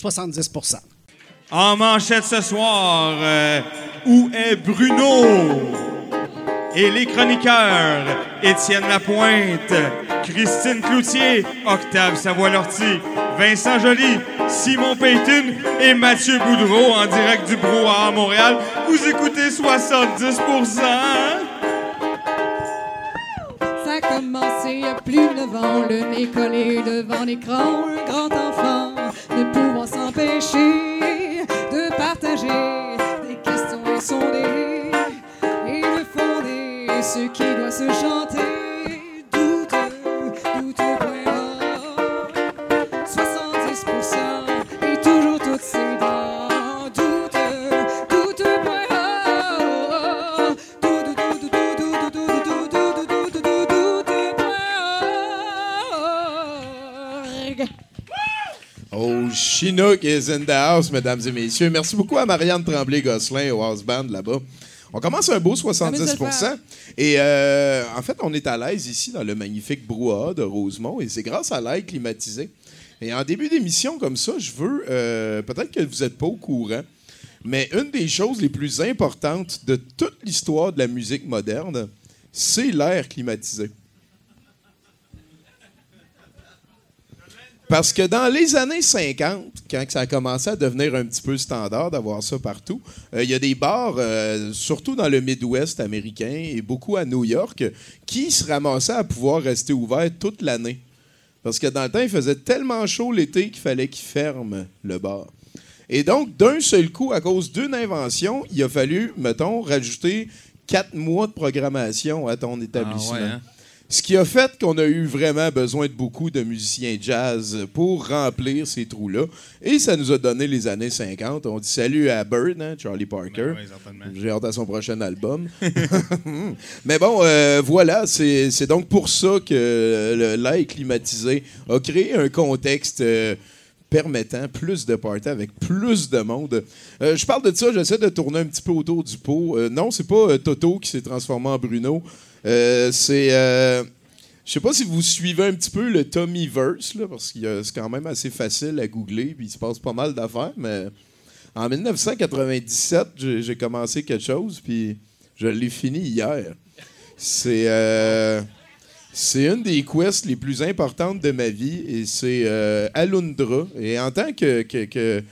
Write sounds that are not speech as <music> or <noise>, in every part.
70% En manchette ce soir, euh, où est Bruno? Et les chroniqueurs, Étienne Lapointe, Christine Cloutier, Octave Savoie-Lortie, Vincent Joly, Simon Peyton et Mathieu Boudreau en direct du Brouhaha à Montréal. Vous écoutez 70 plus de 9 ans, le nez collé devant l'écran, un grand enfant ne pouvant s'empêcher de partager des questions insondées et de fonder ce qui doit se chanter. Chinook is in the house, mesdames et messieurs. Merci beaucoup à Marianne Tremblay-Gosselin au House Band là-bas. On commence un beau 70% Et euh, en fait, on est à l'aise ici dans le magnifique brouhaha de Rosemont et c'est grâce à l'air climatisé. Et en début d'émission comme ça, je veux, euh, peut-être que vous n'êtes pas au courant, mais une des choses les plus importantes de toute l'histoire de la musique moderne, c'est l'air climatisé. Parce que dans les années 50, quand ça a commencé à devenir un petit peu standard d'avoir ça partout, euh, il y a des bars, euh, surtout dans le Midwest américain et beaucoup à New York, qui se ramassaient à pouvoir rester ouverts toute l'année. Parce que dans le temps, il faisait tellement chaud l'été qu'il fallait qu'ils ferment le bar. Et donc, d'un seul coup, à cause d'une invention, il a fallu, mettons, rajouter quatre mois de programmation à ton établissement. ouais, hein? Ce qui a fait qu'on a eu vraiment besoin de beaucoup de musiciens jazz pour remplir ces trous-là. Et ça nous a donné les années 50. On dit salut à Bird, hein, Charlie Parker. certainement. J'ai hâte à son prochain album. <laughs> Mais bon, euh, voilà, c'est donc pour ça que l'air climatisé a créé un contexte euh, permettant plus de parties avec plus de monde. Euh, je parle de ça, j'essaie de tourner un petit peu autour du pot. Euh, non, c'est pas euh, Toto qui s'est transformé en Bruno. Euh, c'est. euh, je sais pas si vous suivez un petit peu le Tommyverse, là, parce que c'est quand même assez facile à googler, puis il se passe pas mal d'affaires, mais en 1997, j'ai j'ai commencé quelque chose, puis je l'ai fini hier. C'est euh, c'est une des quests les plus importantes de ma vie, et c'est euh, Alundra. Et en tant que, que, que,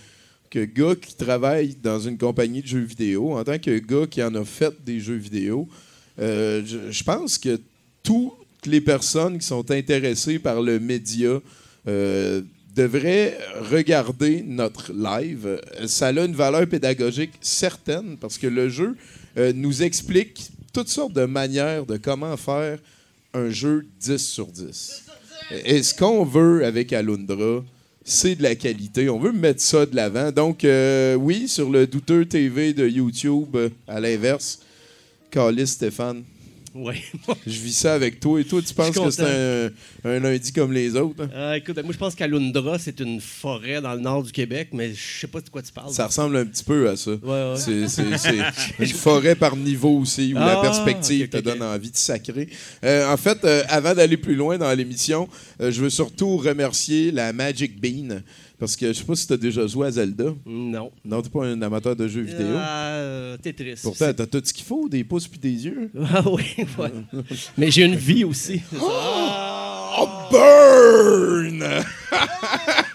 que gars qui travaille dans une compagnie de jeux vidéo, en tant que gars qui en a fait des jeux vidéo, euh, je, pense que toutes les personnes qui sont intéressées par le média euh, devraient regarder notre live. Ça a une valeur pédagogique certaine parce que le jeu euh, nous explique toutes sortes de manières de comment faire un jeu 10 sur 10. Et ce qu'on veut avec Alundra, c'est de la qualité. On veut mettre ça de l'avant. Donc, oui, sur le douteux TV de YouTube, à l'inverse, Calis Stéphane, Oui. <laughs> je vis ça avec toi. Et toi, tu penses que c'est un, un lundi comme les autres? hein? Euh, écoute, moi, je pense qu'Alundra, c'est une forêt dans le nord du Québec, mais je sais pas de quoi tu parles. Ça ressemble un petit peu à ça. Ouais, ouais. C'est, <laughs> une forêt par niveau aussi, où la Ah, perspective te donne envie de sacrer. Euh, en fait, euh, avant d'aller plus loin dans l'émission, je veux surtout remercier la Magic Bean. Parce que je sais pas si tu as déjà joué à Zelda. Non. Non, t'es pas un amateur de jeux vidéo. Euh, Tetris. Pourtant, t'as tout ce qu'il faut, des pouces puis des yeux. <laughs> Ah oui, ouais. Mais j'ai une vie aussi. <laughs> Oh, burn! <laughs>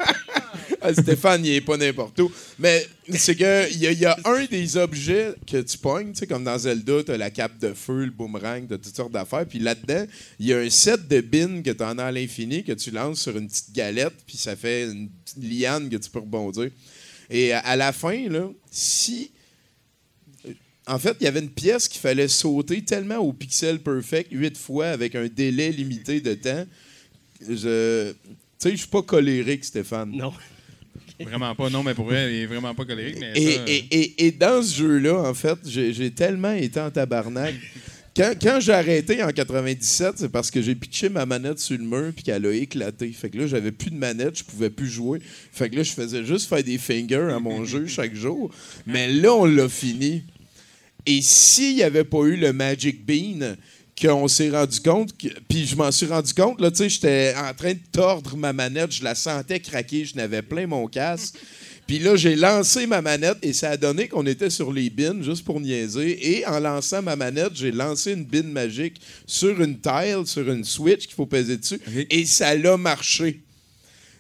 Ah, Stéphane, il est pas n'importe où. Mais c'est que il y, a- un des objets que tu pognes, tu sais, comme dans Zelda, t'as la cape de feu, le boomerang, t'as toutes sortes d'affaires. Puis là-dedans, il y a un set de bins que t'en as à l'infini, que tu lances sur une petite galette, puis ça fait une liane que tu peux rebondir. Et à, à la fin, là, si en fait, il y avait une pièce qu'il fallait sauter tellement au pixel perfect, huit fois, avec un délai limité de temps. Je. Tu sais, je suis pas colérique, Stéphane. Non. Vraiment pas, non, mais pour vrai, il est vraiment pas colérique. Mais Et, ça, et- et- et dans ce jeu-là, en fait, j'ai j'ai tellement été en tabarnak. <laughs> Quand, quand j'ai arrêté en 97, c'est parce que j'ai pitché ma manette sur le mur puis qu'elle a éclaté. Fait que là, j'avais plus de manette, je pouvais plus jouer. Fait que là, je faisais juste faire des fingers à mon jeu <laughs> chaque jour. Mais là, on l'a fini. Et s'il n'y avait pas eu le Magic Bean, qu'on s'est rendu compte, que- puis je m'en suis rendu compte, là, tu sais, j'étais en train de tordre ma manette, je la sentais craquer, je n'avais plein mon casque. <laughs> Puis là, j'ai lancé ma manette et ça a donné qu'on était sur les bins, juste pour niaiser. Et en lançant ma manette, j'ai lancé une bin magique sur une tile, sur une switch qu'il faut peser dessus. Et ça l'a marché.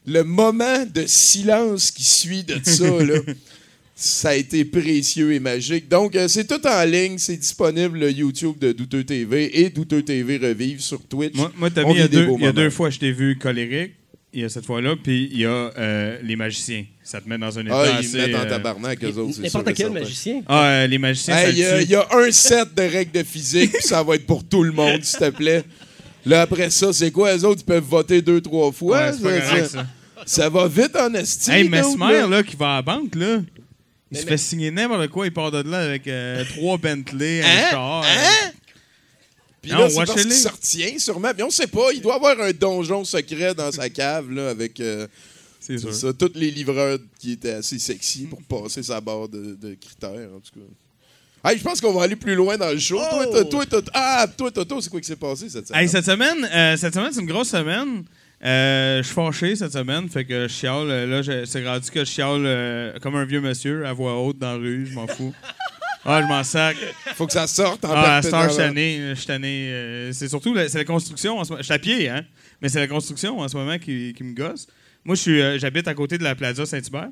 Le moment de silence qui suit de ça, là, <laughs> ça a été précieux et magique. Donc, euh, c'est tout en ligne. C'est disponible le YouTube de Douteux TV et Douteux TV Revive sur Twitch. Moi, moi Tommy, il y a, deux, y a deux fois je t'ai vu colérique. Il y a cette fois-là, puis il y a euh, les magiciens. Ça te met dans un état Ah, ils assez... me mettent en euh, tabarnak, eux autres, N'importe quel certain. magicien. Ah, euh, les magiciens, Hey, ça Il y, y a un set de règles de physique, puis ça va être pour tout le monde, s'il te plaît. Là, après ça, c'est quoi? Les autres, ils peuvent voter deux, trois fois. Ouais, c'est pas ça, correct, ça- ça. ça va vite en esti. Hey, Mesmer, là. là, qui va à la banque, là, il Mais- se mais- fait signer n'importe quoi, il part de là avec euh, <laughs> trois Bentley, un Hein? char. Hein? Puis là, c'est parce qu'il se retient, sûrement. Puis on sait pas, il doit avoir un donjon secret dans sa cave, là, avec... euh, C'est C'est sûr. ça, tous les livreurs qui étaient assez sexy pour passer sa barre de, de critères, en tout cas. Hey, je pense qu'on va aller plus loin dans le show. Toi, Oh! toi, toi, toi- ah, toi, Toto, c'est quoi qui s'est passé cette semaine? Hey, cette semaine, euh, cette semaine, c'est une grosse semaine. Euh, je suis fâché cette semaine, fait que je chiale. Là, c'est rendu que je chiale euh, comme un vieux monsieur à voix haute dans la rue, je m'en fous. <laughs> Ah, je m'en sac. Faut que ça sorte en Ah, Star, je suis tanné, euh, c'est surtout la, c'est la construction en ce moment. Je suis à pied, hein? Mais c'est la construction en ce moment qui, qui me gosse. Moi, j'habite à côté de la Plaza Saint-Hubert.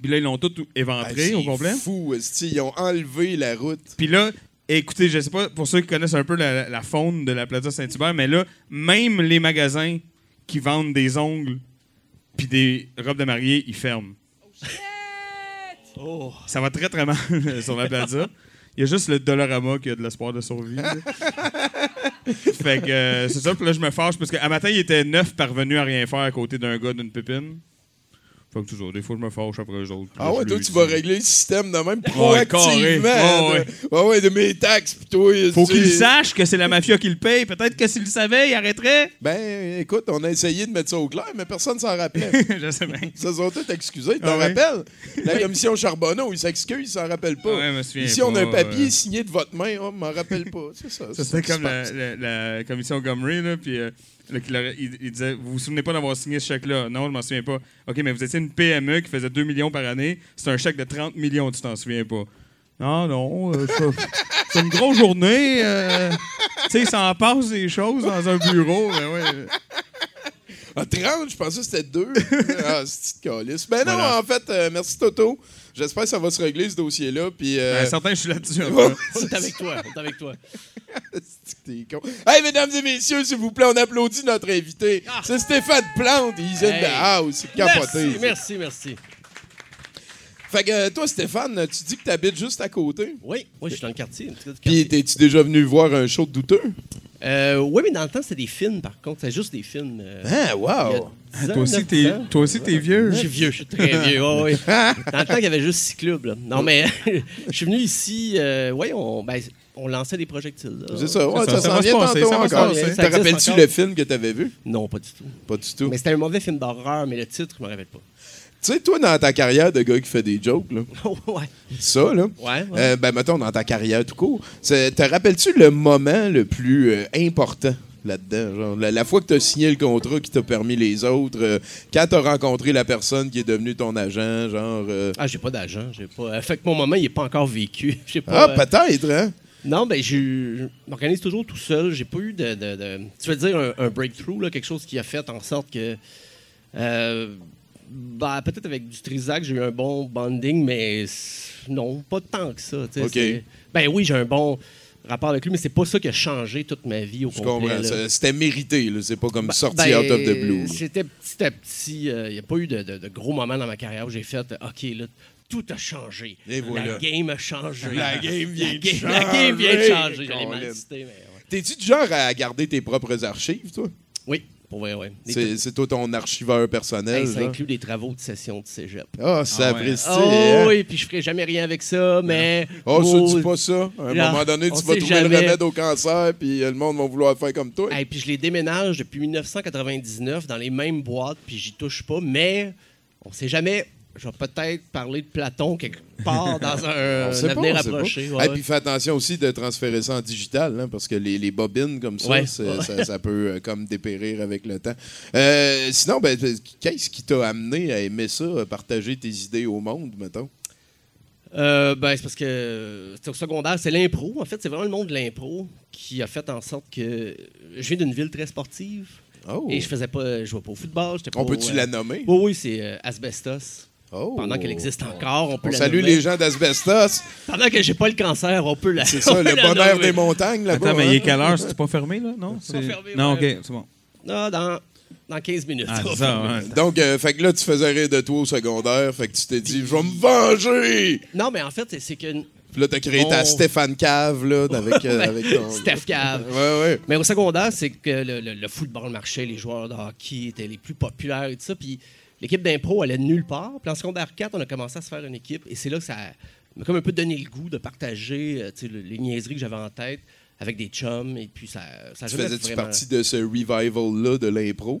Puis là, ils l'ont tout éventré c'est au complet. fou, esti, ils ont enlevé la route. Puis là, écoutez, je sais pas, pour ceux qui connaissent un peu la, la faune de la Plaza Saint-Hubert, mais là, même les magasins qui vendent des ongles puis des robes de mariée, ils ferment. Oh. Ça va très, très mal <laughs> sur la Plaza. Il y a juste le Dollarama qui a de l'espoir de survie. <laughs> fait que euh, c'est ça. Puis là, je me fâche parce qu'à matin, il était neuf parvenu à rien faire à côté d'un gars d'une pépine. Fait que toujours, des fois, je me fâche après eux autres. Ah là, ouais, toi, tu vas régler le système de même proactivement. Ouais, de- ouais, ouais, de mes taxes, pis toi. Faut qu'il sache que c'est la mafia qui le paye. Peut-être que s'il le savait, il arrêterait. Ben, écoute, on a essayé de mettre ça au clair, mais personne s'en rappelait. <laughs> je sais bien. Ils se sont tous excusés, tu t'en Ah ouais? rappelles? La commission Charbonneau, ils s'excusent, ils s'en rappellent pas. Ouais, Ici, on a un pas, papier euh. signé de votre main, oh, je m'en rappelle pas. C'est ça. Ça, c'est c'était comme la, passe. la- la commission Gomery, là, puis euh, il, disait Vous vous souvenez pas d'avoir signé ce chèque-là? Non, je m'en souviens pas. OK, mais vous étiez une PME qui faisait 2 millions par année. C'est un chèque de 30 millions, tu t'en souviens pas? Non, non, euh, <laughs> c'est- une grosse journée. euh, tu sais, il s'en passe des choses dans un bureau. mais ouais. Ah, 30, je pensais que c'était 2. <laughs> ah, c'est une calice. Ben non, Voilà. en fait, euh, merci Toto. J'espère que ça va se régler, ce dossier-là. Puis. euh, Ben, certain, je suis là-dessus. On est avec toi. On est avec toi. C'est que t'es con? Hey, mesdames et messieurs, s'il vous plaît, on applaudit notre invité. C'est Stéphane Plante, he's in Hey. the house. C'est capoté. Merci, merci, merci. Fait que euh, toi, Stéphane, tu dis que tu habites juste à côté. Oui, moi, je suis dans le quartier. Puis, t'es-tu déjà venu voir un show de douteux? Euh, oui, mais dans le temps, c'était des films, par contre. C'était juste des films. euh, Ah, wow! 10 ans, Toi aussi, 9 t'es, toi aussi, t'es vieux. Je suis vieux, je suis très vieux. ouais. <laughs> Dans le temps, il y avait juste six clubs. là. Non, mais <laughs> je suis venu ici. Euh, ouais, on, ben, on lançait des projectiles. C'est ça, ouais, ça, ça, ça s'en vient tantôt ça encore. Te Ça existe rappelles-tu encore? le film que t'avais vu? Non, pas du tout. Pas du tout. Mais c'était un mauvais film d'horreur, mais le titre, je me rappelle pas. Tu sais, toi, dans ta carrière de gars qui fait des jokes, là, <laughs> ouais. ça, là, Ouais, ouais. euh, ben, mettons, dans ta carrière tout court, te rappelles-tu le moment le plus euh, important là-dedans? Genre, la, la fois que tu as signé le contrat qui t'a permis les autres, euh, quand tu as rencontré la personne qui est devenue ton agent, genre. Ah, j'ai pas d'argent. J'ai pas. Fait que mon moment, il est pas encore vécu. <laughs> Pas. Ah, peut-être, hein? Non, ben, je je m'organise toujours tout seul. J'ai pas eu de. de- de- tu veux dire un, un breakthrough, là, quelque chose qui a fait en sorte que. euh, ben, peut-être avec du Trisac, j'ai eu un bon bonding, mais non, pas tant que ça. Ben oui, j'ai un bon rapport avec lui, mais c'est pas ça qui a changé toute ma vie au Je complet. C'était mérité. C'est pas comme Ben, sorti ben, out of the blue. C'était petit à petit. Il n'y a pas eu de, de- de gros moments dans ma carrière où j'ai fait OK, là, tout a changé. Et voilà. La game a changé. La game vient La de game- La game vient de changer. changer. J'allais mal Colin. citer, mais ouais. T'es-tu du genre à garder tes propres archives, toi? Oui, pour vrai, oui. C'est c'est toi ton archiveur personnel. ça inclut des travaux de session de cégep. Ah, ça Ah ouais. apprécie. Oh oui, puis je ferai jamais rien avec ça, mais... Oh, ça, Oh, dis pas ça. À un Là, moment donné, on tu vas trouver jamais. le remède au cancer, puis le monde va vouloir faire comme toi. Et puis je les déménage depuis 1999 dans les mêmes boîtes, puis j'y touche pas, mais on sait jamais. Je vais peut-être parler de Platon quelque part <laughs> dans un, pas, avenir pas. approché. Et ouais, puis fais attention aussi de transférer ça en digital, hein, parce que les, les bobines comme ça, Ouais. ça, ça peut euh, comme dépérir avec le temps. Euh, sinon, ben, qu'est-ce qui t'a amené à aimer ça, à partager tes idées au monde, mettons? Euh, ben, c'est parce que au secondaire, c'est l'impro. En fait, c'est vraiment le monde de l'impro qui a fait en sorte que je viens d'une ville très sportive Oh. et je faisais pas, je jouais pas au football. On peut-tu euh, la nommer? Oui, oui, c'est euh, Asbestos. Oh. Pendant qu'elle existe encore, on peut On la salue nommer. les gens d'Asbestos. Pendant que j'ai pas le cancer, on peut la. C'est ça, le <laughs> bonheur nommer. des montagnes là-bas. Attends, mais hein? il est quelle heure? C'est pas fermé, là? Non? C'est pas fermé, Non, ouais. OK, c'est bon. Ah, dans, dans 15 minutes. Ah, <laughs> ça ouais. Donc, euh, fait que là, tu faisais rire de toi au secondaire, fait que tu t'es dit, je vais me venger! Non, mais en fait, c'est- que Puis là, t'as créé ta On- Stéphane Cave, là, <laughs> avec, euh, avec ton... Steph Cave. Ouais, ouais. Mais au secondaire, c'est que le, le- le football marchait, les joueurs de hockey étaient les plus populaires et tout ça. Puis l'équipe d'impro allait de nulle part. Puis en secondaire 4, on a commencé à se faire une équipe. Et c'est là que ça m'a comme un peu donné le goût de partager euh, les niaiseries que j'avais en tête avec des chums. Et puis ça, ça Tu faisais-tu vraiment- partie de ce revival-là de l'impro?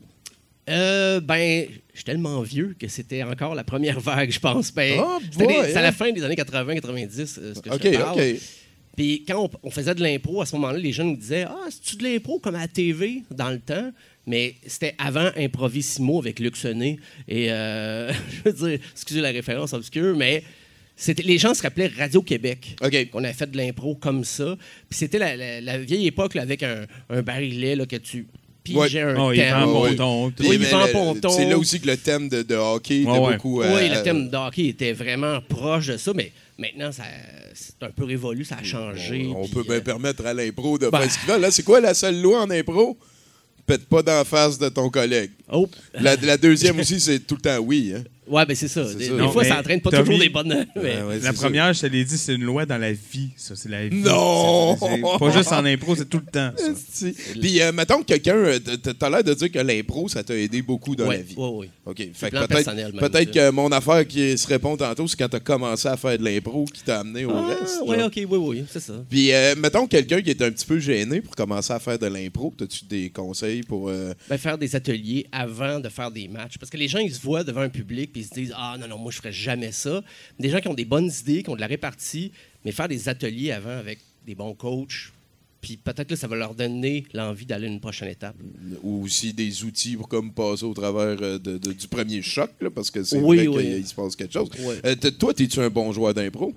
Euh, ben, je suis tellement vieux que c'était encore la première <laughs> vague, je pense. Ben, Ah, c'est à hein? la fin des années 80-90, euh, ce que je parle. Puis quand on, on faisait de l'impro, à ce moment-là, les gens nous disaient Ah, c'est-tu de l'impro comme à la TV dans le temps Mais c'était avant Improvissimo avec Luxonné. Et euh, <laughs> je veux dire, excusez la référence obscure, mais les gens se rappelaient Radio-Québec. OK. On avait fait de l'impro comme ça. Puis c'était la, la- la vieille époque là, avec un, un barillet là, que tu pigeais Ouais. un Oh, il thème. Ouais. Ponton. Oui, Ponton. C'est là aussi que le thème de, de hockey était Ouais, ouais. beaucoup... euh, Oui, le thème de hockey était vraiment proche de ça, mais maintenant, ça, c'est un peu révolu, ça a changé. On peut bien euh, permettre à l'impro de ben- faire ce qu'il veut. Là, c'est quoi la seule loi en impro? Pète pas d'en face de ton collègue. oh, La, la deuxième <laughs> aussi, c'est tout le temps oui. Hein? Ouais, ben c'est ça. Des, ça. des Non, fois, ça entraîne pas Tommy- toujours des bonnes. mais- Ouais, ouais, La première, je te l'ai dit, c'est une loi dans la vie. Ça, c'est la vie. Non! Pas juste en impro, c'est tout le temps. ça. Puis, euh, mettons que quelqu'un, euh, t'as l'air de dire que l'impro, ça t'a aidé beaucoup dans ouais, la vie. ouais, ouais. OK. Fait peut-être ça. que mon affaire qui se répond tantôt, c'est quand t'as commencé à faire de l'impro qui t'a amené au Ah, reste. ouais, genre. ok, oui, oui, c'est ça. Puis, euh, mettons quelqu'un qui est un petit peu gêné pour commencer à faire de l'impro. T'as-tu des conseils pour. euh, Ben, faire des ateliers avant de faire des matchs. Parce que les gens, ils se voient devant un public puis ils se disent Ah non, non, moi, je ferais jamais ça. Des gens qui ont des bonnes idées, qui ont de la répartie, mais faire des ateliers avant avec des bons coachs, puis peut-être que ça va leur donner l'envie d'aller à une prochaine étape. ou aussi des outils pour comme passer au travers euh, de- de- du premier choc, là, parce que c'est Oui, vrai oui. qu'il se passe quelque chose. Euh, toi, es-tu un bon joueur d'impro?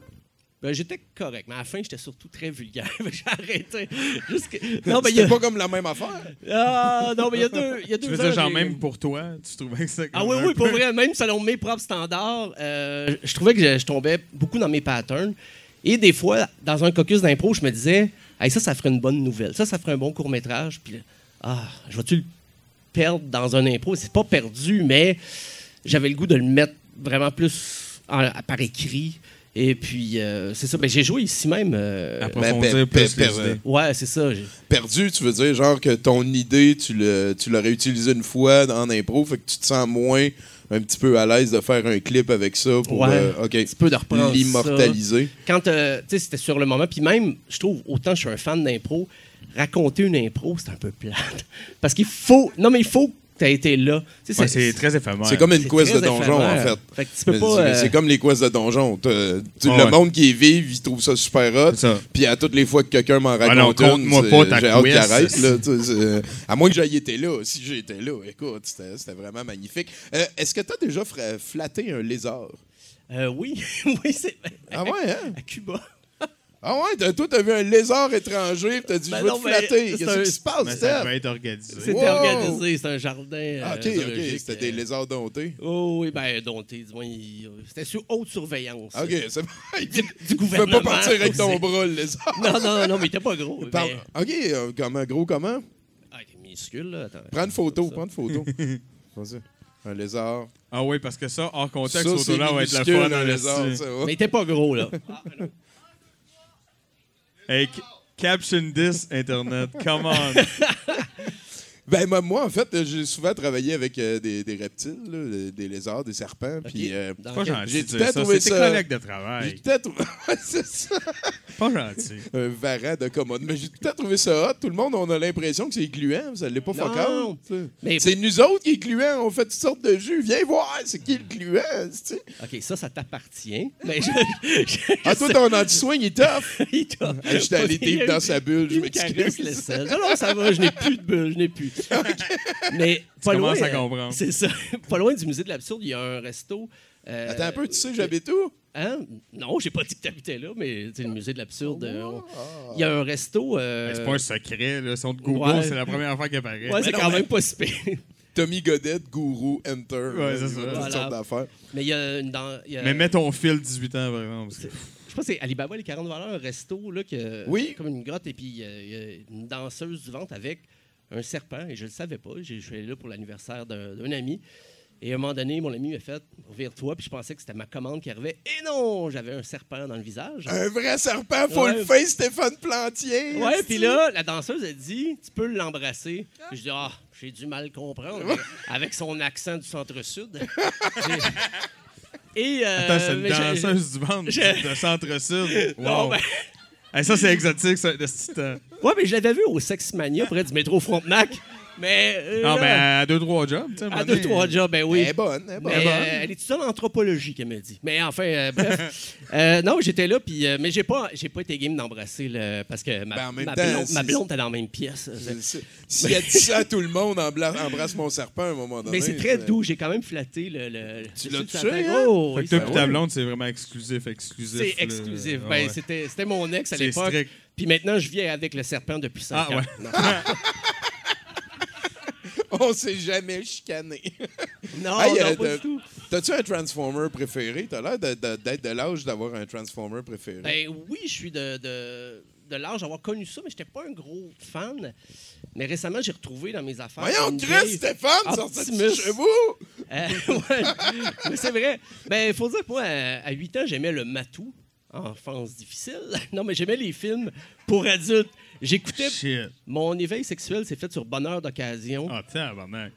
Ben, j'étais correct, mais à la fin, j'étais surtout très vulgaire. <laughs> J'ai arrêté. Jusque- Non, mais C'était a... pas comme la même affaire. Ah, non, mais il y a deux, il y a deux Tu veux ans, dire, genre, même pour toi, tu trouvais que ça. Ah oui, oui, pour vrai, même selon mes propres standards, euh, je trouvais que je, je tombais beaucoup dans mes patterns. Et des fois, dans un caucus d'impro, je me disais, hey, ça, ça ferait une bonne nouvelle. Ça, ça ferait un bon court-métrage. Puis ah, je vais-tu le perdre dans un impro? C'est pas perdu, mais j'avais le goût de le mettre vraiment plus en- par écrit. Et puis, euh, c'est ça. Ben, j'ai joué ici même. euh, Approfondir Ben, idées. ouais, c'est ça. Perdu, tu veux dire, genre que ton idée, tu le- tu l'aurais utilisée une fois en impro, fait que tu te sens moins un petit peu à l'aise de faire un clip avec ça pour Ouais, euh, OK, un petit peu de reprendre l'immortaliser. quand euh, tu sais c'était sur le moment puis même je trouve autant je suis un fan d'impro raconter une impro c'est un peu plate <laughs> parce qu'il faut non mais il faut tu aies été là Tu sais, Ouais, c'est très éphémère. C'est comme une quiz de donjon, en fait. Fait que tu peux Mais pas, c'est- euh, C'est comme les quiz de donjon. T'as- tu- Ouais, le ouais. monde qui est vive, il trouve ça super hot. Puis à toutes les fois que quelqu'un m'en Ah non, raconte une, pas ta j'ai hâte qu'il arrête. Là, à moins que j'aille été là. Si j'étais là, écoute, c'était vraiment magnifique. Euh, Est-ce que tu as déjà flatté un lézard? euh, oui <laughs> oui c'est Ah ouais, hein? à Cuba Ah ouais, t'as- toi, t'as vu un lézard étranger, t'as dit, Ben je vais non, te flatter. c'est Qu'est-ce qui se passe, Mais ça devait être organisé. c'était Wow! organisé c'est un jardin euh, Ah, OK, OK. C'était des euh, lézards domptés. oh oui ben dompté du moins il- c'était sous haute surveillance OK, c'est <laughs> du, du ne peut gouvernement pas partir avec ton bras, le lézard. non non non mais il était pas gros Par- mais- OK, euh, comment, gros comment? ah il était minuscule là attends. Prends une photo, prends une photo. <laughs> Vas-y. Un lézard. Ah oui, parce que ça, hors contexte, ce photo-là va être minuscule, fun. un en lézard. Mais il était pas gros, là. <laughs> Hey, caption this, Internet. Come on. <laughs> Ben, moi, moi, en fait, j'ai souvent travaillé avec euh, des, des reptiles, là, des lézards, des serpents. Puis euh, Pas gentil. J'ai dire peut-être ça. trouvé C'est collègues de j'ai travail. peut-être trouvé. <laughs> Ouais, c'est ça. Pas gentil. <laughs> Un varan de commode. Mais j'ai peut-être trouvé ça hot. Tout le monde, on a l'impression que c'est gluant. Ça l'est pas Non. focal. tu sais. Mais- C'est nous autres qui est gluant. On fait toutes sortes de jus. Viens voir, c'est qui le gluant. tu sais. OK, ça, ça t'appartient. <laughs> Mais je, je- Ah, toi, ton anti-soin, il est tough. il t'a- Hey, J'étais allé dans sa bulle. Je m'excuse. non, ça va, je n'ai plus de bulle, je n'ai plus. Mais pas loin, commences à euh, comprendre. C'est ça. <laughs> Pas loin du musée de l'absurde, il y a un resto. euh, Attends un peu, tu sais, j'habite où? Hein? Non, j'ai pas dit que t'habitais là, mais c'est le musée de l'absurde. euh, Ah. Il y a un resto. euh, Mais C'est pas un secret, là. Si on te Google, ouais. c'est la première fois qu'il apparaît. Ouais, c'est quand mais- même pas si pire. <laughs> Tommy Godette, gourou, enter. Ouais, c'est ça. Toutes Voilà. sortes d'affaires. Mais il y a une. Dans, il y a- Mais mets ton fil 18 ans, par exemple. parce que- Je pense que c'est Alibaba, les 40 valeurs, un resto, là, que, Oui. comme une grotte, et puis il y a- il y, a une danseuse du ventre avec un serpent, et je ne le savais pas. Je suis allé là pour l'anniversaire d'un d'un ami. Et à un moment donné, mon ami m'a fait Vire-toi, puis je pensais que c'était ma commande qui arrivait. Et non, j'avais un serpent dans le visage. Un vrai serpent, full Ouais. face, Stéphane Plantier. Ouais, puis là, la danseuse a dit Tu peux l'embrasser. Puis je dis Ah, j'ai du mal comprendre. avec son accent du centre-sud. <laughs> Et. euh, Attends, c'est une danseuse du ventre je- de centre-sud. Non, ben- Ça, c'est exotique, ça, de. Ouais, mais je l'avais vu au Sex Mania près du métro Frontenac. Mais. euh, Non, là, mais à deux, trois jobs, à deux, trois jobs, ben oui. Elle est bonne, elle est bonne. Mais, bonne. euh, elle est étudiante en anthropologie, qu'elle m'a dit. Mais enfin, euh, bref. <laughs> Euh, non, j'étais là, puis, euh, mais j'ai pas, j'ai pas été game d'embrasser, le, parce que ma, Ben, en même ma temps, blonde, ma blonde était dans la même pièce. C'est- c'est- Si elle dit ça à tout le monde, embrasse mon serpent à un moment donné. Mais c'est très doux, j'ai quand même flatté le. le Tu l'as touché, hein? Oh, Fait que toi ta blonde, c'est vraiment exclusif, exclusif. C'est exclusif. Ah Ben, ouais. c'était, c'était mon ex à C'est l'époque. strict. Puis maintenant, je vis avec le serpent depuis 5 Ah, ans. ouais. <laughs> <laughs> On s'est jamais chicané. <laughs> Non, Hey, non, euh, pas du tout. T'as-tu un Transformer préféré? T'as l'air de- de- d'être de l'âge d'avoir un Transformer préféré. Ben oui, je suis de, de, l'âge d'avoir connu ça, mais j'étais pas un gros fan. Mais récemment, j'ai retrouvé dans mes affaires. Voyons, Chris, Stéphane, sorti chez vous! Euh, <laughs> ouais. mais c'est vrai. Ben, il faut dire que moi, à, à 8 ans, j'aimais le matou. Enfance difficile. Non, mais j'aimais les films pour adultes. J'écoutais. Shit. Mon éveil sexuel s'est fait sur Bonheur d'occasion. Ah, tabarnak.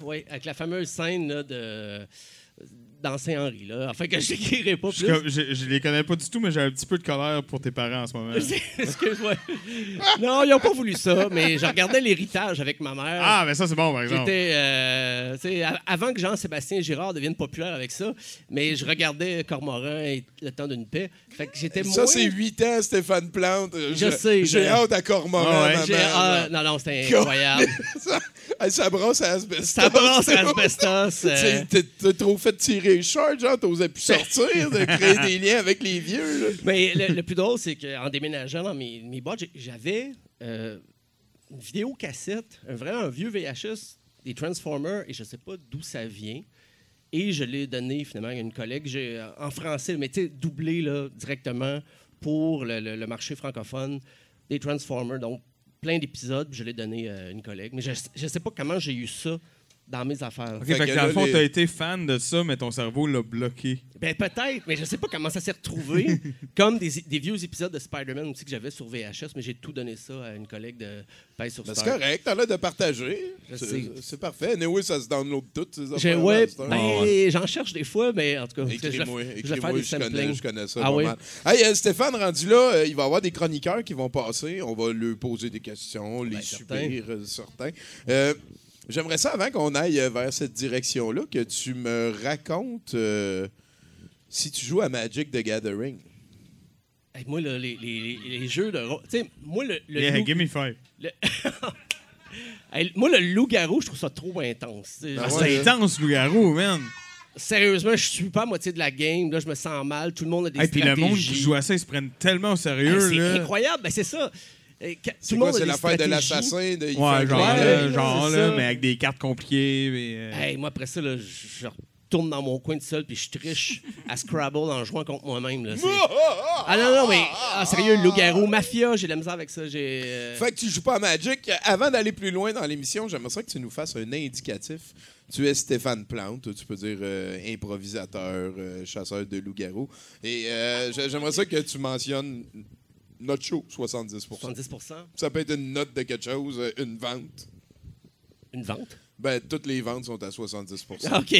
Oui, avec la fameuse scène là, de dans Saint-Henri. Là. Enfin, que je n'écrirai pas Je, plus. comme- je, je les connais pas du tout, mais j'ai un petit peu de colère pour tes parents en ce moment. <laughs> Excuse-moi. Non, ils n'ont pas voulu ça, mais je regardais l'héritage avec ma mère. Ah, mais ça, c'est bon, par exemple. J'étais. euh, tu sais, a- avant que Jean-Sébastien Girard devienne populaire avec ça, mais je regardais Cormoran et Le temps d'une paix. Fait que j'étais Ça, moins- c'est 8 ans, Stéphane Plante. Je sais, J'ai je- hâte à Cormoran, Ah ouais. ma J'ai- mère, ah, non, non, c'était incroyable. <laughs> ça, ça brosse à asbestos. Ça brasse à asbestos. <laughs> euh, t'as trop fait tirer genre, t'osais plus sortir, de créer des liens avec les vieux. Là. Mais le, le plus drôle, c'est qu'en déménageant dans mes, mes boîtes, j'avais euh, une vidéo cassette, un vrai un vieux VHS des Transformers, et je ne sais pas d'où ça vient. Et je l'ai donné finalement à une collègue j'ai, euh, en français, mais tu sais, doublé là, directement pour le, le- le marché francophone des Transformers. Donc, plein d'épisodes, je l'ai donné à une collègue. Mais je ne sais pas comment j'ai eu ça dans mes affaires. Ok, Fait fait, que que dans le fond, les- t'as été fan de ça, mais ton cerveau l'a bloqué. Ben peut-être, mais je sais pas comment ça s'est retrouvé. <laughs> Comme des, des vieux épisodes de Spider-Man aussi que j'avais sur VHS, mais j'ai tout donné ça à une collègue de Paix sur Ben, c'est correct, t'as l'air de partager. Je C'est- parfait. oui, ça se download tout, ces J'ai, affaires-là, ouais, c'est un- ben, j'en cherche des fois, mais en tout cas, je vais- Écris-moi, je écris-moi, faire des je, connais, je connais ça Ah oui? Hey, euh, Stéphane, rendu là, euh, il va y avoir des chroniqueurs qui vont passer. On va lui poser des questions, les Ben, subir, euh, certains. J'aimerais ça, avant qu'on aille euh, vers cette direction-là, que tu me racontes euh, si tu joues à Magic the Gathering. Hey, moi, là, les, les- les jeux de rôle. Tu sais, moi, le. le Yeah, loup- give me five. le- <laughs> Hey, moi, le loup-garou, je trouve ça trop intense. sais. Ah ouais, C'est intense, loup-garou, man. Sérieusement, je suis pas à moitié de la game. Là, je me sens mal. Tout le monde a des Et puis le stratégies. monde qui joue à ça, ils se prennent tellement au Hey, sérieux, c'est incroyable. Ben, c'est ça. Euh, C'est le quoi, c'est l'affaire de l'assassin? de- Ouais, genre, Ouais, là, genre là, mais avec des cartes compliquées. mais, euh, Hey, moi, après ça, là, je retourne dans mon coin tout seul puis je triche à Scrabble en jouant contre moi-même. là. C'est- Ah non, non, mais ah, sérieux, loup-garou, mafia, j'ai de la misère avec ça. J'ai. euh, Fait que tu joues pas à Magic. Avant d'aller plus loin dans l'émission, j'aimerais ça que tu nous fasses un indicatif Tu es Stéphane Plante, tu peux dire euh, improvisateur, euh, chasseur de loups-garous. Et euh, j'ai- j'aimerais ça que tu mentionnes notre show, 70 70% Ça peut être une note de quelque chose, euh, une vente. Une vente? Ben, toutes les ventes sont à 70 Ah, OK.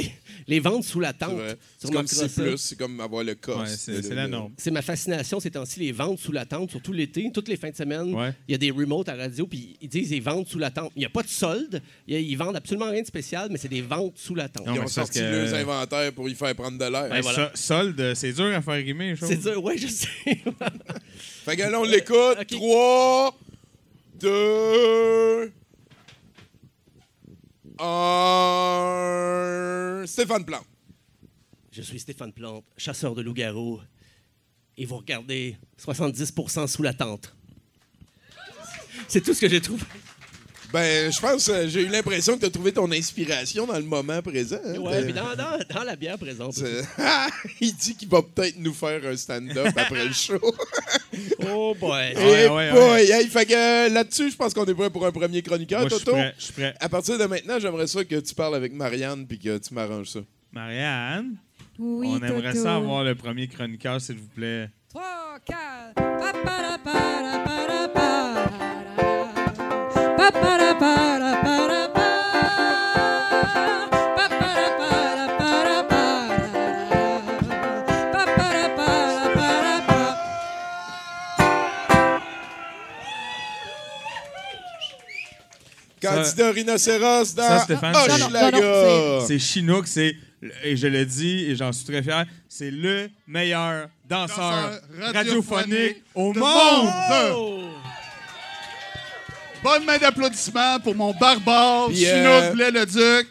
Les ventes sous la C'est tente. C'est comme remarqueras C+, ça. c'est comme avoir le cost. Ouais, c'est c'est la norme. C'est ma fascination ces temps-ci, les ventes sous la tente, surtout l'été, toutes les fins de semaine. Ouais. Il y a des remotes à radio, puis ils disent les ventes sous la tente. Il n'y a pas de solde, il y a- ils vendent absolument rien de spécial, mais c'est des ventes sous la tente. Non, Ils ont c'est sorti que- leurs inventaires pour y faire prendre de l'air. Ouais, voilà. So- solde, c'est dur à faire rimer. C'est dur, ouais, je sais. <laughs> Fait que là, on l'écoute. Ok. 3, 2, 1. Stéphane Plante. je suis Stéphane Plante, chasseur de loups-garous, et vous regardez 70% sous la tente. C'est tout ce que j'ai trouvé. Ben, je pense, euh, j'ai eu l'impression que tu as trouvé ton inspiration dans le moment présent. hein. Ouais, mais dans, dans, dans la bière présente. c'est- <laughs> Il dit qu'il va peut-être nous faire un stand-up après le show. <laughs> Oh boy. Ouais, Eh ouais, boy, hey, fait que euh, là-dessus, je pense qu'on est prêt pour un premier chroniqueur, Moi, je suis Toto. prêt. Je suis prêt. À partir de maintenant, j'aimerais ça que tu parles avec Marianne puis que tu m'arranges ça. Marianne, Oui, on aimerait Toto. ça avoir le premier chroniqueur, s'il vous plaît. 3, 4. Candidat rhinocéros dans ça, Stéphane, c'est- Chinook, c'est, et je le dis, et j'en suis très fier, c'est le meilleur danseur Danseur radiophonique radiophonique au monde. monde. Bonne main d'applaudissements pour mon barbare, Puis, Chinook euh, Blais-le-Duc.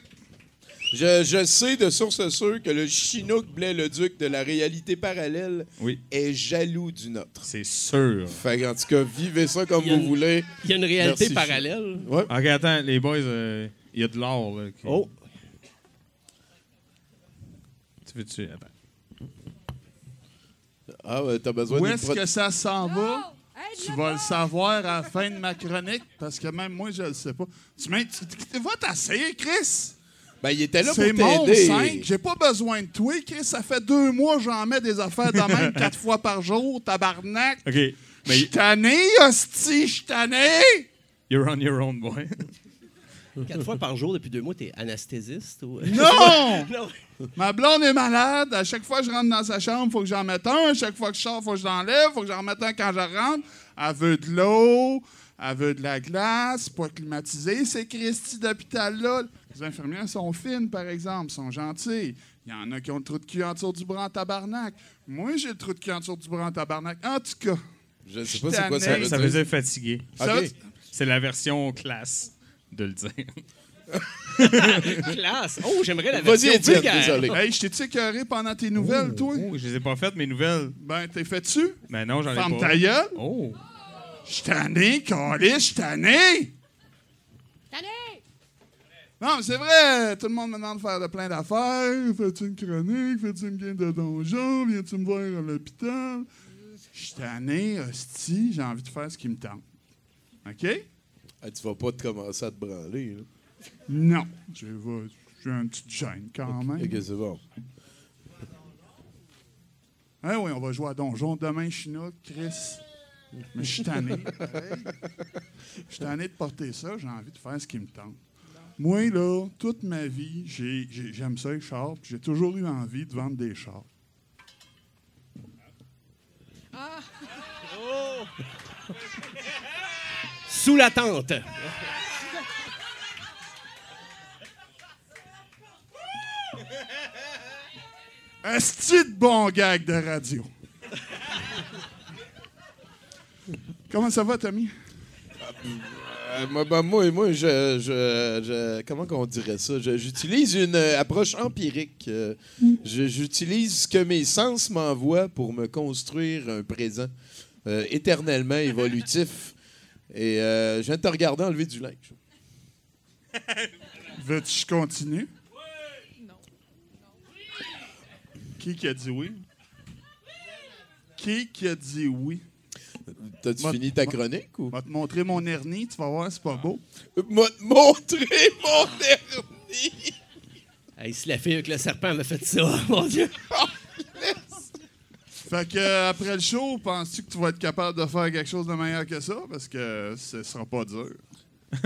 Je, je sais de source sûre que le Chinook Blais-le-Duc de la réalité parallèle Oui, est jaloux du nôtre. c'est sûr. Fait qu'en tout cas, vivez ça comme vous une- voulez. Il y a une réalité Merci, parallèle. Ouais. Ok, attends, les boys, euh, il y a de l'or. là, qui- Oh, Tu veux-tu? Attends. Ah, ouais, t'as besoin Où d'une est-ce que ça s'en va? Hey, Tu vas le savoir à la fin de ma chronique, parce que même moi, je le sais pas. Tu tu- tu- Va t'asseoir, Chris! Ben, il était là pour C'est mon t'aider. 5. J'ai pas besoin de toi, Chris. Ça fait deux mois que j'en mets des affaires de même <laughs> quatre fois par jour, tabarnak. Ok, Je mais suis tanné, hostie, je suis tanné! you're on your own, boy. quatre fois par jour depuis deux mois, t'es anesthésiste ou. Non! <laughs> Non. Ma blonde est malade. À chaque fois que je rentre dans sa chambre, il faut que j'en mette un. À chaque fois que je sors, il faut que je l'enlève. Il faut que j'en remette un quand je rentre. Elle veut de l'eau. Elle veut de la glace. Pas climatisé, ces Christy d'hôpital-là. Les infirmières sont fines, par exemple. sont gentilles. Il y en a qui ont le trou de cul en dessous du bras en tabarnak. Moi, j'ai le trou de cul en dessous du bras en tabarnak. En tout cas, Je sais pas c'est quoi ça veut Ça veut dire fatigué. C'est la version classe de le dire. <laughs> Classe. Oh, j'aimerais la Vas-y, version vulgaire. désolé. Hey, je t'ai-tu écœuré pendant tes nouvelles, toi? Oh, je les ai pas faites, mes nouvelles. Ben, t'es fait-tu? Mais non, j'en ai Ferme pas. ta gueule. Oh. Je suis tanné, câlisse, je suis tanné! Non, mais c'est vrai, tout le monde me demande de faire de plein d'affaires. Fais-tu une chronique? Fais-tu une game de donjon? Viens-tu me voir à l'hôpital? Je suis tanné, hostie, j'ai envie de faire ce qui me tente. OK? Ah, tu vas pas te commencer à te branler. là. Non. Je vais- J'ai un petit gêne quand même. Ok, c'est bon. Ah oui, on va jouer à donjon demain, Chinook, Chris. Mais je suis tanné. <laughs> Je suis tanné de porter ça, j'ai envie de faire ce qui me tente. Moi, là, toute ma vie, j'ai- j'ai- j'aime ça, les chars, j'ai toujours eu envie de vendre des chars. Sous la tente. Un style de bon gag de radio. Comment ça va, Tommy? Euh, moi, ben, moi, moi, je, je- je- comment qu'on dirait ça? Je- J'utilise une euh, approche empirique. Euh, je- J'utilise ce que mes sens m'envoient pour me construire un présent euh, éternellement évolutif. Et euh, je viens de te regarder enlever du linge. <laughs> Veux-tu que je continue? Qui qui a dit oui? Qui qui a dit oui? T'as-tu fini ta chronique ou? Je vais te montrer mon hernie, tu vas voir, c'est pas beau. M'a montrer mon dernier! Hey, si la fille avec le serpent avait fait ça, <laughs> mon Dieu. Fait que euh, après le show, penses-tu que tu vas être capable de faire quelque chose de meilleur que ça? Parce que ce sera pas dur. <laughs>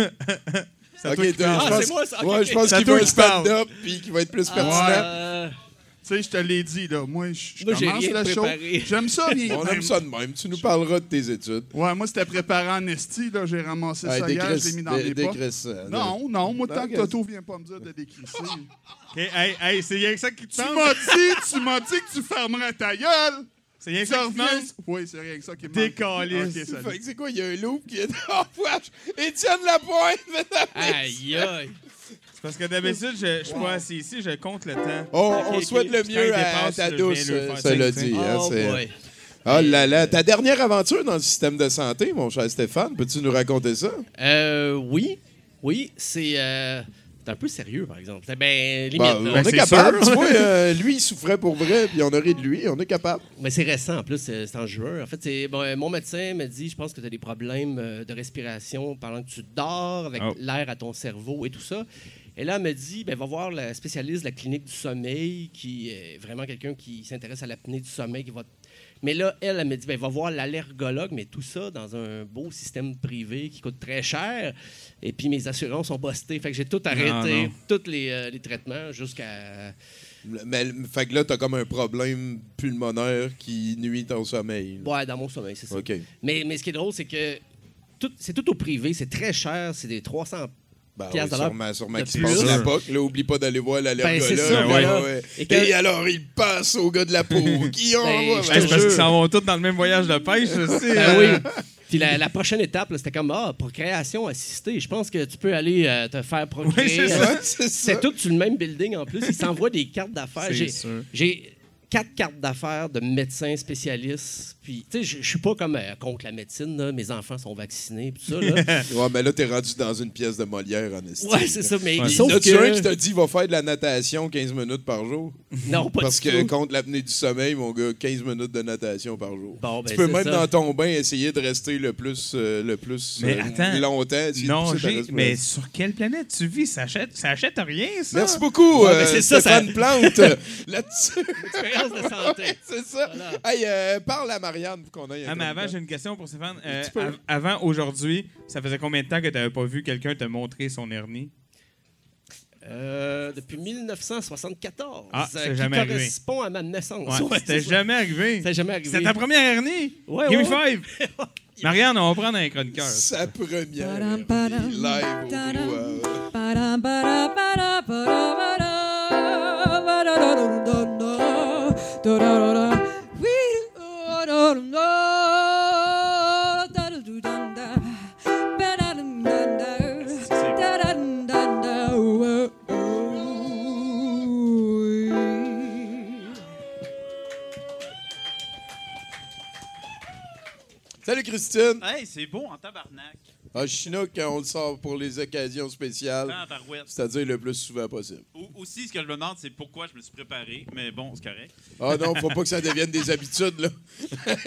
C'est je Ah, pense, c'est moi, ça. Ok, ouais, je pense qu'il va un stand-up puis qu'il va être plus pertinent. Euh, sais, je te l'ai dit, là. Moi, je Moi, commence rien le show. J'aime ça, bien. On aime ça de même. Tu nous parleras de tes études. Ouais, moi, c'était préparé en esti, là. J'ai ramassé ça hier, je l'ai mis dans mes là. Non, non, moi, tant que Toto vient pas me dire de décrisser. OK, hey, hey, c'est rien que ça qui te tu tente? m'as dit, tu m'as dit que tu fermerais ta gueule! C'est rien que ça qui te reviens. tente? Oui, c'est rien que ça qui me que c'est quoi, il y a un loup qui est dans <laughs> wesh, Étienne Lapointe, mesdames. Aïe, aïe. C'est parce que d'habitude, je je suis pas assis ici, je compte le temps. On, Ok, on souhaite le mieux à dépasse, ta douce, ça l'a dit. hein, Oh boy. Oh là là, ta dernière aventure dans le système de santé, mon cher Stéphane, peux-tu nous raconter ça? Euh, oui. Oui, c'est euh, c'est un peu sérieux, par exemple. Ben, limite. Bah, on est c'est capable. sûr. Tu vois, euh, lui, il souffrait pour vrai, puis on a ri de lui. On est capable. Mais c'est récent, en plus, c'est c'est en juin. En fait, c'est bon, euh, mon médecin m'a dit, je pense que tu as des problèmes euh, de respiration pendant que tu dors, avec Oh. l'air à ton cerveau et tout ça. Et là, elle m'a dit, ben, va voir la spécialiste de la clinique du sommeil, qui est vraiment quelqu'un qui s'intéresse à l'apnée du sommeil. Qui va... Mais là, elle, elle m'a dit, ben, va voir l'allergologue, mais tout ça dans un beau système privé qui coûte très cher. Et puis mes assurances sont bustées. Fait que j'ai tout arrêté, non. tous les, euh, les traitements jusqu'à... Mais, fait que là, t'as comme un problème pulmonaire qui nuit ton sommeil. Ouais, dans mon sommeil, c'est ça. OK. Mais, mais ce qui est drôle, c'est que tout- c'est tout au privé, c'est très cher, c'est des 300 Ben oui, de l'heure sûrement, sûrement se passe la POC. Là, oublie pas d'aller voir l'allergologue. Ben, ça, voilà. ouais. Et alors, il passe au gars de la peau. <laughs> qui Ben, c'est te parce qu'ils jure. s'en vont tous dans le même voyage de pêche aussi. Ben hein. oui. Puis la, la prochaine étape, là, c'était comme ah, procréation assistée. Je pense que tu peux aller euh, te faire procréer. Oui, c'est ça. <laughs> C'est ça. C'est tout sur le même building en plus. Ils s'envoient des cartes d'affaires. J'ai quatre cartes d'affaires de médecins spécialistes. Puis, tu sais, je suis pas comme euh, contre la médecine. là. Mes enfants sont vaccinés. Puis tout ça. Là. <laughs> Ouais, mais là, t'es rendu dans une pièce de Molière, en estime. ouais, c'est ça. Mais Ouais. sauf Y en a-tu un qui que... t'a dit va faire de la natation 15 minutes par jour? <laughs> Non, pas Parce du que tout. contre l'apnée du sommeil, mon gars, 15 minutes de natation par jour. Bon, ben, tu peux même ça. dans ton bain essayer de rester le plus, euh, le plus Mais euh, attends. longtemps. Non. Mais sur quelle planète tu vis? Ça achète, ça achète rien, ça? Merci beaucoup, Ouais, euh, ben, c'est ça, Stéphane ça- Plante. <laughs> Là-dessus, Expérience de santé. c'est ça. Voilà. Hey, euh, parle à Marianne pour qu'on aille Ah, mais avant, j'ai une question pour Stéphane. Euh, av- avant aujourd'hui, ça faisait combien de temps que tu n'avais pas vu quelqu'un te montrer son hernie? Euh, depuis 1974. Ah, euh, c'est qui jamais arrivé. correspond à ma naissance. Ouais, Ouais, c'était jamais arrivé. C'était jamais arrivé. C'était ta première hernie? Ouais, Give me five! Marianne, on va prendre un chroniqueur. Sa première padam, live au Salut Christine. Hey, c'est beau en tabarnak. Ah, Chinook, quand on le sort pour les occasions spéciales, Tabarouette. c'est-à-dire le plus souvent possible. Ou- Aussi, ce que je me demande, c'est pourquoi je me suis préparé. Mais bon, c'est correct. Ah non, faut pas que ça devienne des habitudes, là. <laughs>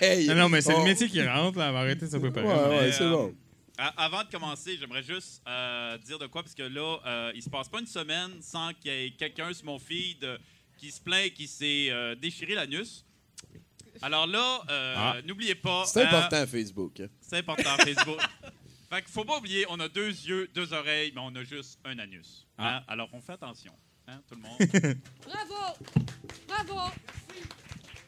Hey, Non, non, mais c'est on- le métier qui rentre, là. On va arrêter de se préparer. Ouais, ouais, c'est euh, bon. Avant de commencer, j'aimerais juste euh, dire de quoi, parce que là, euh, il se passe pas une semaine sans qu'il y ait quelqu'un sur mon feed euh, qui se plaint qui s'est euh, déchiré l'anus. Alors là, euh, Ah. n'oubliez pas. C'est hein, important, Facebook. hein. c'est important, <laughs> Facebook. fait qu'il faut pas oublier, on a deux yeux, deux oreilles, mais on a juste un anus. Ah. Hein? Alors on fait attention, hein, tout le monde? <laughs> Bravo! Bravo!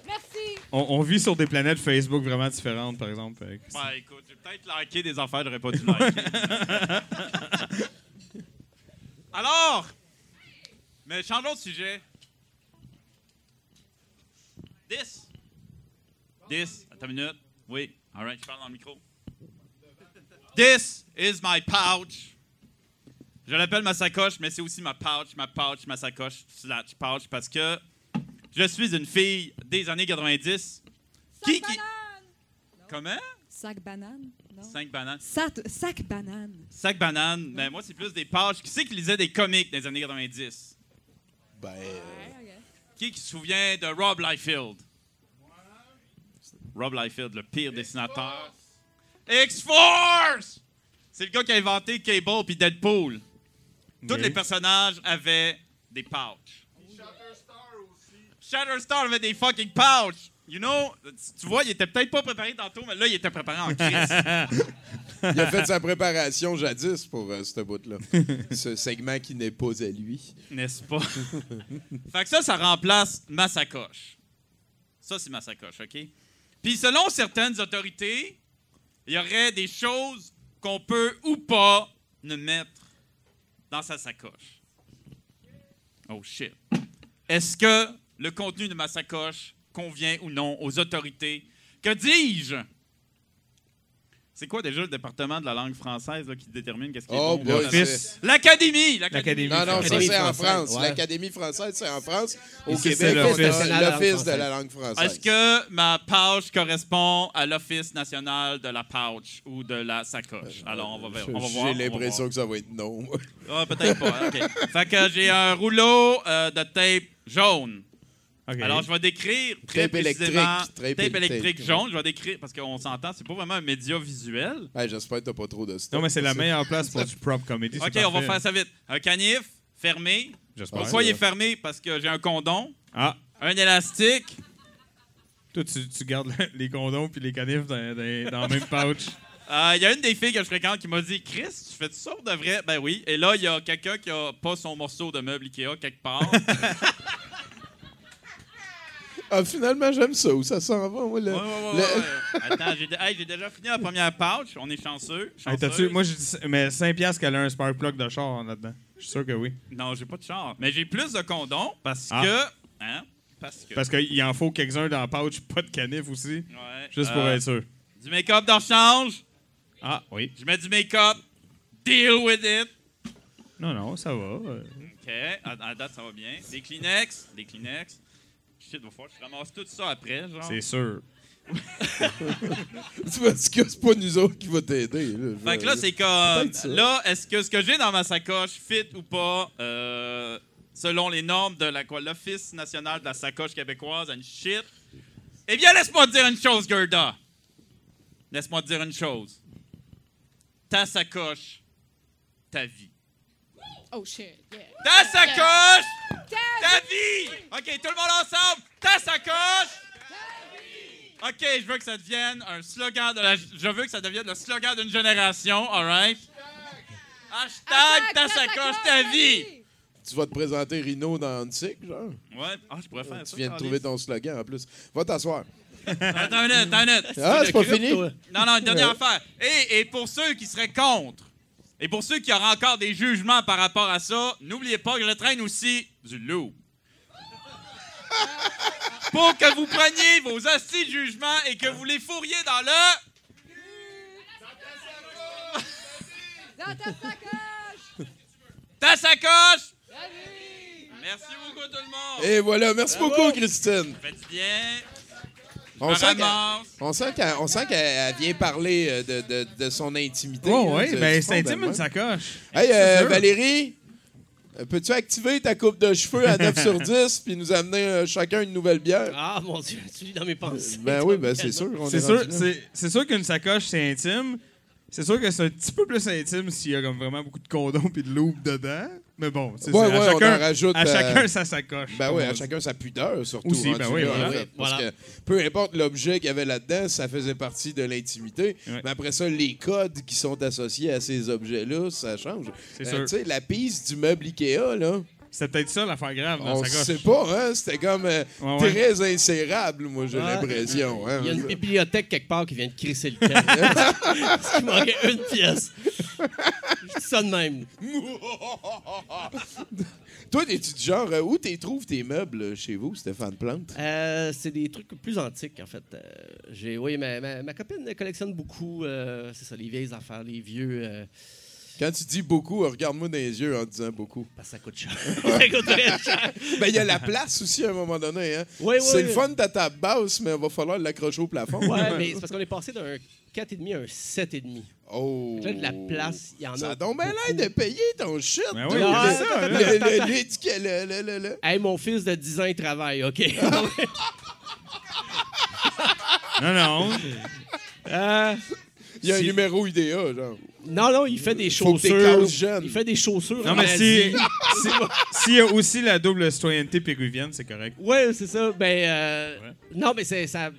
Merci! On, on vit sur des planètes Facebook vraiment différentes, par exemple. euh. Ben écoute, j'ai peut-être liké des affaires, j'aurais pas dû liker. <laughs> Alors, mais changeons de sujet. This. This. Attends une minute. Oui. All right, je parle dans le micro. This is my pouch. Je l'appelle ma sacoche, mais c'est aussi ma pouch, ma pouch, ma sacoche, slash pouch, parce que je suis une fille des années 90. Qui, qui... Comment? Sac banane? Non. Cinq bananes. Sac, sac banane. Sac banane, mais moi, c'est plus des pages. Qui c'est qui lisait des comics des années 90? Ben, euh, Qui qui se souvient de Rob Liefeld? Rob Liefeld, le pire dessinateur. X-Force! C'est le gars qui a inventé Cable puis Deadpool. Tous les personnages avaient des pouches. Shatterstar avait des fucking pouches. You know, tu- tu vois, il était peut-être pas préparé tantôt, mais là, il était préparé en <laughs> crise. Il a fait sa préparation jadis pour euh, ce bout-là. <laughs> ce segment qui n'est pas à lui. N'est-ce pas? fait que ça, ça remplace ma sacoche. Ça, c'est ma sacoche, OK? Puis selon certaines autorités, il y aurait des choses qu'on peut ou pas ne mettre dans sa sacoche. Oh shit. Est-ce que le contenu de ma sacoche convient ou non aux autorités? Que dis-je? C'est quoi déjà le département de la langue française là, qui détermine qu'est-ce qui est Oh bon? boy, L'Académie! L'Académie. Non, non, ça c'est en française, France. ouais. L'Académie française, c'est en France. Au Ici, Québec, l'Office de la langue française. Est-ce que ma pouch correspond à l'Office national de la pouch ou de la sacoche? Alors, on va, on va voir. J'ai l'impression que ça va être non. Ah, peut-être pas. OK. fait que j'ai un rouleau euh, de tape jaune. Alors, je vais décrire très Tape électrique, précisément tape tape électrique. électrique jaune. Je vais décrire, parce qu'on s'entend, c'est pas vraiment un média visuel. Hey, J'espère que t'as pas trop de stock. Non, mais c'est la meilleure place <laughs> pour du prop comedy. OK, on va faire ça vite. Un canif fermé. J'espère. Pourquoi il est fermé? Parce que j'ai un condom, Ah, un élastique, toi, tu, tu gardes le- les condoms puis les canifs dans, dans- dans le même pouch. <laughs> Euh, Il y a une des filles que je fréquente qui m'a dit Chris, tu fais ça pour de vrai Ben oui. Et là, il y a quelqu'un qui a pas son morceau de meuble Ikea quelque part. <laughs> Ah, finalement, j'aime ça. Où ça s'en va, moi, le- Ouais, ouais, ouais, le-. Attends, j'ai hey, j'ai déjà fini la première pouch. On est chanceux. Hey, chanceux. t'as-tu- moi, je dis, mais 5 piastres qu'elle a un spark plug de char là-dedans. Je suis sûr que oui. Non, j'ai pas de char. Mais j'ai plus de condoms parce Ah. que. Hein? Parce que. Parce qu'il en faut quelques-uns dans le pouch, pas de canif aussi. Ouais. Juste pour Euh, être sûr. Du make-up de rechange. Ah, oui. Je mets du make-up. Deal with it. Non, non, ça va. euh. OK. À, à date, ça va bien. Des Kleenex. Des Kleenex. Shit, va falloir que je ramasse tout ça après, genre. C'est sûr. <laughs> C'est parce que c'est pas nous autres qui va t'aider. là. Fait que là, c'est comme. Là, est-ce que ce que j'ai dans ma sacoche fit ou pas euh, selon les normes de la quoi, l'Office national de la sacoche québécoise and shit? Eh bien, laisse-moi te dire une chose, Gerda. Laisse-moi te dire une chose. Ta sacoche, ta vie. Oh shit, yeah. Ta sacoche, ta vie! OK, tout le monde ensemble. Ta sacoche. OK, je veux que ça devienne un slogan de la... Je veux que ça devienne le slogan d'une génération, all right? Hashtag ta sacoche, ta vie! Tu vas te présenter Rino dans Antique, genre? Ouais, ah, je pourrais faire ça. Tu viens de trouver ton slogan en plus. Va t'asseoir. Attends une minute, attends une minute. Ah, c'est pas fini? toi. Non, non, une dernière Ouais. affaire. Et, et pour ceux qui seraient contre, et pour ceux qui auraient encore des jugements par rapport à ça, n'oubliez pas que je traîne aussi du loup. pour que vous preniez vos hosties de jugement et que vous les fourriez dans le... Dans ta sacoche! Ta sacoche! Merci beaucoup tout le monde! Et voilà, merci beaucoup, Christine. Faites bien. On sent on sent qu'elle vient parler euh, de, de, de son intimité. Oh, oui, ben c'est intime fondament. une sacoche. Hey, euh. Valérie, euh, peux-tu activer ta coupe de cheveux à 9 sur 10 puis nous amener euh, chacun une nouvelle bière? Ah, mon Dieu, tu lis dans mes pensées. Ben oui, ben <laughs> c'est sûr. on C'est est sûr, sûr qu'une sacoche, c'est intime. C'est sûr que c'est un petit peu plus intime s'il y a comme vraiment beaucoup de condoms et de loup dedans. Mais bon, c'est Ouais, ça. À chacun, rajoute, à euh, chacun sa sacoche. Ben oui, à chacun sa pudeur, surtout. Aussi, rendu ben oui, là, voilà. en fait, parce Voilà. que peu importe l'objet qu'il y avait là-dedans, ça faisait partie de l'intimité. Ouais. Mais après ça, les codes qui sont associés à ces objets-là, ça change. C'est Euh, sûr. Tu sais, la piste du meuble Ikea, là, C'est peut-être ça l'affaire grave dans on sacoche. sait pas, hein? C'était comme euh, Ouais, ouais. très insérable, moi, j'ai l'impression. hein. Il y a une bibliothèque quelque part qui vient de crisser le camp. <laughs> <laughs> Qu'il manquait une pièce. Je dis ça de même. <laughs> Toi, t'es-tu du genre, euh, où t'es trouves tes meubles euh, chez vous, Stéphane Plante? Euh, c'est des trucs plus antiques, en fait. Euh, j'ai, oui, ma, ma, ma copine collectionne beaucoup, c'est ça, les vieilles affaires, les vieux. Quand tu dis beaucoup, regarde-moi dans les yeux en disant beaucoup. parce que ça coûte cher. <laughs> ça coûte très cher. Ben, il y a la place aussi à un moment donné. Hein? Oui, oui, c'est oui. le fun de ta table basse, mais il va falloir l'accrocher au plafond. Ouais, mais c'est parce qu'on est passé d'un 4,5 à un 7,5. Oh! Là, de la place, il y en a. Ça a donc bien l'air de payer ton shit. Ben oui, Ah, Le- c'est ça, hein. le- le- le- Hey, mon fils de 10 ans, il travaille, OK? <laughs> Non, non. Euh, Il y a un numéro IDEA, genre. Non, non, il fait des Faut que t'es chaussures. jeune. Il fait des chaussures. Non, en mais si- Asie. <laughs> si- S'il y a aussi la double citoyenneté péruvienne, c'est correct. Ouais, c'est ça. Ben, euh, Ouais. non, mais c'est ça.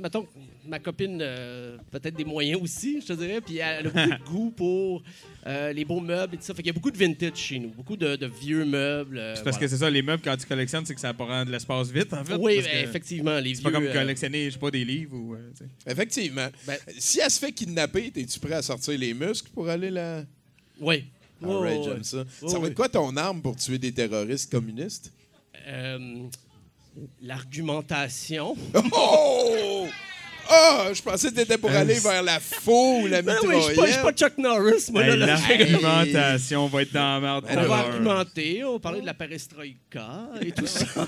Mettons, ma copine, euh, peut-être des moyens aussi, je te dirais. Puis elle a beaucoup de goût pour euh, les beaux meubles et tout ça. Fait qu'il y a beaucoup de vintage chez nous, beaucoup de, de vieux meubles. euh, C'est parce voilà. que c'est ça, les meubles, quand tu collectionnes, c'est que ça prend de l'espace vite, en fait. Oui, parce ben, que effectivement, les C'est vieux. pas comme euh, collectionner, je sais pas, des livres ou. euh. Effectivement. Ben- si elle se fait kidnapper, es-tu prêt à sortir les muscles pour aller là? Oui. All Ouais, right, j'aime ça? Ça va être quoi ton arme pour tuer des terroristes communistes? Euh, L'argumentation. Oh! Ah! je pensais que t'étais pour aller vers la faux ou la Ben oui, je suis pas- je suis pas mitraillette. Chuck Norris, moi. Hey. L'argumentation va être dans la merde. On va ouais. argumenter, on va parler de la perestroïka et tout ça. <laughs>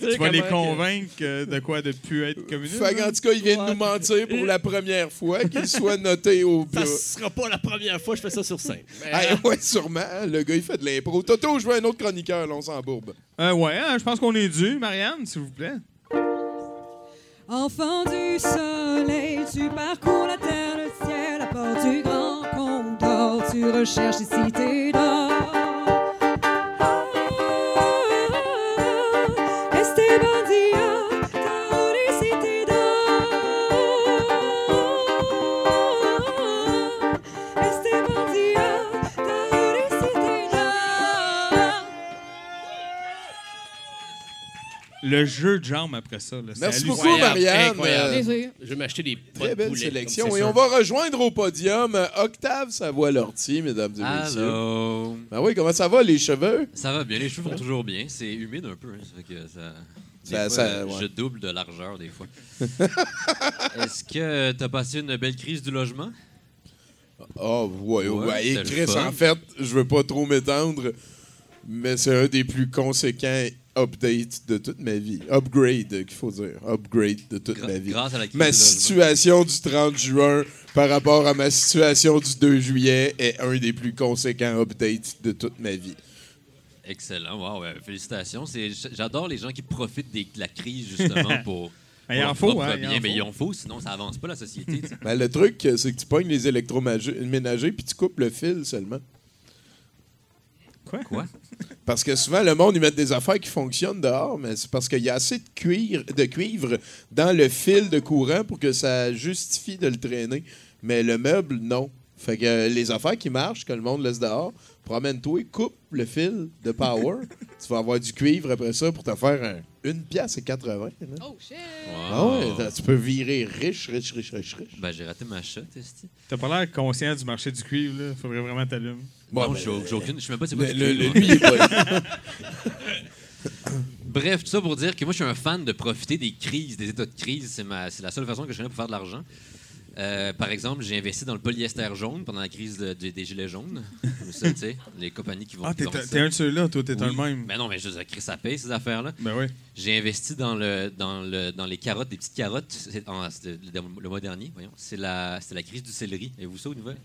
Tu vas les convaincre euh, de quoi de plus être communiste? Fait qu'en tout cas, il vient de nous mentir pour la première fois qu'il soit noté au Ça plat. sera pas la première fois que je fais ça sur scène. Hey, <laughs> euh, ouais, sûrement. Le gars, il fait de l'impro. Toto, je veux un autre chroniqueur, là, on s'embourbe. Euh, ouais, hein, je pense qu'on est dû. Marianne, s'il vous plaît. Enfant du soleil, tu parcours la terre, le ciel, à port du grand condor, tu recherches les cités d'or. Le jeu de jambes après ça. Là, Merci beaucoup, Marianne. incroyable. Euh, je vais m'acheter des Très belle sélection. Et on va rejoindre au podium euh, Octave Savoie-Lortie, mesdames et messieurs. Allô. Ben oui, comment ça va, les cheveux? Ça va bien, les cheveux vont toujours bien. C'est humide un peu, hein, ça fait que ça. des Ça- fois, ça- ouais. Je double de largeur des fois. <laughs> Est-ce que tu as passé une belle crise du logement? Oh, ouais, ouais. Ouais, Et Chris, en fait, je veux pas trop m'étendre, mais c'est un des plus conséquents updates de toute ma vie. Upgrade, qu'il faut dire. Upgrade de toute Gra- ma vie. grâce à la crise Ma situation du 30 juin par rapport à ma situation du 2 juillet est un des plus conséquents updates de toute ma vie. Excellent, wow, ouais, félicitations. J'adore les gens qui profitent des- de la crise justement <laughs> pour. Ben, il en faut, hein, il en bien, mais faut. il en faut, sinon ça avance pas la société. <laughs> Ben, le truc, euh, c'est que tu pognes les électroménagers puis tu coupes le fil seulement. Quoi? Quoi? Parce que souvent, le monde, ils mettent des affaires qui fonctionnent dehors, mais c'est parce qu'il y a assez de cuivre, de cuivre dans le fil de courant pour que ça justifie de le traîner. Mais le meuble, non. Fait que euh, les affaires qui marchent, que le monde laisse dehors, promène-toi, coupe le fil de power. <laughs> tu vas avoir du cuivre après ça pour te faire un, une pièce et 80. là. Oh shit! Ah ouais, tu peux virer riche, riche, riche, riche, riche. Ben, j'ai raté ma shot, esti. T'as pas l'air conscient du marché du cuivre, là. Faudrait vraiment t'allumer. Bon, non, ben, j'ai j'ai aucune. Je sais même pas c'est quoi le- du le- cuivre, le- lui, il est pas- <laughs> Bref, tout ça pour dire que moi, je suis un fan de profiter des crises, des états de crise. C'est ma- c'est la seule façon que je connais pour faire de l'argent. Euh, par exemple, j'ai investi dans le polyester jaune pendant la crise de- de- des gilets jaunes. Ça, tu sais, les compagnies qui vont. Ah, t'es un de ceux-là, toi, t'es un le même. Ben non, mais je veux Chris, ça paye ces affaires-là. Ben oui. J'ai investi dans, le, dans, le, dans les carottes, des petites carottes. C'est- en- le, le mois dernier, voyons. C'est la, c'était la crise du céleri. Avez-vous ça aux nouvelles?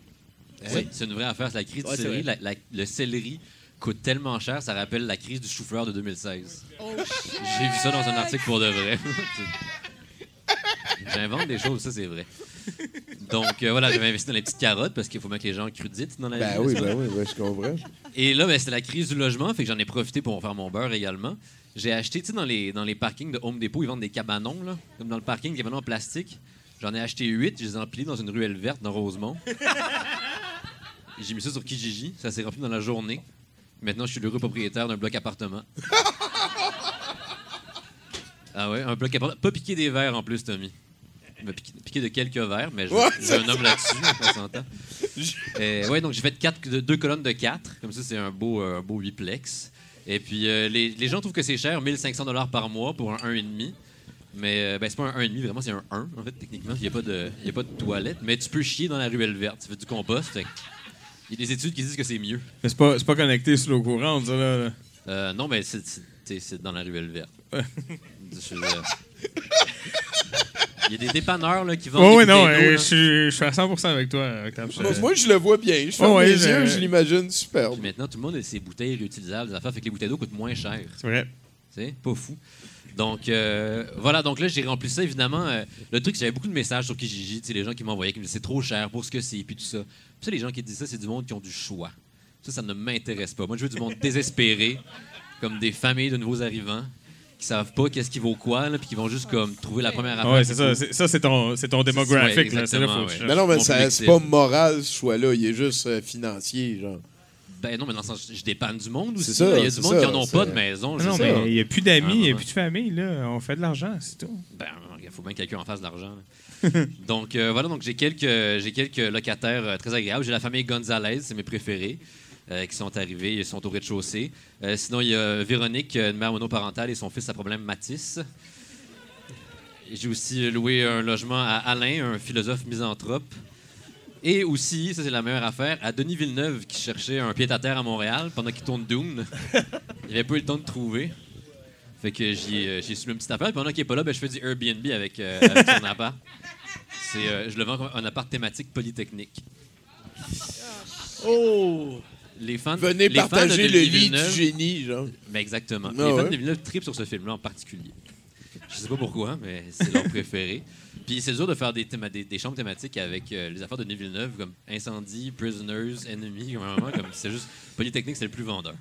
Oui, c'est une vraie affaire. C'est la crise Ouais, du c'est céleri. vrai. La- la- le céleri coûte tellement cher, ça rappelle la crise du chou-fleur de 2016. Oh shit! J'ai vu ça dans un article pour de vrai. <laughs> J'invente des choses, ça c'est vrai. Donc euh, voilà, j'avais investi dans les petites carottes parce qu'il faut bien que les gens cruditent dans la vie. Ben oui, n'est-ce pas? ben oui, ben, je comprends. Et là, ben, c'était la crise du logement, fait que j'en ai profité pour faire mon beurre également. J'ai acheté, tu sais, dans les, dans les parkings de Home Depot, ils vendent des cabanons, là, comme dans le parking, des cabanons en plastique. J'en ai acheté huit, je les ai empilés dans une ruelle verte dans Rosemont. J'ai mis ça sur Kijiji, ça s'est rempli dans la journée. Maintenant, je suis l'heureux propriétaire d'un bloc appartement. <laughs> Ah ouais, un bloc appartement. Pas piqué des verres en plus, Tommy. M'a piqué, piqué de quelques verres, mais je- Ouais, j'ai un homme là-dessus, on s'entend. <laughs> Euh, ouais, donc j'ai fait quatre, deux colonnes de quatre. Comme ça, c'est un beau, euh, un beau huitplex. Et puis, euh, les, les gens trouvent que c'est cher, 1500 par mois pour un 1,5. Mais euh, ben, c'est pas un 1,5, vraiment, c'est un 1, en fait, techniquement. Il n'y a, pas de- y a pas de toilette. Mais tu peux chier dans la ruelle verte. Tu fais du compost. Il y a des études qui disent que c'est mieux. Mais c'est pas, c'est pas connecté sur l'eau courante, ça, là. là. Euh, non, mais c'est dans la ruelle verte. <laughs> <laughs> Il y a des dépanneurs là, qui vendent. Oh, des oui, non, bouteilles d'eau, euh, là. je suis- je suis à 100% avec toi, Octave. Je- Moi, moi, je le vois bien. Je ferme Oh, ouais, les je- yeux, je l'imagine superbe. Puis maintenant, tout le monde a ses bouteilles réutilisables, des affaires, fait que les bouteilles d'eau coûtent moins cher. C'est vrai. C'est pas fou. Donc, euh, voilà. Donc là, j'ai rempli ça, évidemment. euh, le truc, j'avais beaucoup de messages sur Kijiji. Tu sais, les gens qui m'envoyaient, qui me disaient c'est trop cher pour ce que c'est, puis tout ça. Puis ça, les gens qui disent ça, c'est du monde qui ont du choix. Ça, ça ne m'intéresse pas. Moi, je veux du monde <laughs> désespéré, comme des familles de nouveaux arrivants, qui savent pas qu'est-ce qui vaut quoi, là, puis qui vont juste comme trouver la première affaire. Ouais, c'est ça. Ça, c'est ton, c'est ton démographique. Ouais, là. C'est faut ouais. non, mais Mon ça- public c'est cible. pas moral ce choix-là. Il est juste euh, financier, genre. Ben non, mais dans le sens, je dépanne du monde aussi. C'est ça, là. Il y a du c'est monde ça, qui en ont pas c'est- de maison. je Non, sais mais il n'y a plus d'amis, il n'y a Ah, plus de famille. Là. On fait de l'argent, c'est tout. Ben, il faut bien que quelqu'un en fasse de l'argent. là. <laughs> donc, euh, voilà, donc j'ai quelques, j'ai quelques locataires euh, très agréables. J'ai la famille Gonzalez, c'est mes préférés, euh, qui sont arrivés, ils sont au rez-de-chaussée. Euh, sinon, il y a Véronique, euh, une mère monoparentale, et son fils a problème Matisse. J'ai aussi loué un logement à Alain, un philosophe misanthrope. Et aussi, ça c'est la meilleure affaire, à Denis Villeneuve qui cherchait un pied-à-terre à Montréal pendant qu'il tourne Dune. <laughs> il avait pas eu le temps de trouver. Fait que euh, j'ai soumis une petite affaire. Puis pendant qu'il est pas là, ben, je fais du Airbnb avec, euh, avec son <laughs> appart. C'est, euh, je le vends comme un appart thématique polytechnique. Oh! Les fans, Venez les fans de partager le lit du génie, genre. Ben exactement. Ah les fans ouais? de Villeneuve tripent sur ce film-là en particulier. Je sais pas pourquoi, mais c'est leur préféré. <laughs> Puis c'est dur de faire des, théma- des, des chambres thématiques avec euh, les affaires de Denis Villeneuve, comme Incendie, Prisoners, Enemy, comme, vraiment, comme c'est juste Polytechnique, c'est le plus vendeur.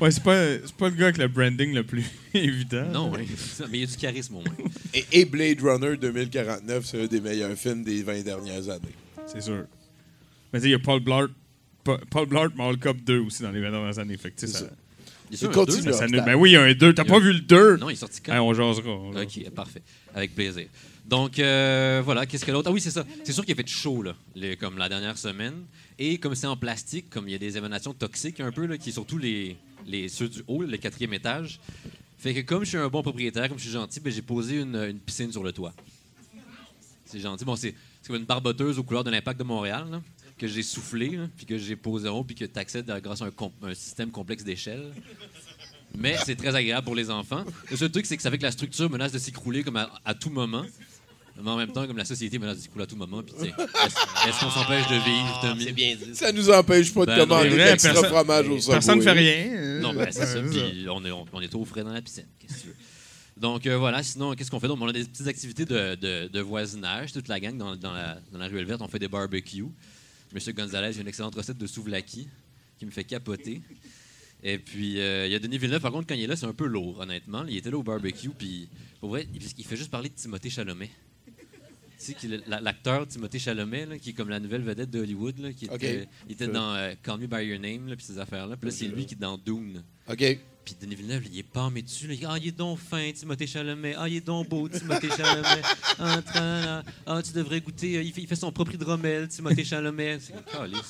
Ouais, c'est pas, c'est pas le gars avec le branding le plus <laughs> évident. Non, oui. Mais il y a du charisme au moins. Et, et Blade Runner 2049, c'est un des meilleurs films des 20 dernières années. C'est sûr. Mais tu sais, il y a Paul Blart. Pa- Paul Blart Mall Cop 2 aussi dans les 20 dernières années. Fait que, ça, ça. Il ça, continue. deux? ça, Ben oui, il y a un 2. T'as pas un- vu le 2? Non, il est sorti quand? Hey, on jasera. on jasera. Ok, parfait. Avec plaisir. Donc, euh, voilà, qu'est-ce que l'autre? Ah oui, c'est ça. C'est sûr qu'il a fait chaud, là, les- comme la dernière semaine. Et comme c'est en plastique, comme il y a des émanations toxiques un peu, là, qui sont tous les, les, ceux du haut, le quatrième étage. Fait que comme je suis un bon propriétaire, comme je suis gentil, ben, j'ai posé une, une piscine sur le toit. C'est gentil. Bon, c'est c'est comme une barboteuse aux couleurs de l'impact de Montréal, là, que j'ai soufflé, là, puis que j'ai posé en haut, puis que tu accèdes grâce à un, com- un système complexe d'échelle. Mais c'est très agréable pour les enfants. Le seul truc, c'est que ça fait que la structure menace de s'écrouler comme à, à tout moment. Mais en même temps, comme la société menace de s'écrouler à tout moment. Puis, tu sais, est-ce qu'on s'empêche de vivre, Tommy? C'est bien dit. Ça nous empêche pas de Ben commander vrai, l'extra personne- fromage au Subway. Personne ne fait rien. euh, Non, ben, c'est ça. Puis on est, on, on est au frais dans la piscine. Qu'est-ce que tu veux? Donc euh, voilà, sinon, qu'est-ce qu'on fait? Donc, on a des petites activités de, de- de voisinage, toute la gang dans, dans la, dans la ruelle verte. On fait des barbecues. Monsieur Gonzalez, il a une excellente recette de souvlaki qui me fait capoter. Et puis, euh, il y a Denis Villeneuve. Par contre, quand il est là, c'est un peu lourd, honnêtement. Il était là au barbecue, puis pour vrai, il, fait juste parler de Timothée Chalamet. Tu sais, l'acteur Timothée Chalamet, là, qui est comme la nouvelle vedette de Hollywood, là, qui était, Ok. il était dans euh, Call Me By Your Name, puis ces affaires-là. Puis là, c'est lui qui est dans Dune. OK. Puis Denis Villeneuve, il est palmé dessus. Là. Il dit, ah, il est donc fin, Timothée Chalamet. Ah, il est donc beau, Timothée Chalamet. <laughs> Ah, tra- ah, tu devrais goûter. euh, Il fait, il fait son propre hydromel, Timothée Chalamet. C'est Calisse.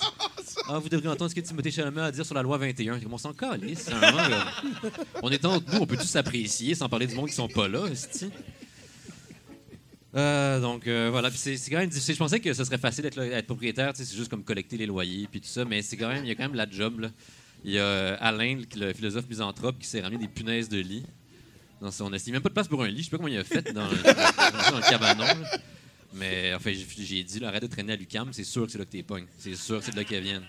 Ah, vous devriez entendre ce que Timothée Chalamet a à dire sur la loi 21. Comme on s'en calisse. moment, là. On est entre nous, on peut tous s'apprécier sans parler du monde qui sont pas là. Euh, donc euh, voilà, c'est quand même difficile. Je pensais que ce serait facile d'être être propriétaire, c'est juste comme collecter les loyers puis tout ça, mais c'est quand même il y a quand même la job là. Il y a euh, Alain, le philosophe misanthrope, qui s'est ramené des punaises de lit dans son Il n'y a même pas de place pour un lit. Je sais pas comment il a fait dans, dans, dans le cabanon. là. Mais enfin, j'ai dit, là, arrête de traîner à l'UCAM, c'est sûr que c'est là que t'es pognes. C'est sûr que c'est de là qu'elles viennent.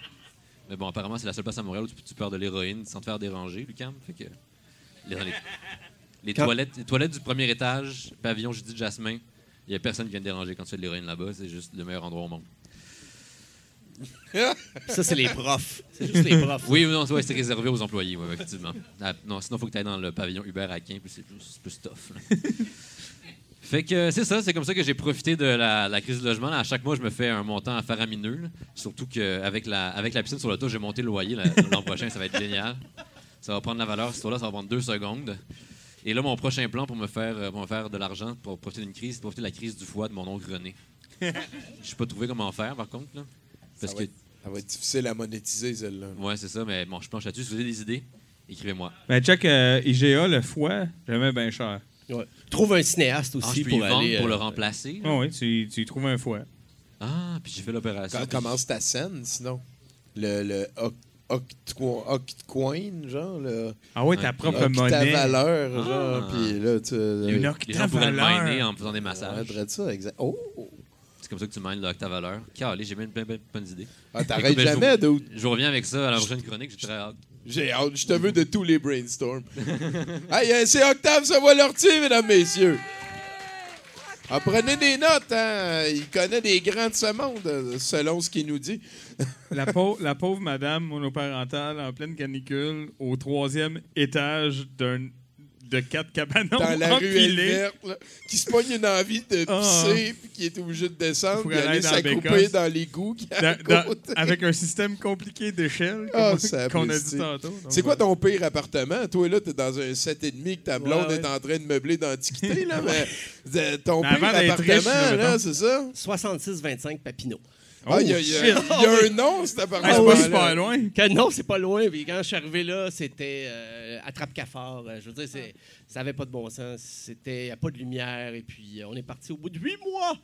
Mais bon, apparemment, c'est la seule place à Montréal où tu, tu perds de l'héroïne sans te faire déranger, l'UCAM. Fait que. Les, les- les Quand- toilettes, les toilettes du premier étage, pavillon Judith Jasmin, il n'y a personne qui vient te déranger quand tu fais de l'héroïne là-bas. C'est juste le meilleur endroit au monde. Ça, c'est les <laughs> profs. C'est juste les profs. Oui, non, ouais, c'est réservé aux employés, ouais, effectivement. Ah, non, sinon, il faut que tu ailles dans le pavillon Uber à puis c'est plus, c'est plus tough. là. <laughs> fait que c'est ça, c'est comme ça que j'ai profité de la, la crise du logement. là. À chaque mois, je me fais un montant à faramineux. là. Surtout qu'avec la, avec la piscine sur le toit, j'ai monté le loyer l'an <laughs> prochain, ça va être génial. Ça va prendre la valeur, ce toit-là, ça va prendre deux secondes. Et là, mon prochain plan pour me faire, euh, pour me faire de l'argent, pour profiter d'une crise, c'est profiter de la crise du foie de mon oncle René. Je n'ai pas trouvé comment faire, par contre. Là. Parce ça, que, va être, ça va être difficile à monétiser, celle-là. ouais, c'est ça, mais bon, je planche là-dessus. Si vous avez des idées, écrivez-moi. Ben, check euh, IGA, le foie, jamais bien cher. Ouais. Trouve un cinéaste Ah, aussi je peux pour y vendre aller. pour euh, le remplacer. Ah oui, tu, tu y trouves un foie. Ah, puis j'ai fait l'opération. Quand commence ta scène, sinon? Le, le oc- octco- octcoin, genre, le Ah oui, ta propre octa monnaie. valeur, Ah. genre, puis là, tu... Une Les gens pourraient le miner en faisant des Ouais, massages. dirais ça, exact. Oh! C'est comme ça que tu mines l'octavaleur. Calé, j'ai bien plein de bonnes idées. Ah, <laughs> t'arrêtes Ben, je jamais, vous- dude. Je reviens avec ça à la prochaine chronique. J'ai très hâte. J'ai hâte. Je te veux de tous les brainstorms. <laughs> hey, euh, c'est Octave Savoie-Lortier, mesdames, messieurs. Ah, prenez des notes, hein. Il connaît des grands de ce monde, euh, selon ce qu'il nous dit. <laughs> La, pau- la pauvre madame monoparentale en pleine canicule au troisième étage d'un de quatre cabanons Dans la là, qui se pogne une envie de Ah. pisser, puis qui est obligé de descendre, puis aller dans s'accrouper dans l'égout Dans- côté. avec un système compliqué d'échelle Ah, qu'on a dit tantôt. C'est quoi ton pire appartement? Toi, là, t'es dans un 7,5 que ta blonde Ouais, ouais. est en train de meubler d'antiquité, là, <laughs> mais euh, ton Mais pire appartement, riche, là, c'est ça? 66-25 Papineau. Ah, il y a, il y a- shit. il y a un nom, cet Ah, c'est pas super loin. Que non, c'est pas loin. Puis quand je suis arrivé là, c'était euh, attrape-cafard. Euh, Je veux dire, c'est- ça avait pas de bon sens. C'était y a pas de lumière. Et puis, euh, on est parti au bout de huit mois.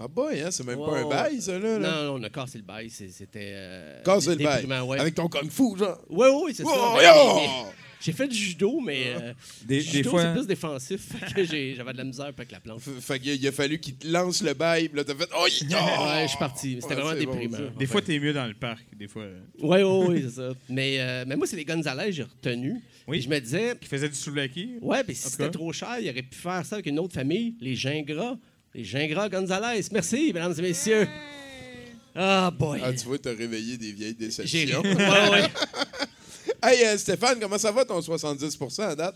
Ah, boy, hein, c'est même Ouais, pas un ouais. bail, ça, là. là. Non, non, on a cassé le bail. C'est- C'était. Euh, Casse le bail. déprimant, ouais. Avec ton kung fu, genre. Ouais, ouais, c'est ça. Oh, Ben, mais- mais J'ai fait du judo, mais. euh, Des, judo, des fois, c'est plus défensif. <laughs> fait que j'ai- J'avais de la misère avec la plante. F- Fait qu'il a- il a fallu qu'il te lance le bail, puis là, t'as fait. Oh, il- oh! Ouais, je suis parti. C'était Ouais, vraiment bon, déprimant. ça. des fois, t'es mieux dans le parc. Des fois, Ouais, ouais, ouais, c'est ça. Mais, euh, mais moi, c'est les Gonzalez, j'ai retenu. Oui. Puis je me disais, qui faisait du souvlaki? ouais, mais si c'était trop cher, il aurait pu faire ça avec une autre famille, les Gingras. Les Gingras Gonzalez. Merci, mesdames et messieurs. Ah, boy. Ah, tu vois, t'as réveillé des vieilles J'ai déceptions. ouais, ouais. <laughs> hey, euh, Stéphane, comment ça va ton 70% à date?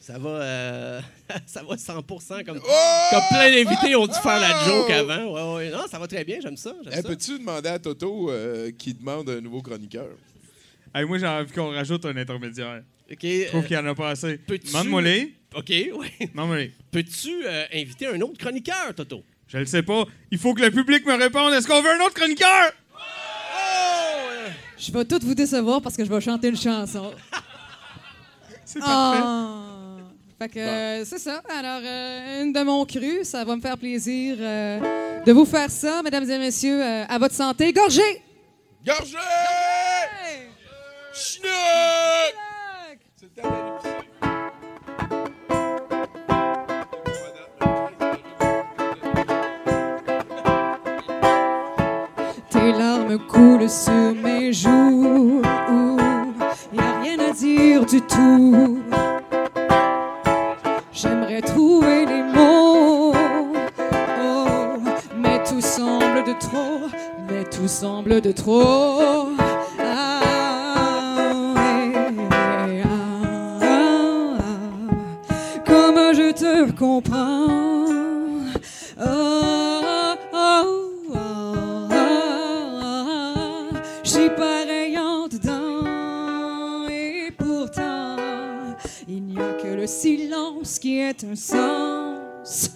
Ça va, euh, <laughs> ça va 100 comme, Oh! comme plein d'invités ont dû faire la Oh! joke avant. Ouais, ouais. Non, ça va très bien, j'aime ça. Hey, ça. Peux-tu demander à Toto euh, qui demande un nouveau chroniqueur? Hey, moi, j'ai envie qu'on rajoute un intermédiaire. OK. Je trouve euh, qu'il y en a pas assez. peux-tu- Demande-moi les. OK, ouais. Demande-moi les. Peux-tu euh, inviter un autre chroniqueur, Toto? Je le sais pas. Il faut que le public me réponde. Est-ce qu'on veut un autre chroniqueur? Je vais tout vous décevoir parce que je vais chanter une chanson. C'est parfait. Ah! Fait que euh, c'est ça. Alors, euh, une de mon cru, ça va me faire plaisir euh, de vous faire ça, mesdames et messieurs, euh, à votre santé. Gorgé! Schnock! Larmes coulent sur mes joues. Y a rien à dire du tout. J'aimerais trouver les mots. Oh, mais tout semble de trop. Mais tout semble de trop. Ah, ah, ah, ah. Comme je te comprends. Le silence qui est un sens.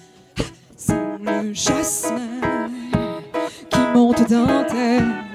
C'est le jasmin qui monte dans tes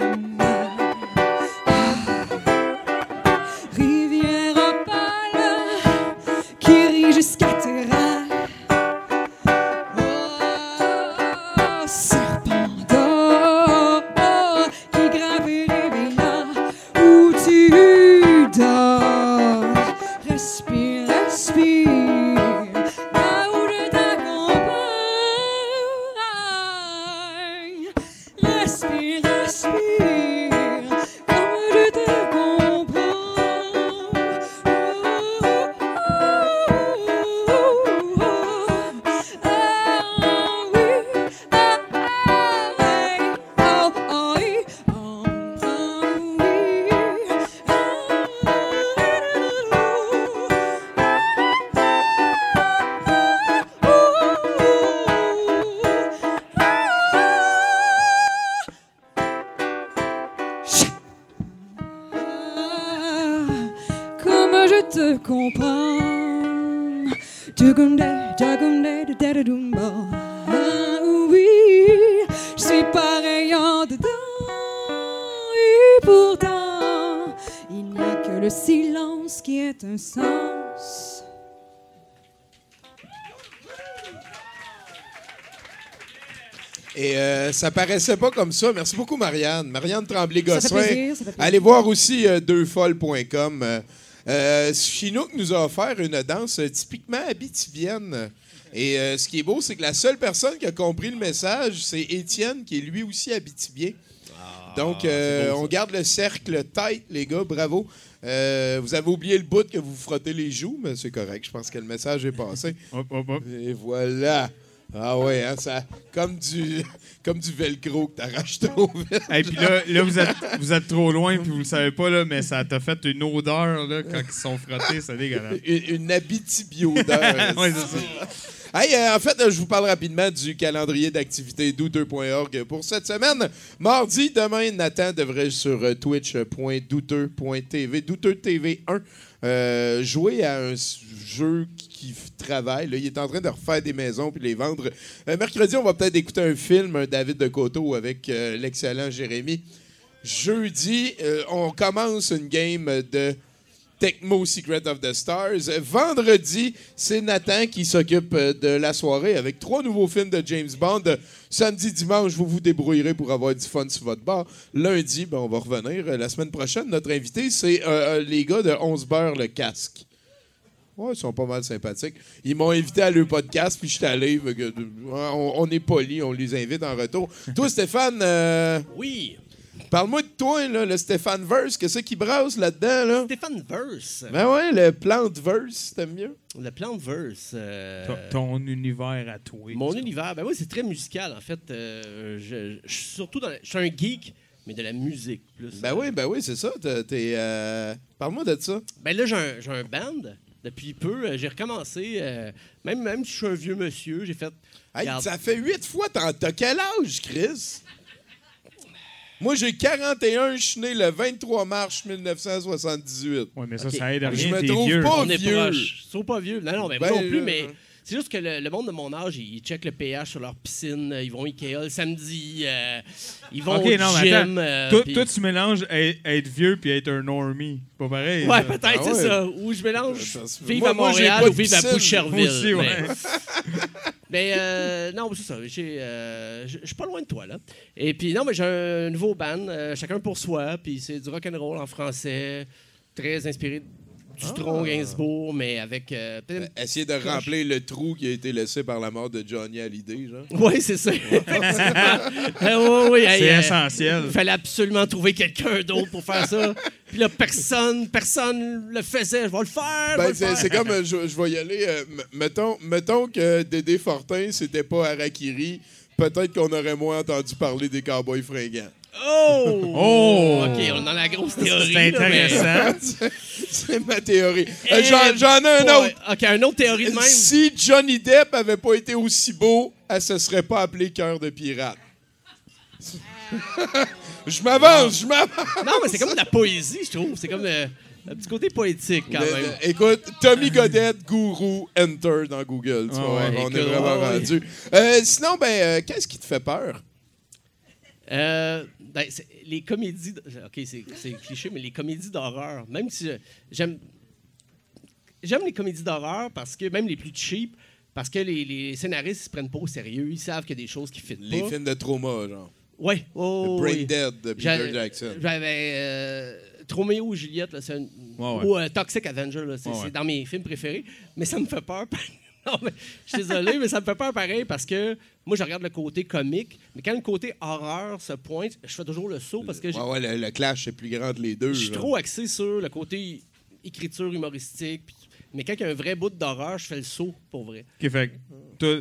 Et euh, ça paraissait pas comme ça. Merci beaucoup, Marianne. Marianne Tremblay-Gosselin. Allez voir aussi euh, deuxfolles.com. Euh, euh, Chinook nous a offert une danse typiquement habitibienne. Et euh, ce qui est beau, c'est que la seule personne qui a compris le message, c'est Étienne, qui est lui aussi habitibien. Donc, euh, on garde le cercle tight, les gars. Bravo. Euh, vous avez oublié le bout que vous frottez les joues, mais c'est correct. Je pense que le message est passé. Hop, hop, hop. Et voilà. Ah ouais, hein, ça, comme du, <laughs> comme du velcro que t'arraches trop vite. Et puis là, là vous, êtes, vous êtes trop loin, puis vous le savez pas, là, mais ça t'a fait une odeur là, quand ils sont frottés, c'est dégueulasse. <laughs> Une, une. <laughs> Ouais, c'est ça. Hey, euh, en fait, je vous parle rapidement du calendrier d'activité douteux.org pour cette semaine. Mardi, demain, Nathan devrait sur euh, twitch.douteux.tv, douteux TV 1, euh, jouer à un jeu qui travaille. Il est en train de refaire des maisons puis les vendre. Euh, mercredi, on va peut-être écouter un film, un David de Coteau avec euh, l'excellent Jérémy. Jeudi, on commence une game de Tecmo Secret of the Stars. Vendredi, c'est Nathan qui s'occupe euh, de la soirée avec trois nouveaux films de James Bond. Samedi, dimanche, vous vous débrouillerez pour avoir du fun sur votre bar. Lundi, ben, on va revenir. La semaine prochaine, notre invité, c'est euh, euh, les gars de 11 beurre le casque. Ouais, ils sont pas mal sympathiques. Ils m'ont invité à leur podcast, puis je suis allé. on, on est poli, on les invite en retour. Toi, <laughs> Stéphane, euh, Oui, parle-moi de toi, là, le Stéphane Verse. Qu'est-ce qui brasse là-dedans? Là? Stéphane Verse. Ben ouais, le Plant Verse, t'aimes mieux? Le Plant Verse. euh, Ton, ton univers à toi. Mon univers, ben oui, c'est très musical en fait. Euh, je, je suis surtout dans, je suis un geek, mais de la musique plus. Ben oui, ben oui, c'est ça. T'es, euh, Parle-moi de ça. Ben là, j'ai un, j'ai un band depuis peu. Euh, J'ai recommencé, euh, même, même si je suis un vieux monsieur, j'ai fait. Hey, Regarde. ça fait huit fois. T'as quel âge, Chris? Moi, j'ai 41, je suis né le 23 mars 1978. Ouais, mais ça, ça aide à Je rien. me t'es trouve vieux. pas On est vieux. proche. Ils sont pas vieux. Non, non, mais moi Ben, non plus, euh, mais c'est juste que le, le monde de mon âge, ils, checkent le pH sur leur piscine, euh, ils vont Ikea le samedi, euh, ils vont Ok, au non, mais gym. euh, Toi, tu mélanges être, être vieux puis être un normie. Pas pareil. Ouais, peut-être, Ah c'est ouais. ça. Ou je mélange vivre moi- à moi, j'ai Montréal pas ou de vivre à piscine. Boucherville. Moi aussi, ouais. Mais, <laughs> mais, euh, non, c'est ça. euh, Je je suis pas loin de toi, là. Et puis, non, mais j'ai un nouveau band, euh, chacun pour soi. Puis c'est du rock'n'roll en français, très inspiré du Tron Gainsbourg, mais avec euh, peut-être Essayer de remplir le trou qui a été laissé par la mort de Johnny Hallyday, genre. Oui, c'est ça. Euh, oui, oui, hey, C'est euh, essentiel. Il fallait absolument trouver quelqu'un d'autre pour faire ça. Puis là, personne, personne le faisait. Je vais le faire. Ben, c'est, faire. c'est comme, euh, je, je vais y aller. euh, mettons, mettons que Dédé Fortin, c'était pas Harakiri, peut-être qu'on aurait moins entendu parler des cowboys fringants. Oh! Oh! OK, on est dans la grosse théorie. C'est mais- intéressant. <laughs> c'est ma théorie. Euh, j'en, j'en ai un autre. OK, une autre théorie de même. Si Johnny Depp avait pas été aussi beau, elle se serait pas appelée Cœur de pirate. <laughs> je m'avance, je m'avance. Non, mais c'est comme de la poésie, je trouve. C'est comme un petit côté poétique, quand Le- même. le- écoute, Tommy Godette, Gourou, Enter dans Google. Tu Ah vois, ouais, on est vraiment ouais. rendu. Euh, sinon, ben, euh, qu'est-ce qui te fait peur? Euh, ben, les comédies. OK, c'est cliché, mais les comédies d'horreur, même si j'aime. J'aime les comédies d'horreur parce que, même les plus cheap, parce que les, les scénaristes ils se prennent pas au sérieux. Ils savent qu'il y a des choses qui ne Les pas. films de trauma, genre. Ouais, oh, Brain oui. Dead de Peter J'a- Jackson. J'avais euh, Troméo ou Juliette, là, c'est un- Ouais, ouais. ou euh, Toxic Avenger, là, c'est Ouais, c'est ouais. dans mes films préférés. Mais ça me fait peur. <laughs> non, mais je suis désolé, mais ça me fait peur pareil parce que moi, je regarde le côté comique, mais quand le côté horreur se pointe, je fais toujours le saut parce que j'ai- Ouais, ouais, le, le clash est plus grand entre les deux. je suis trop axé sur le côté écriture humoristique. puis- mais quand il y a un vrai bout d'horreur, je fais le saut pour vrai. OK, fait toi,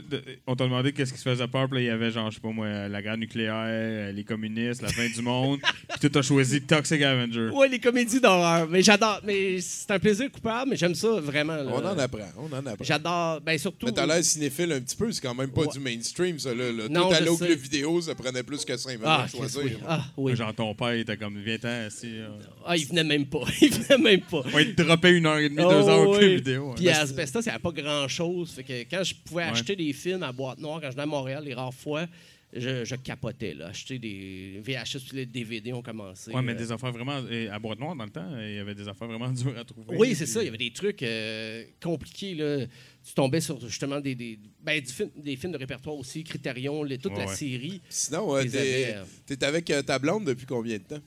on t'a demandé qu'est-ce qui se faisait peur, puis là, il y avait genre, je sais pas moi, la guerre nucléaire, euh, les communistes, la fin du monde, <laughs> puis toi, t'as choisi Toxic Avenger. Ouais, les comédies d'horreur. Mais j'adore. Mais c'est un plaisir coupable, mais j'aime ça vraiment. là. On en apprend, on en apprend. J'adore. Ben surtout. Mais t'as l'air cinéphile un petit peu, c'est quand même pas Ouais. du mainstream, ça. Là, là. Non, Tout à je l'eau sais. le vidéo, ça prenait plus que 5 minutes Ah, à choisir. Oui. Ah, oui. Genre, ton père, il était comme, viens-t'en, assis. euh. Ah, il venait même pas. <laughs> Il venait même pas. Ouais, il te droppait une heure et demie, Oh, deux heures au oui. Vidéo. Puis hein. à Asbestos, il n'y avait pas grand-chose. Fait que quand je pouvais Ouais. acheter des films à boîte noire, quand je venais à Montréal, les rares fois, je, je capotais. Là. Acheter des VHS puis les DVD ont commencé. Ouais, mais euh. des affaires vraiment. et à Boîte Noire, dans le temps, il y avait des affaires vraiment <laughs> dures à trouver. Oui, c'est Puis- ça. Il y avait des trucs euh, compliqués. Là. Tu tombais sur justement des, des, ben, du film- des films de répertoire aussi, Criterion, les- toute Ouais, la ouais. série. Sinon, euh, t'es avait, euh, avec euh, ta blonde depuis combien de temps?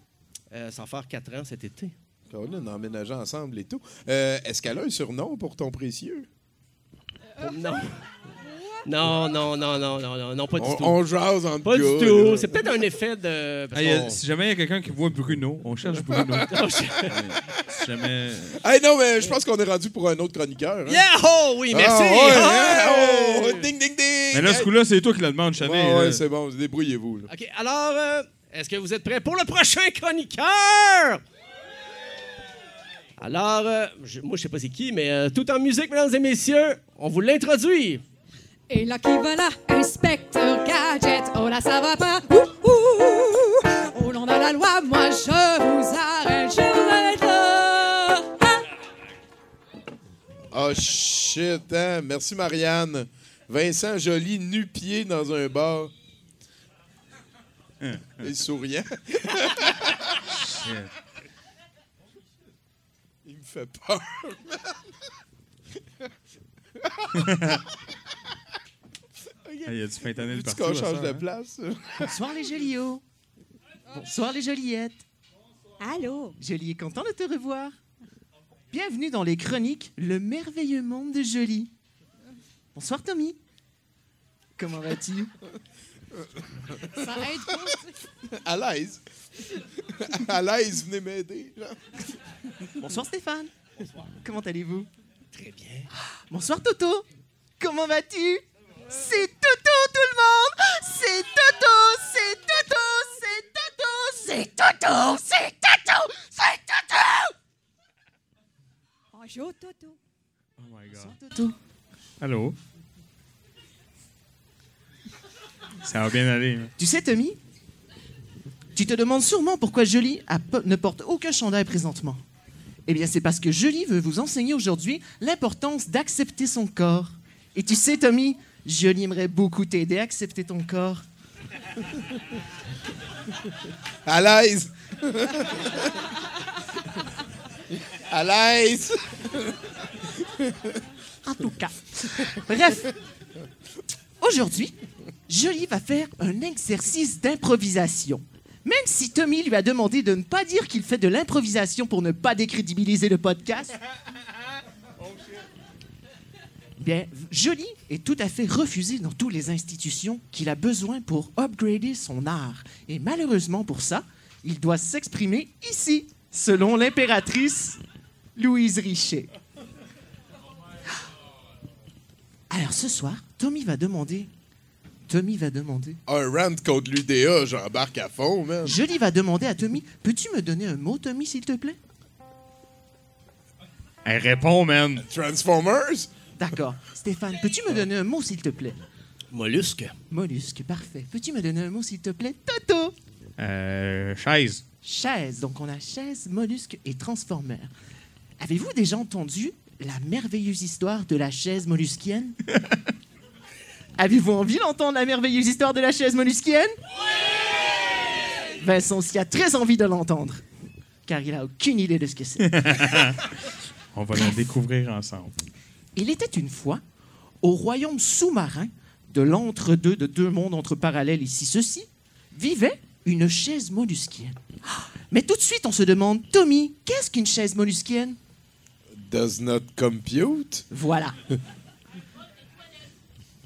Euh, sans faire quatre ans cet été. On a emménagé ensemble et tout. Euh, Est-ce qu'elle a un surnom pour ton précieux? Oh, non. <laughs> Non, non, non, non, non, non, non, pas du On, tout. on jase entre Pas du tout. C'est peut-être un effet de. parce Hey, euh, qu'on- si jamais il y a quelqu'un qui voit Bruno, on cherche <laughs> Bruno. Oh, je- si jamais. Hey, non, mais je pense qu'on est rendu pour un autre chroniqueur. hein. Yeah! Oh, oui, merci! Ah, ouais, Ah, hein, oh, ouais. ding, ding, ding! Mais là, ce coup-là, c'est toi qui la demande, Ouais, Chané. ouais, c'est bon, débrouillez-vous. là. OK, alors, euh, est-ce que vous êtes prêts pour le prochain chroniqueur? Alors, euh, je- moi, je sais pas c'est qui, mais euh, tout en musique, mesdames et messieurs, on vous l'introduit. Et là qui va là, inspecteur gadget. Oh là, ça va pas? Ouh, ouh. Au nom de la loi, moi je vous arrête. Je vais être là. Ah. Oh shit, hein? Merci Marianne. Vincent Joly, nu-pied dans un bar. Et souriant. <laughs> fait peur. Hey, Il y a du fentanyl partout. qu'on change de hein? place? Bonsoir les Joliots. Bonsoir les Joliettes. Allô? Jolie est content de te revoir. Bienvenue dans les chroniques Le merveilleux monde de Jolie. Bonsoir Tommy. Comment vas-tu? Ça aide pas. tu sais. À l'aise. À l'aise, venez m'aider. genre. Bonsoir Stéphane. Comment allez-vous? Très bien. Bonsoir Toto. Comment vas-tu? C'est Toto tout le monde! C'est Toto! C'est Toto! C'est Toto! C'est Toto! C'est Toto! C'est Toto! Bonjour, Toto. Oh my god. Toto. Allô? Ça va bien aller. hein. Tu sais, Tommy, tu te demandes sûrement pourquoi Jolie a po- ne porte aucun chandail présentement. Eh bien, c'est parce que Jolie veut vous enseigner aujourd'hui l'importance d'accepter son corps. Et tu sais, Tommy, Jolie aimerait beaucoup t'aider à accepter ton corps. <laughs> À l'aise. À <laughs> l'aise. En tout cas. Bref, aujourd'hui, Jolie va faire un exercice d'improvisation. Même si Tommy lui a demandé de ne pas dire qu'il fait de l'improvisation pour ne pas décrédibiliser le podcast. Bien, Jolie est tout à fait refusé dans toutes les institutions qu'il a besoin pour upgrader son art. Et malheureusement pour ça, il doit s'exprimer ici, selon l'impératrice Louise Richer. Alors ce soir, Tommy va demander. Tommy va demander. Un rant contre l'UDA, j'embarque à fond, man. Jolie va demander à Tommy Peux-tu me donner un mot, Tommy, s'il te plaît? Elle répond, man. Transformers? D'accord. Stéphane, peux-tu me donner un mot, s'il te plaît? Mollusque. Mollusque, parfait. Peux-tu me donner un mot, s'il te plaît? Toto Euh. Chaise. Chaise. Donc on a chaise, mollusque et transformer. Avez-vous déjà entendu la merveilleuse histoire de la chaise mollusquienne <laughs> Avez-vous envie d'entendre la merveilleuse histoire de la chaise mollusquienne Oui Vincent aussi a très envie de l'entendre, car il a aucune idée de ce que c'est. <laughs> On va la découvrir ensemble. Il était une fois, au royaume sous-marin de l'entre-deux de deux mondes entre parallèles ici, ceci, vivait une chaise mollusquienne. <gasps> Mais tout de suite, on se demande, Tommy, qu'est-ce qu'une chaise mollusquienne Does not compute? Voilà. <laughs>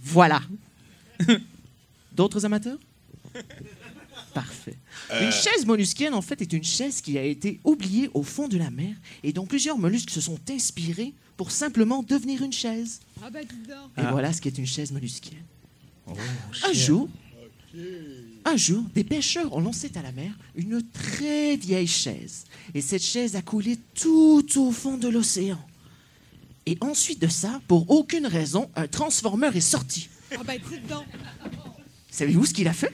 voilà. <laughs> D'autres amateurs? Parfait. Une chaise mollusquienne, en fait, est une chaise qui a été oubliée au fond de la mer et dont plusieurs mollusques se sont inspirés pour simplement devenir une chaise. Ah dis donc. Et voilà ce qu'est une chaise mollusquienne. un jour, un jour, des pêcheurs ont lancé à la mer une très vieille chaise. Et cette chaise a coulé tout au fond de l'océan. Et ensuite de ça, pour aucune raison, un transformeur est sorti. Ah ben, donc. Savez-vous ce qu'il a fait?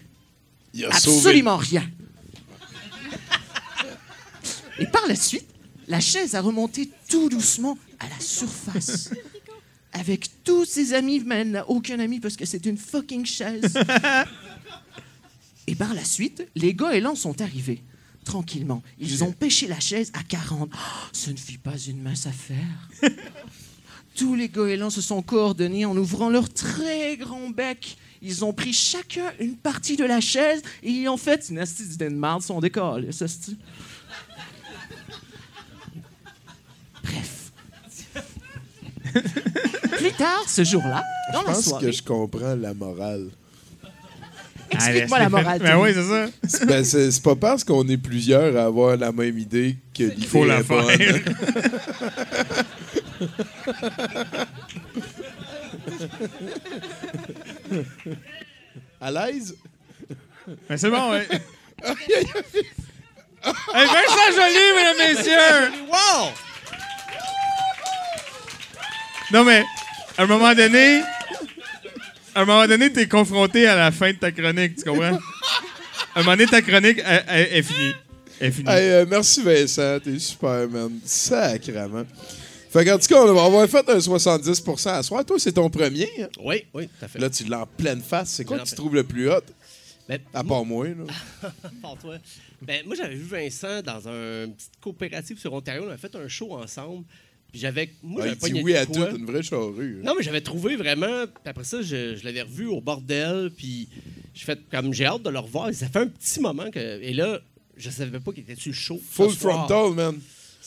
Il a sauvé. Absolument rien. Et par la suite, la chaise a remonté tout doucement à la surface. Avec tous ses amis, mais elle n'a aucun ami parce que c'est une fucking chaise. Et par la suite, les goélands sont arrivés. Tranquillement. Ils ont pêché la chaise à 40. Oh, ce ne fut pas une mince affaire. Tous les goélands se sont coordonnés en ouvrant leur très grand bec. Ils ont pris chacun une partie de la chaise et ils ont fait une astuce de marde son décor. là, ça, c'est- Bref. <laughs> Plus tard, ce jour-là, dans Je la pense soirée, que je comprends la morale. explique-moi la morale. <laughs> Ben Tony. oui, c'est ça. C'est- ben, c'est pas parce qu'on est plusieurs à avoir la même idée que l'idée faut la faire. <laughs> À l'aise? C'est bon, ouais. <laughs> hey, Vincent Joly, mesdames, messieurs! Wow! Non, mais, à un moment donné, à un moment donné, t'es confronté à la fin de ta chronique, tu comprends? À un moment donné, ta chronique elle- elle- elle est finie. Elle est finie. Hey, euh, merci Vincent, t'es super, man. Sacrement. Fait qu'en tout cas, on va avoir fait un 70% à soir. Toi, c'est ton premier. hein? Oui, oui, tout à fait. Là, tu l'as en pleine face. C'est quoi que tu trouves le plus hot? Ben, À part moi, là. <laughs> Par toi. Ben, moi, j'avais vu Vincent dans un petite coopérative sur Ontario. On avait fait un show ensemble. Puis j'avais. Moi, Ah, j'avais il pas dit oui à tout, une vraie charrue. hein. Non, mais j'avais trouvé vraiment. Puis après ça, je, je l'avais revu au bordel. Puis j'ai fait comme j'ai hâte de le revoir. Et ça fait un petit moment que. Et là, je savais pas qu'il était sur le show. Full frontal, man.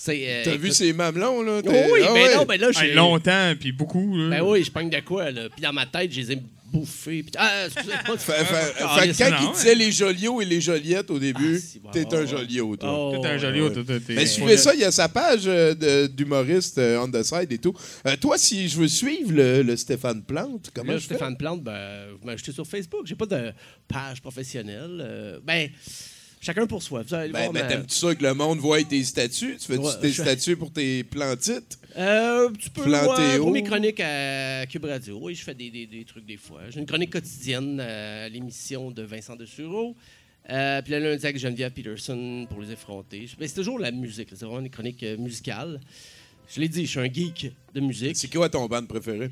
Euh, T'as vu ses mamelons, là? Oh oui, Ah ben ouais. non, ben là, j'ai. Hey, longtemps, puis beaucoup. là. Ben oui, je pogne de quoi, là? Puis dans ma tête, je les ai bouffés. Puis. Ah, excusez-moi. <laughs> Fait, fait- Ah, fait mais que c'est quand non, il disait les Joliots et les Joliettes au début, Ah, bon, t'es un. Joliot, toi. Oh, T'es un ouais. joli auto. t'es- Mais suivez ça, il y a sa page euh, d'humoriste euh, on the side et tout. Euh, toi, si je veux suivre le, le Stéphane Plante, comment je fais? Stéphane Plante, ben, vous m'ajoutez sur Facebook. J'ai pas de page professionnelle. Euh, ben, chacun pour soi. Vous allez Ben, voir ben ma- t'aimes-tu ça que le monde voit tes statuts? Tu fais-tu Ouais, tes je- statuts pour tes plantites? Euh, tu peux ouais, pour mes chroniques à Cube Radio. Oui, je fais des, des- des trucs des fois. J'ai une chronique quotidienne euh, à l'émission de Vincent de Sureau. Euh, puis le lundi avec Geneviève Peterson pour les effronter. Mais c'est toujours la musique. C'est vraiment des chroniques euh, musicales. Je l'ai dit, je suis un geek de musique. C'est quoi ton band préféré?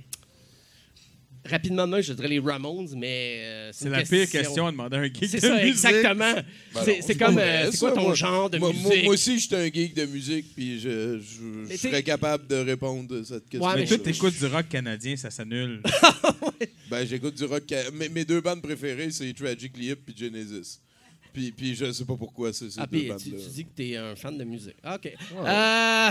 Rapidement, moi, je dirais les Ramones, mais euh, C'est la pire question à demander à un geek C'est de ça, musique. exactement. Ben c'est comme, euh, c'est quoi ton moi. genre de moi, musique? moi- moi aussi, je suis un geek de musique, puis je, je- je Mais serais t'es- capable de répondre à cette question. Ouais, Mais toi, t'écoutes du rock canadien, ça s'annule. <laughs> Ben, j'écoute du rock. Mes, mes deux bandes préférées, c'est Tragically Hip puis Genesis. Puis, puis je sais pas pourquoi c'est ces Ah, deux puis tu, bandes-là. tu dis que tu es un fan de musique. Ah, OK. Euh,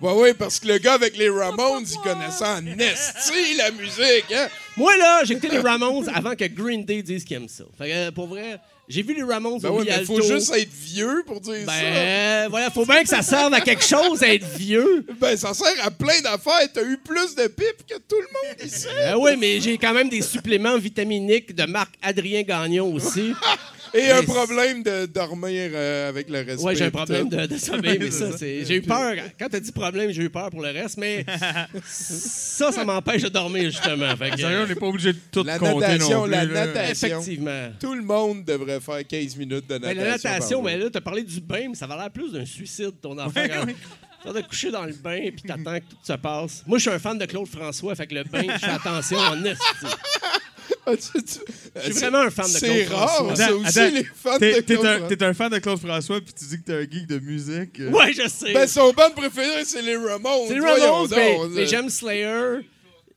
Ouais, ouais, parce que le gars avec les Ramones, il connaissait en esti la musique, hein? moi, là, j'ai écouté les Ramones avant que Green Day dise qu'ils aiment ça. Fait que, pour vrai, j'ai vu les Ramones Ben au ouais, Rialto. faut juste être vieux pour dire Ben, ça. voilà, faut bien que ça serve à quelque chose, être vieux. Ben, ça sert à plein d'affaires. T'as eu plus de pipes que tout le monde ici. Ben oui, mais j'ai quand même des suppléments vitaminiques de marque Adrien Gagnon aussi. <laughs> Et un problème de dormir euh, avec le respect. Ouais, j'ai un problème de, de sommeil, <laughs> mais ça, c'est. J'ai eu peur. Quand t'as dit problème, j'ai eu peur pour le reste, mais <laughs> ça, ça m'empêche de dormir, justement. Fait que, Sérieux, on n'est pas obligé de tout La compter natation, non plus. la là. natation. Effectivement. Tout le monde devrait faire 15 minutes de natation. la natation, mais là, t'as parlé du bain, mais ça va l'air plus d'un suicide, ton Tu vas te coucher dans le bain, puis t'attends que tout se passe. Moi, je suis un fan de Claude François, fait que le bain, je fais attention en esti. Ah, Je suis vraiment un fan de Claude C'est rare, François. ça Attends, aussi, attends, les fans T'es de t'es Claude un, François. t'es un fan de Claude François, puis tu dis que t'es un geek de musique. euh. Ouais, je sais. Ben, son band préféré, c'est les Ramones. C'est les Ramones, mais, j'aime Slayer.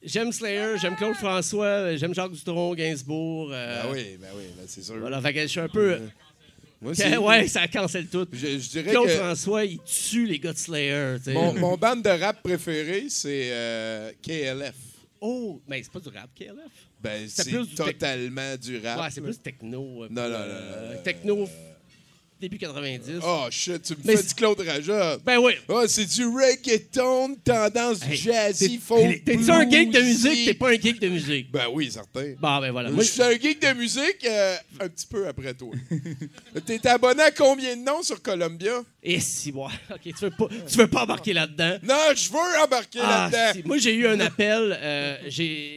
J'aime Slayer, j'aime Claude François, j'aime Jacques Dutronc, Gainsbourg. euh, Ben oui, ben oui, ben c'est sûr. Voilà, fait que je suis un peu. Moi aussi. <laughs> ouais, ça cancelle tout. Je, je dirais Claude que François, il tue les gars de Slayer. mon, mon band de rap préféré, c'est euh, KLF. Oh, mais c'est pas du rap, KLF. Ben, C'est du totalement du rap. ouais, c'est plus techno. euh, Non, non, non, euh, non, non, Techno, début 90. Oh shit, tu me fais du Claude Rajotte. Ben oui. Oh, c'est du reggaeton, tendance Hey, jazzy, folk. T'es-tu un geek de musique? T'es pas un geek de musique. Ben oui, certain. Bon, ben voilà. Moi, Moi, je suis un geek de musique euh, un petit peu après toi. <laughs> T'es abonné à combien de noms sur Columbia? Et si, bon, <laughs> OK, tu veux pas, tu veux pas embarquer là-dedans? Non, je veux embarquer Ah, là-dedans. si. Moi, j'ai eu un appel. euh,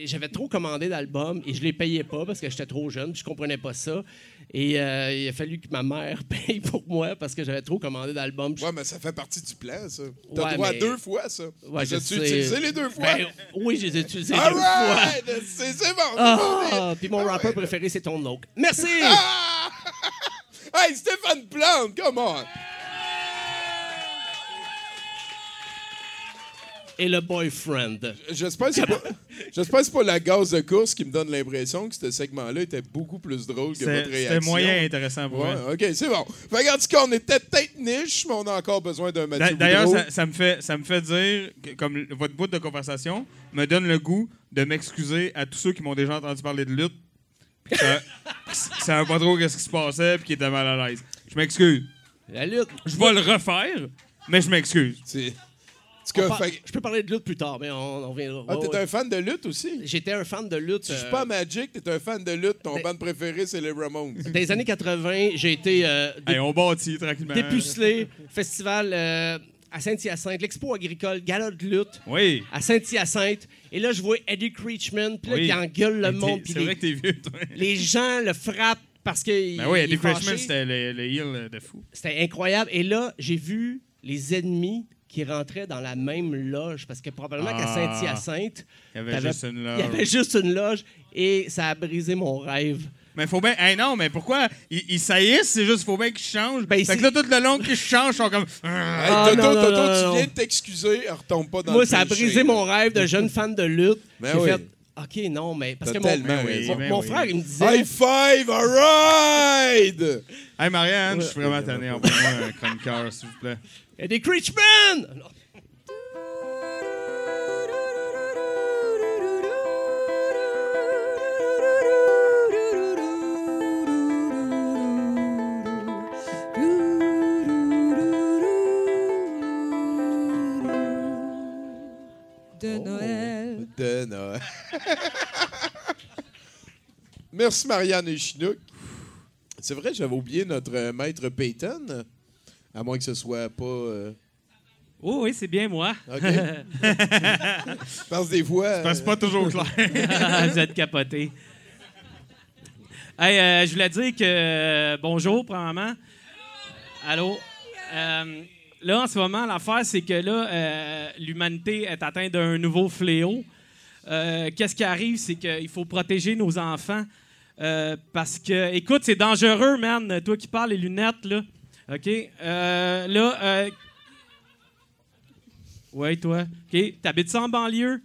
J'avais trop commandé d'albums et je les payais pas parce que j'étais trop jeune puis je comprenais pas ça. Et euh, il a fallu que ma mère <laughs> paye pour moi parce que j'avais trop commandé d'albums. Ouais, mais ça fait partie du plan, ça. T'as Ouais, droit à mais- deux fois, ça. Ouais, je sais. utilisé les deux fois? Ben, oui, je les ai utilisés All deux fois. right! C'est c'est bon. Ah, puis mon rappeur préféré, c'est Ton Loke. Merci! Ah! <laughs> Hey, Stéphane Plante, come on! Et le boyfriend. J'espère que c'est pas, j'espère que c'est pas la gaz de course qui me donne l'impression que ce segment-là était beaucoup plus drôle que votre réaction. c'était moyen intéressant pour Ouais, moi. ok, c'est bon. Fait en tout cas, on était peut-être niche, mais on a encore besoin d'un Mathieu D'ailleurs, ça, ça me fait, ça me fait dire, que, comme votre bout de conversation me donne le goût de m'excuser à tous ceux qui m'ont déjà entendu parler de lutte, puis qui savaient <laughs> pas trop qu'est-ce qui se passait, puis qui étaient mal à l'aise. Je m'excuse. La lutte. Je vais le refaire, mais je m'excuse. Cas, par- fait que- Je peux parler de lutte plus tard, mais on, on reviendra. Ah, t'es ouais. un fan de lutte aussi? J'étais un fan de lutte. Tu joues euh, pas à Magic, t'es un fan de lutte. Ton Ben- band préféré, c'est les Ramones. <laughs> Dans les années 80, j'ai été euh, dé- Hey, on bâtit tranquillement. dépucelé, festival euh, à Saint-Hyacinthe, l'expo agricole, gala de lutte Oui. à Saint-Hyacinthe. Et là, je vois Eddie Creechman, puis là, Oui. qui engueule le monde. C'est les, vrai que t'es vieux, toi. <laughs> les gens le frappent parce que. Ben oui, Eddie. Freshman, c'était le, le heel de fou. C'était incroyable. Et là, j'ai vu les ennemis qui rentraient dans la même loge parce que probablement qu'à Ah. Saint-Hyacinthe, Il y avait juste une il y loge. avait juste une loge et ça a brisé mon rêve. Mais faut bien. Hey, non, mais pourquoi ils, ils saillissent? C'est juste faut bien qu'ils changent. Ben, fait c'est- que là, tout le long qu'ils changent, ils sont comme. <laughs> Hey, Ah, Toto, non, non, Toto, non, tu viens de t'excuser, retombe pas dans Moi, le ça a brisé mon rêve de jeune fan de lutte. Ben J'ai oui. fait, OK, non, mais parce que mon, mon- raison. Ben mon oui. frère, il me disait... High five, alright! Hey, Marianne, Ouais. je suis vraiment tanné. Envoie-moi un chroniqueur, s'il vous plaît. Eddie Creechman! De Noël. De Noël. <laughs> Merci, Marianne et Chinook. C'est vrai, j'avais oublié notre maître Peyton. À moins que ce soit pas. euh, Oh oui, c'est bien moi. OK. <laughs> Parce des fois. Parce que c'est pas toujours clair. <laughs> Vous êtes capotés. Hey, euh, je voulais dire que euh, bonjour, premièrement. Allô? Euh, là, en ce moment, l'affaire, c'est que là, euh, l'humanité est atteinte d'un nouveau fléau. Euh, Qu'est-ce qui arrive? C'est qu'il faut protéger nos enfants. euh, parce que, écoute, c'est dangereux, man. Toi qui parles, les lunettes, là. OK? Euh, là, euh, oui, toi. OK. T'habites ça en banlieue?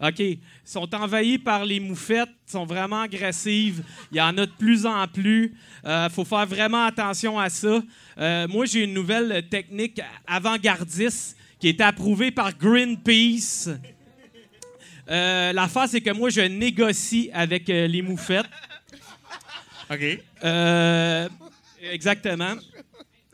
OK. Ils sont envahis par les moufettes, sont vraiment agressives. Il y en a de plus en plus. Il faut faire vraiment attention à ça. Euh, moi, j'ai une nouvelle technique avant-gardiste qui été approuvée par Greenpeace. Euh, L'affaire, c'est que moi, je négocie avec euh, les moufettes. OK. Euh, exactement.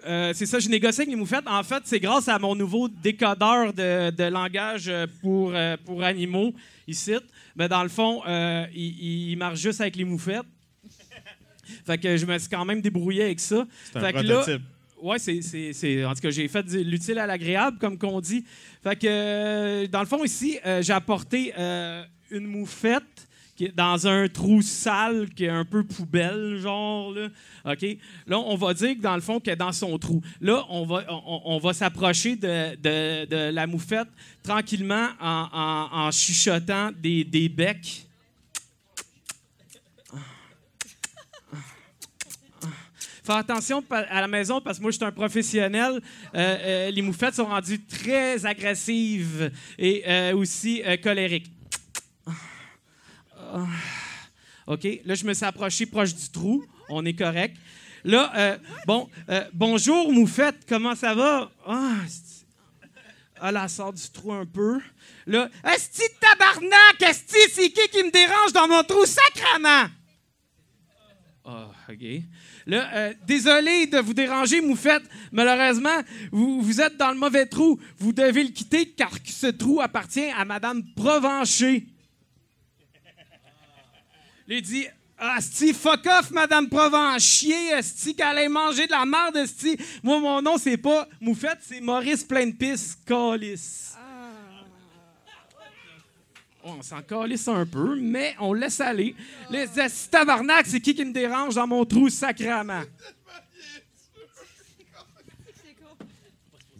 Euh, c'est ça, je négocie avec les moufettes. En fait, c'est grâce à mon nouveau décodeur de, de langage euh, pour, euh, pour animaux ici. Mais dans le fond, euh, il, il marche juste avec les moufettes. Fait que je me suis quand même débrouillé avec ça. C'est un prototype. Ouais, c'est, En tout cas, j'ai fait du- l'utile à l'agréable, comme qu'on dit. Fait que, euh, dans le fond, ici, euh, j'ai apporté euh, une moufette dans un trou sale qui est un peu poubelle, genre. Là. OK? Là, on va dire que, dans le fond, qu'elle est dans son trou. Là, on va, on, va s'approcher de, la moufette tranquillement en, chuchotant des, des becs. Faire attention à la maison parce que moi, je suis un professionnel. Euh, euh, les moufettes sont rendues très agressives et euh, aussi colériques. Ah. OK. Là, je me suis approché proche du trou. On est correct. Là, euh, bon, euh, bonjour, moufette. Comment ça va? Ah, ah, là, sort du trou un peu. Là, Esti tabarnak! Esti, c'est qui qui me dérange dans mon trou? Sacrement! Ah, OK. Là, euh, désolé de vous déranger, Moufette. Malheureusement, vous, vous êtes dans le mauvais trou. Vous devez le quitter car ce trou appartient à Madame Provencher. Il dit Asti, fuck off, Madame Provenchier, Asti, qu'elle ait mangé de la merde, Asti. Moi, mon nom, c'est pas Moufette, c'est Maurice Plein de Pisse. On s'en calisse un peu, mais on laisse aller. Les Asti tabarnak, c'est qui qui me dérange dans mon trou sacrament?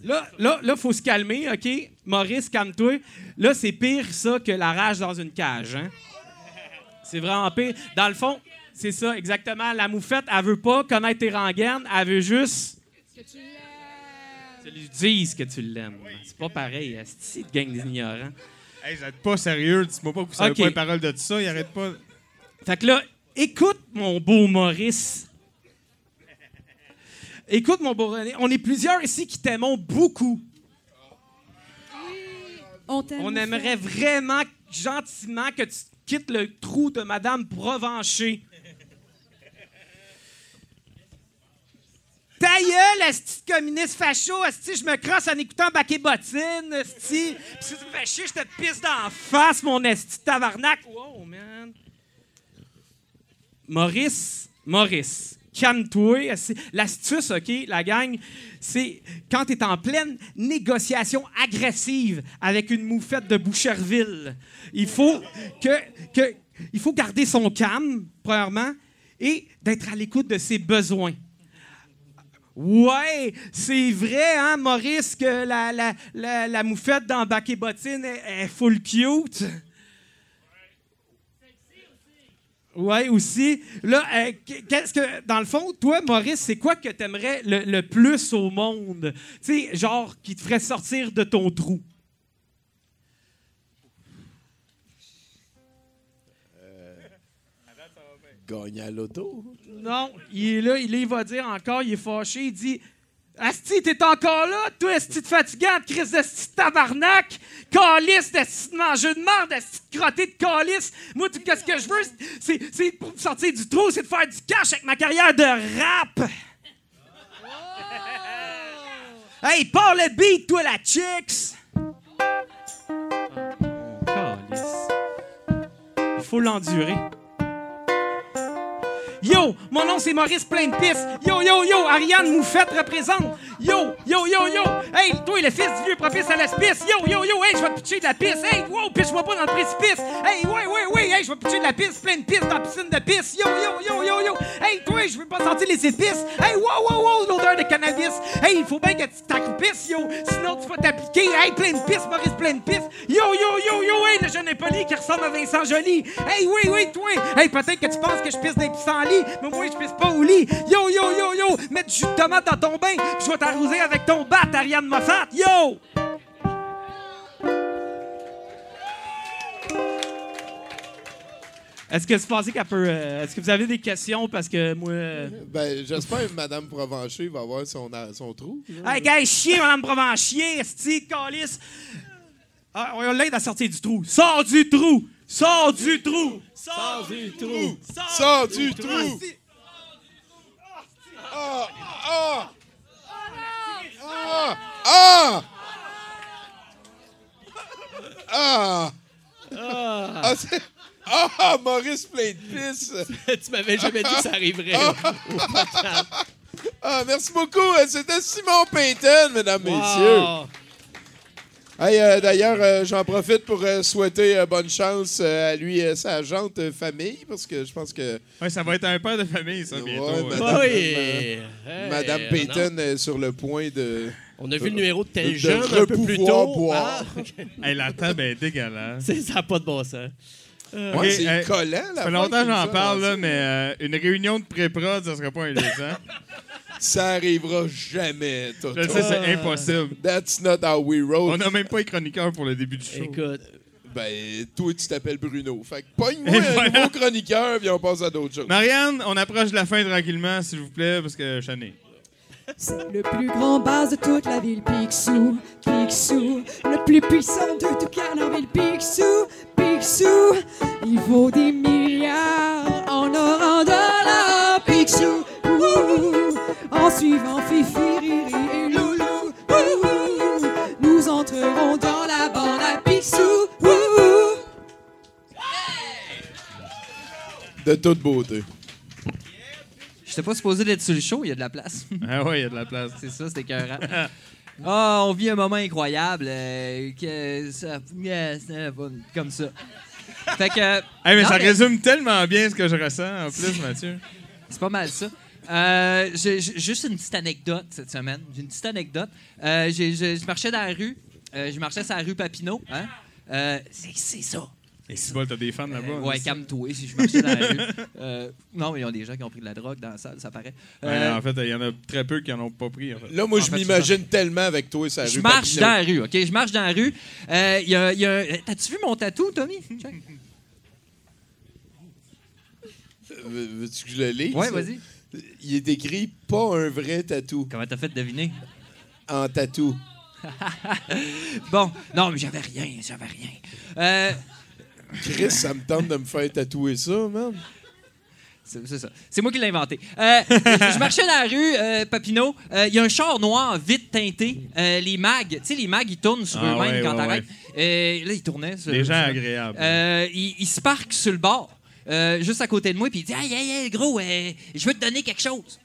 Là, là, là, faut se calmer, OK? Maurice, calme-toi. Là, c'est pire ça que la rage dans une cage, hein? C'est vraiment pire. Dans le fond, c'est ça, exactement. La moufette, elle veut pas connaître tes rengaines, elle veut juste. tu lui dises que tu l'aimes. C'est pas pareil. Esti de gang d'ignorants. Hey, vous êtes pas sérieux. Dis-moi pas que vous savez Ok. pas une parole de ça. Il arrête pas. Fait que là, écoute mon beau Maurice. Écoute mon beau René. On est plusieurs ici qui t'aimons beaucoup. On t'aime. On aimerait vraiment gentiment que tu quittes le trou de Madame Provencher. Ta gueule, esti de communiste facho, esti, je me crosse en écoutant Baquet Bottine, esti. Pis si tu me fais chier, je te pisse d'en face, mon esti de tabarnak. Wow, man. Maurice, Maurice, calme-toi. L'astuce, OK, la gang, c'est quand tu es en pleine négociation agressive avec une moufette de Boucherville. Il faut que, que il faut garder son calme, premièrement, et d'être à l'écoute de ses besoins. Ouais, c'est vrai, hein, Maurice, que la, la, la, moufette dans Bac et Bottine est full cute. Ouais, aussi. Là, euh, qu'est-ce que, dans le fond, toi, Maurice, c'est quoi que t'aimerais le, le plus au monde? Tu sais, genre, qui te ferait sortir de ton trou? Gagner à l'auto. Non, il est là, il, il va dire encore, il est fâché, il dit Asti, t'es encore là, toi, Asti de fatigante, crise de tabarnak, calice de sti de manger de merde, Asti de crotté de calice. Moi, tout qu'est-ce que je veux, c'est, c'est pour me sortir du trou, c'est de faire du cash avec ma carrière de rap. Hey, parle le beat, toi, la chicks! Calice. Il faut l'endurer. Yo, mon nom c'est Maurice plein de pisse. Yo, yo, yo, Ariane Moufette représente. Yo, yo, yo, yo. Hey, toi, le fils du vieux propice à l'espice. Yo, yo, yo, hey, je vais te pitcher de la pisse. Hey, wow, pitch-moi pas dans le précipice. Hey, ouais, ouais, ouais, hey, je vais pitcher de la pisse, plein de pisse dans la piscine de pisse. Yo, yo, yo, yo, yo. Hey, toi, je veux pas sentir les épices. Hey, wow, wow, wow, l'odeur de cannabis. Hey, il faut bien que tu t'accroupisses, yo. Sinon, tu vas t'appliquer. Hey, plein de pisse, Maurice, plein de pisse. Yo, yo, yo, yo, hey, le jeune impoli qui ressemble à Vincent Joly. Hey, oui, oui, toi. Hey, peut-être que tu penses que je pisse des pissenlits, mais moi, je pisse pas au lit. Yo, yo, yo, yo, mets du jus de tomate dans ton bain, puis je vais t'arroser avec ton bat, Ariane Moffat. Yo! Est-ce que vous pensez qu'elle peut. euh, Est-ce que vous avez des questions? Parce que moi. euh, Ben, j'espère que Mme Provencher va avoir son, son trou. Hey, gars, chier, Madame Provenchier, esti, calice. Ah, on l'aide à sortir du trou. Sors du trou! Sors du trou! Sors du trou! Sors du trou! Ah! Ah! Ah! Ah! Ah! Ah, c'est- Ah, Maurice plein de pisse! <laughs> tu m'avais jamais dit que ça arriverait. Ah, merci beaucoup. Euh, C'était Simon Payton, mesdames, messieurs. Hey, euh, D'ailleurs, euh, j'en profite pour euh, souhaiter euh, bonne chance euh, à lui et sa jante euh, famille, parce que je pense que Ouais, ça va être un père de famille, ça, bientôt. Ouais, madame, Oui. euh, Hey, Madame non. Payton est sur le point de... On a vu le numéro de tel de jeune un peu plus tôt. boire. Ah, ok. Hey, la table est dégueulasse. <laughs> C'est- ça n'a pas de bon sens. Ouais, Ok, c'est hey, collant, la Ça fait longtemps que j'en parle, là, mais euh, une réunion de pré-prod, ça serait pas un hein? <laughs> Ça arrivera jamais, Toto. Je sais, c'est impossible. That's not how we roll. On n'a même pas les chroniqueurs pour le début du show. Écoute, Ben, toi, tu t'appelles Bruno. Fait que pogne-moi un voilà. nouveau chroniqueur, puis on passe à d'autres choses. Marianne, on approche de la fin tranquillement, s'il vous plaît, parce que je. C'est le plus grand base de toute la ville, Picsou, Picsou. Le plus puissant de tout Canardville, Picsou, Picsou. Il vaut des milliards en or, en dollars, Picsou. En suivant Fifi, Riri et Loulou, ouh, nous entrerons dans la bande à Picsou. De toute beauté. J'étais pas supposé d'être sur le show, il y a de la place. Ah ouais, il y a de la place. <laughs> C'est ça, c'était écœurant. <laughs> Ah, on vit un moment incroyable. euh, que ça, comme ça. Fait que. Hey, mais non, ça résume tellement bien ce que je ressens, en plus, Mathieu. C'est pas mal ça. Euh, j'ai- j'ai juste une petite anecdote cette semaine. J'ai une petite anecdote. Euh, j'ai- je, je marchais dans la rue. Je marchais sur la rue Papineau. Hein? C'est c'est ça. Et si bol, t'as des fans là-bas. Euh, ouais, calme-toi si je marchais dans la rue. Euh, non, mais il y a des gens qui ont pris de la drogue dans la salle, ça paraît. Ouais, Euh, en fait, il y en a très peu qui en ont pas pris. En fait. Là, moi, En je m'imagine tellement avec toi, ça je marche dans la rue, OK? Je marche dans la rue. Euh, il y a, il y a un- T'as-tu vu mon tatou, Tommy? Check. Veux-tu que je le lise? Ouais, vas-y. Il est écrit pas un vrai tatou. Comment t'as fait deviner? En tatou. <laughs> Bon, non, mais j'avais rien, j'avais rien. Euh, Chris, ça me tente de me faire tatouer ça, man. C'est ça. C'est moi qui l'ai inventé. Euh, je marchais dans la rue, euh, Papineau. euh, Il y a un char noir vite teinté. Euh, les mags, tu sais, les mags, ils tournent sur Ah eux-mêmes ouais, quand ouais, t'arrêtes. Là, ils tournaient. sur- Des gens sur- agréables. Euh, il, il se parque sur le bord, euh, juste à côté de moi, puis il dit Aïe, aïe, aïe, gros, euh, je veux te donner quelque chose.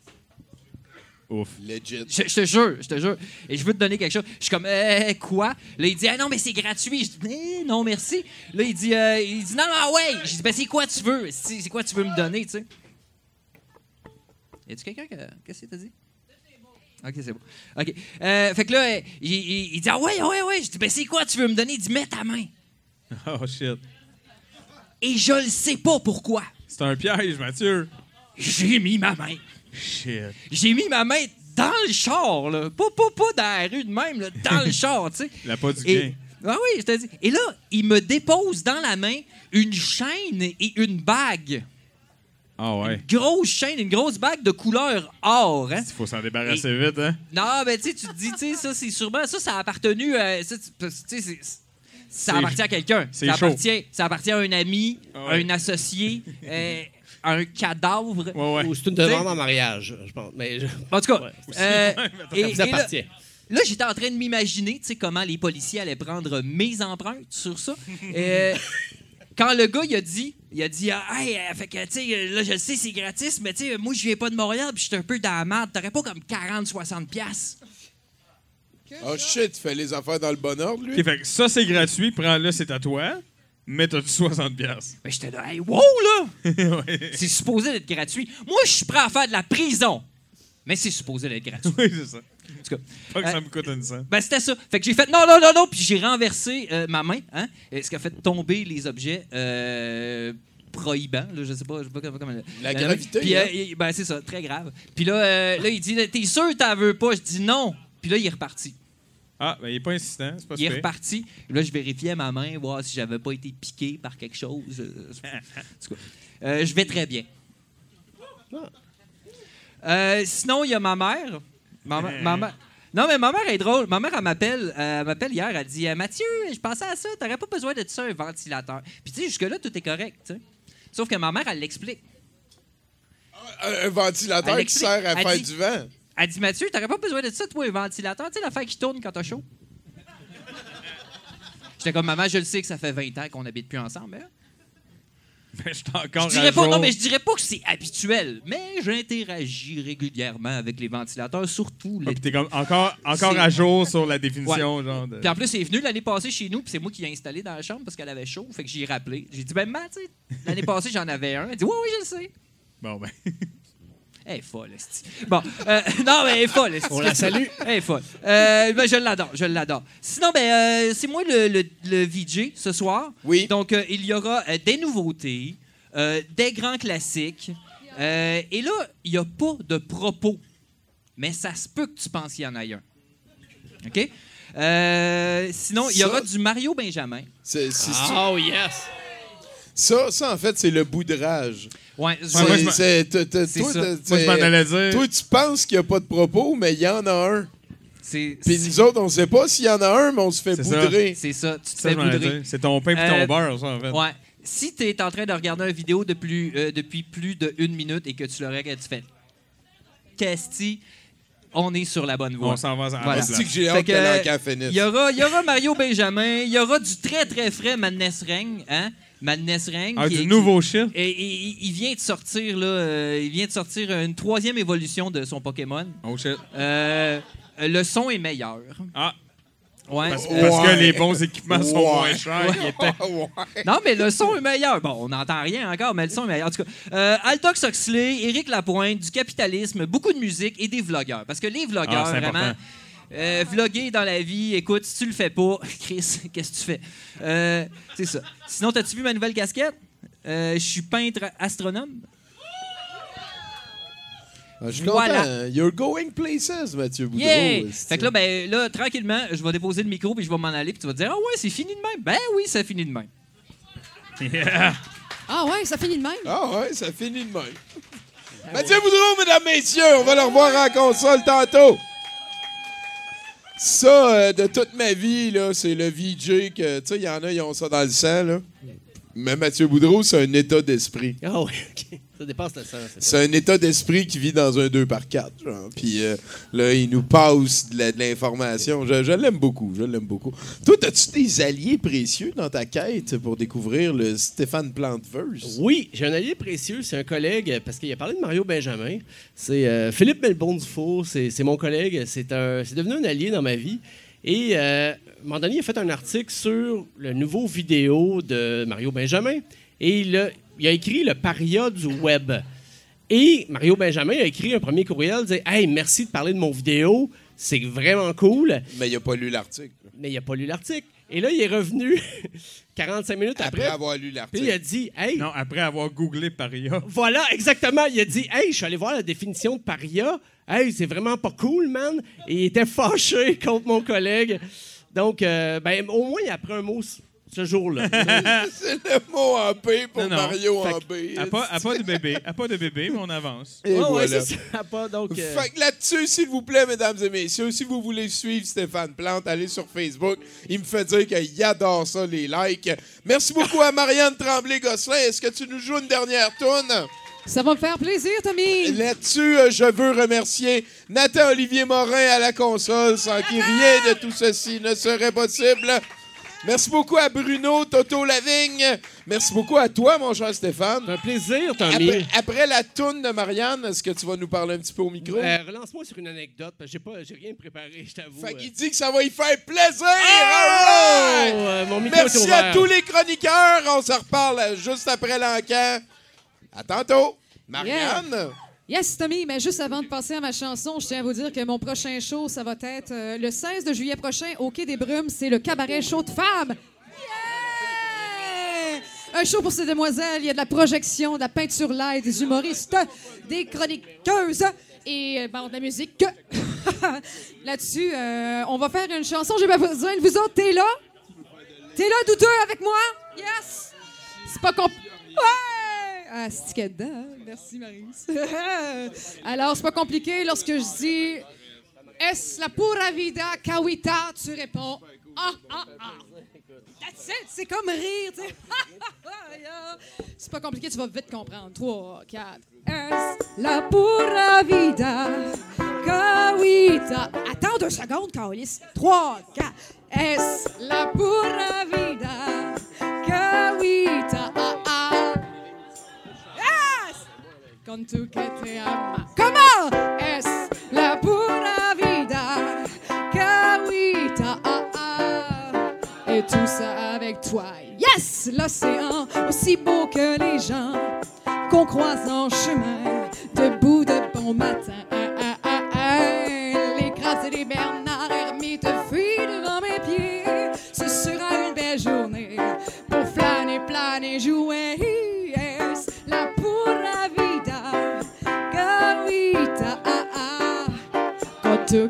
Ouf. Legit. Je, je te jure, je te jure. Et je veux te donner quelque chose. Je suis comme, euh, quoi? Là, il dit, ah non, mais c'est gratuit. Je dis, Eh, non, merci. Là, il dit, euh, il dit, non, non, ouais. Je dis, ben, c'est quoi tu veux? C'est quoi tu veux me donner, tu sais? Y a-tu quelqu'un qui. a- Qu'est-ce que t'as dit? Ok, c'est bon. Ok. Euh, fait que là, il, il- il dit, ah ouais, ouais, ouais. Je dis, ben, c'est quoi tu veux me donner? Il dit, mets ta main. <laughs> Oh shit. Et je le sais pas pourquoi. C'est un piège, Mathieu. J'ai mis ma main. Shit. J'ai mis ma main dans le char, là. Pas, pas, pas dans la rue de même, là, dans le <laughs> char, tu sais. La pas du gain. ah oui, je te dis. Et là, il me dépose dans la main une chaîne et une bague. Ah ouais. Grosse chaîne, une grosse bague de couleur or. Hein? Il faut s'en débarrasser vite, hein? Non, mais tu sais, tu te dis, tu sais, ça, c'est sûrement. Ça, ça a appartenu. euh, ça, tu sais, ça appartient à quelqu'un. c'est Ça appartient, ça appartient à un ami, à un associé, <laughs> euh, un cadavre. Ou c'est une demande en mariage, je pense. Mais je- En tout cas, Ouais, euh, <laughs> Ça et- vous et là- appartient. Là, j'étais en train de m'imaginer, tu sais, comment les policiers allaient prendre mes empreintes sur ça. Euh, <laughs> quand le gars, il a dit, il a dit, ah, hey, euh, fait que, tu sais, euh, là, je le sais, c'est gratis, mais tu sais, moi, je viens pas de Montréal, puis je suis un peu dans la merde. T'aurais pas comme 40, 60 piastres? Oh shit, tu fais les affaires dans le bon ordre, lui? Fait que ça, c'est gratuit. Prends-le, c'est à toi. Mais t'as-tu 60$. piastres. Ben, j'étais là, hey, wow, là! <laughs> C'est supposé d'être gratuit. Moi, je suis prêt à faire de la prison. Mais c'est supposé d'être gratuit. oui, c'est ça. En tout cas, Pas que euh, ça me coûte une cent. Ben, c'était ça. Fait que j'ai fait non, non, non, non, puis j'ai renversé euh, ma main, hein, et ce qui a fait tomber les objets euh, prohibants, là, je sais pas, je sais pas comment. La euh, gravité, Puis, hein? euh, ben, c'est ça, très grave. Puis là, euh, là, il dit T'es sûr que t'en veux pas? Je dis non. Puis là, il est reparti. Ah, ben il est pas insistant, c'est pas Il est reparti. Là, je vérifiais ma main, voir si j'avais pas été piqué par quelque chose. Euh, euh, je vais très bien. Euh, sinon, il y a ma mère. Ma, ma- ma mère- Non, mais ma mère est drôle. Ma mère, elle m'appelle, euh, elle m'appelle hier. Elle dit Mathieu, je pensais à ça. T'aurais pas besoin de ça, un ventilateur. Puis, tu sais, jusque-là, tout est correct. Sauf que ma mère, elle l'explique. Un, un ventilateur Elle qui sert à Elle faire dit- du vent. Elle dit Mathieu, t'aurais pas besoin de ça, toi, un ventilateur. Tu sais, l'affaire qui tourne quand t'as chaud? J'étais comme Maman, je le sais que ça fait 20 ans qu'on habite plus ensemble. hein. <laughs> Ben, je encore Je dirais pas, non, mais je dirais pas que c'est habituel, mais j'interagis régulièrement avec les ventilateurs, surtout Ah, les. puis t'es comme encore, encore C'est- à jour sur la définition, Ouais. genre de... Puis en plus, elle est venue l'année passée chez nous, puis c'est moi qui l'ai installé dans la chambre parce qu'elle avait chaud, fait que j'y ai rappelé. J'ai dit, ben, Matt, tu sais, l'année passée, j'en avais un. Elle dit, oui, oui, je le sais. Bon, ben... <laughs> Elle est folle. Bon, euh, <laughs> non, mais elle est folle. On la salue. Elle est folle. Euh, ben, je l'adore, je l'adore. Sinon, ben, euh, c'est moi le, le, le VJ ce soir. Oui. Donc, euh, il y aura euh, des nouveautés, euh, des grands classiques. Euh, et là, il n'y a pas de propos. Mais ça se peut que tu penses qu'il y en a un. OK? Euh, sinon, il y Ça- aura du Mario Benjamin. C'est- c'est- Oh, yes! Ça, ça, en fait, c'est le boudrage. Ouais, C'est- moi, je m'en- toi, allais dire... Tu penses qu'il n'y a pas de propos, mais il y en a un. c'est Puis nous autres, on ne sait pas s'il y en a un, mais on se fait boudrer. c'est ça. Tu te fais boudrer. C'est ton pain Euh, ton beurre, ça, en fait. Ouais. Si tu es en train de regarder une vidéo de plus, euh, depuis plus d'une minute et que tu le regardes, tu fais Casti, on est sur la bonne voie. On s'en va la Voilà. que j'ai hâte que, euh. Il y aura, il y aura Mario Benjamin, il y aura du très très frais Madness Ring, hein? Madness Ring. Ah, qui du est- nouveau shit? Et, et- et- il vient de sortir là, euh, il vient de sortir une troisième évolution de son Pokémon. Oh shit. Euh, le son est meilleur. Ah, Ouais. parce, que les bons équipements sont Ouais. moins chers. qu'il était. <laughs> Ouais. Non, mais le son est meilleur. Bon, on n'entend rien encore, mais le son est meilleur. En tout cas, euh, Aldox Huxley, Éric Lapointe, du capitalisme, beaucoup de musique et des vlogueurs. Parce que les vlogueurs, Ah, vraiment, important. Euh, vlogger dans la vie, écoute, si tu le fais pas, <laughs> Chris, qu'est-ce que tu fais? Euh, c'est ça. Sinon, t'as-tu vu ma nouvelle casquette? Euh, Je suis peintre astronome. Ah, je suis Voilà. content. You're going places, Mathieu Boudreau. Yeah! Fait que là, ben, là, tranquillement, je vais déposer le micro puis je vais m'en aller puis tu vas te dire, ah ouais, c'est fini de même. Ben oui, ça finit de même. <laughs> Ah ouais, ça finit de même? Ah ouais, ça finit de même. <laughs> Mathieu Boudreau, mesdames, messieurs, on va le revoir en console tantôt. Ça, euh, de toute ma vie, là, c'est le VJ que, tu sais, il y en a, ils ont ça dans le sang, là. Mais Mathieu Boudreau, c'est un état d'esprit. Ah oui, OK. Ça dépasse le sens. c'est un état d'esprit qui vit dans un 2 par 4 genre. Puis euh, là, il nous passe de l'information. Je, je l'aime beaucoup, je l'aime beaucoup. Toi, as-tu des alliés précieux dans ta quête pour découvrir le Stéphane Planteverse? Oui, j'ai un allié précieux, c'est un collègue, parce qu'il a parlé de Mario Benjamin. C'est euh, Philippe Melbourne Dufour, c'est mon collègue, c'est devenu un allié dans ma vie. Et euh, à un moment donné, il a fait un article sur le nouveau vidéo de Mario Benjamin. Et il a, il a écrit le paria du web. Et Mario Benjamin a écrit un premier courriel, disait Hey, merci de parler de mon vidéo, c'est vraiment cool. Mais il n'a pas lu l'article. Mais il n'a pas lu l'article. Et là, il est revenu <laughs> 45 minutes après. Après avoir lu Puis l'article. il a dit Hey, Non, après avoir googlé Paria. voilà, exactement. Il a dit Hey, je suis allé voir la définition de paria. Hey, c'est vraiment pas cool, man. Et il était fâché <laughs> contre mon collègue. Donc, euh, ben, au moins, il a appris un mot ce- jour-là. <laughs> c'est le mot en P pour Non, non. Mario Fait en B. À pas, à pas de bébé. À pas de bébé, mais on avance. Et voilà. ça. Pas, donc, euh, Fait que là-dessus, s'il vous plaît, mesdames et messieurs, si vous voulez suivre Stéphane Plante, allez sur Facebook. Il me fait dire qu'il adore ça, les likes. Merci beaucoup à Marianne Tremblay-Gosselin. Est-ce que tu nous joues une dernière tourne? Ça va me faire plaisir, Tommy. Là-dessus, euh, je veux remercier Nathan Olivier Morin à la console, sans qui rien de tout ceci ne serait possible. Merci beaucoup à Bruno, Toto Lavigne. Merci beaucoup à toi, mon cher Stéphane. c'est un plaisir, Tommy. Après, après la tourne de Marianne, est-ce que tu vas nous parler un petit peu au micro? Euh, Relance-moi sur une anecdote, parce que j'ai pas, j'ai rien préparé, je t'avoue. Fait euh. qu'il dit que ça va y faire plaisir! Oh, right! euh, mon micro Merci à tous les chroniqueurs. On se reparle juste après l'encan. À tantôt. Marianne? Yes, Tommy, mais juste avant de passer à ma chanson, je tiens à vous dire que mon prochain show, ça va être euh, le 16 de juillet prochain au Quai des Brumes. C'est le cabaret show de femmes. Un show pour ces demoiselles. Il y a de la projection, de la peinture live, des humoristes, des chroniqueuses et euh, de la musique. <laughs> Là-dessus, euh, on va faire une chanson. J'ai pas besoin de vous autres. T'es là? T'es là, douteux, avec moi? Yes! C'est pas compliqué. Ouais! Ah, c'est Merci, Maurice. <laughs> Alors, c'est pas compliqué. Lorsque je dis Est-ce la pura vida kawita? Tu réponds Ah, ah, ah. That's it. C'est comme rire, tu sais. <laughs> c'est pas compliqué, tu vas vite comprendre. 3, 4. Est-ce la pura vida kawita? Attends deux secondes, Carlis. 3, 4. Est-ce la pura vida kawita? Ah, ah. Con tu que te ama. Comment? Est-ce la pura vida kawita? Ah, ah. Et tout ça avec toi. Yes! L'océan, aussi beau que les gens qu'on croise en chemin, debout de bon matin. Ah. Les crabes et les bernards ermites fuient devant mes pieds. Ce sera une belle journée pour flâner, planer, jouer. Que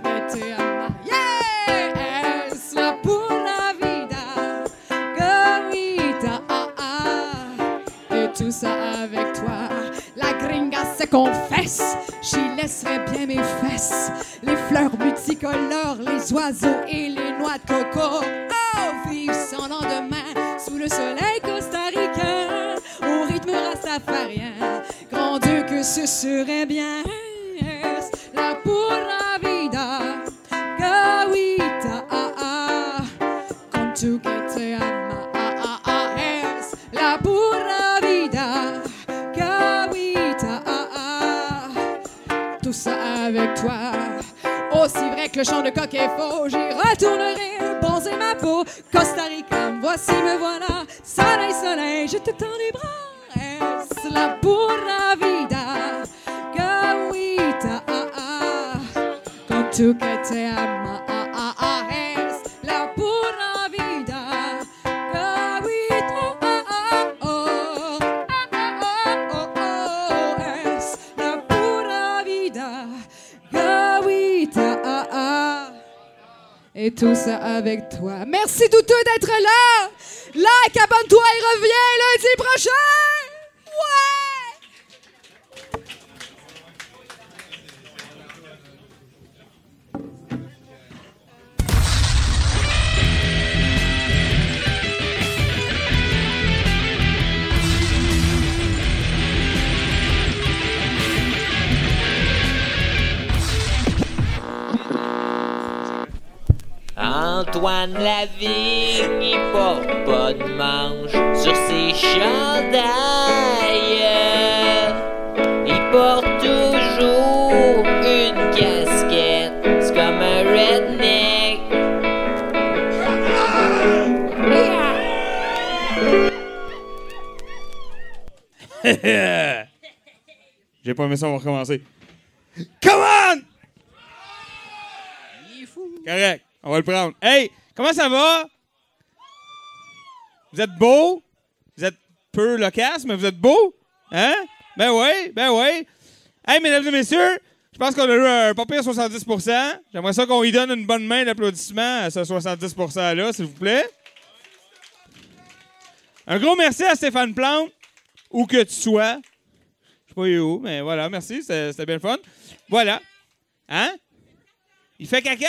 la vida, ah, ah, et tout ça avec toi. La gringa se confesse, j'y laisserai bien mes fesses. Les fleurs multicolores, les oiseaux et les noix de coco. Oh, vivre sans lendemain sous le soleil costaricain, au rythme rastafarien. Grand Dieu que ce serait bien. La pura avec toi. Aussi vrai que le chant de coq est faux, j'y retournerai bronzer ma peau. Costa Rica, voici me voilà, soleil, soleil, je te tends les bras. Es la pura vida, kawita, ah, ah, con tu que te ama, Tout ça avec toi. Merci douteux d'être là. Like, abonne-toi et reviens lundi prochain. Antoine Lavigne, il porte pas de manche sur ses chandails. Il porte toujours une casquette, c'est comme un redneck. <laughs> J'ai pas aimé ça, on va recommencer. Come on! Correct, on va le prendre. Hey, comment ça va? Vous êtes beau? Vous êtes peu loquace, mais vous êtes beau? Hein? Ben oui, ben oui. Hey, mesdames et messieurs, je pense qu'on a eu un pas pire 70% J'aimerais ça qu'on lui donne une bonne main d'applaudissement à ce 70 %-là, s'il vous plaît. Un gros merci à Stéphane Plante, où que tu sois. Je sais pas où, mais voilà, merci, c'était bien le fun. Voilà. Hein? Il fait caca!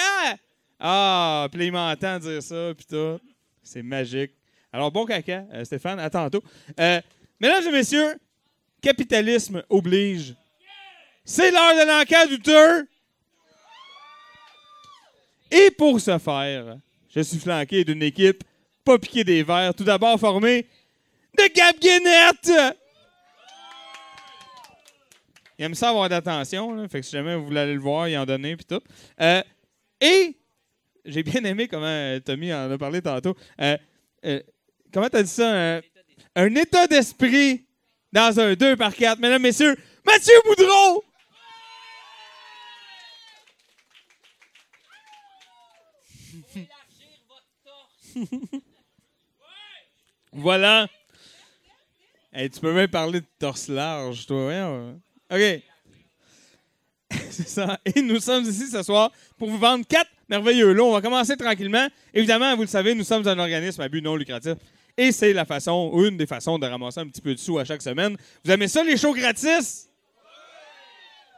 Ah, puis il m'entend dire ça, puis tout. C'est magique. Alors, bon caca, euh, Stéphane, à tantôt. Euh, mesdames et messieurs, capitalisme oblige. C'est l'heure de l'enquête douteur. Et pour ce faire, je suis flanqué d'une équipe pas piqué des verres, tout d'abord formée de Gab Guénette. Il aime ça avoir d'attention, fait que si jamais vous voulez aller le voir, il en donner, puis tout. Euh, et j'ai bien aimé comment euh, Tommy en a parlé tantôt. Euh, euh, comment t'as dit ça? Un, état d'esprit dans un 2 par 4. Mesdames, messieurs, Mathieu Boudreau! <laughs> voilà. Tu peux même parler de torse large, toi. voyons. OK. <laughs> C'est ça. Et nous sommes ici ce soir pour vous vendre quatre merveilleux lots. On va commencer tranquillement. Évidemment, vous le savez, nous sommes un organisme à but non lucratif. Et c'est la façon, une des façons de ramasser un petit peu de sous à chaque semaine. Vous aimez ça, les shows gratis?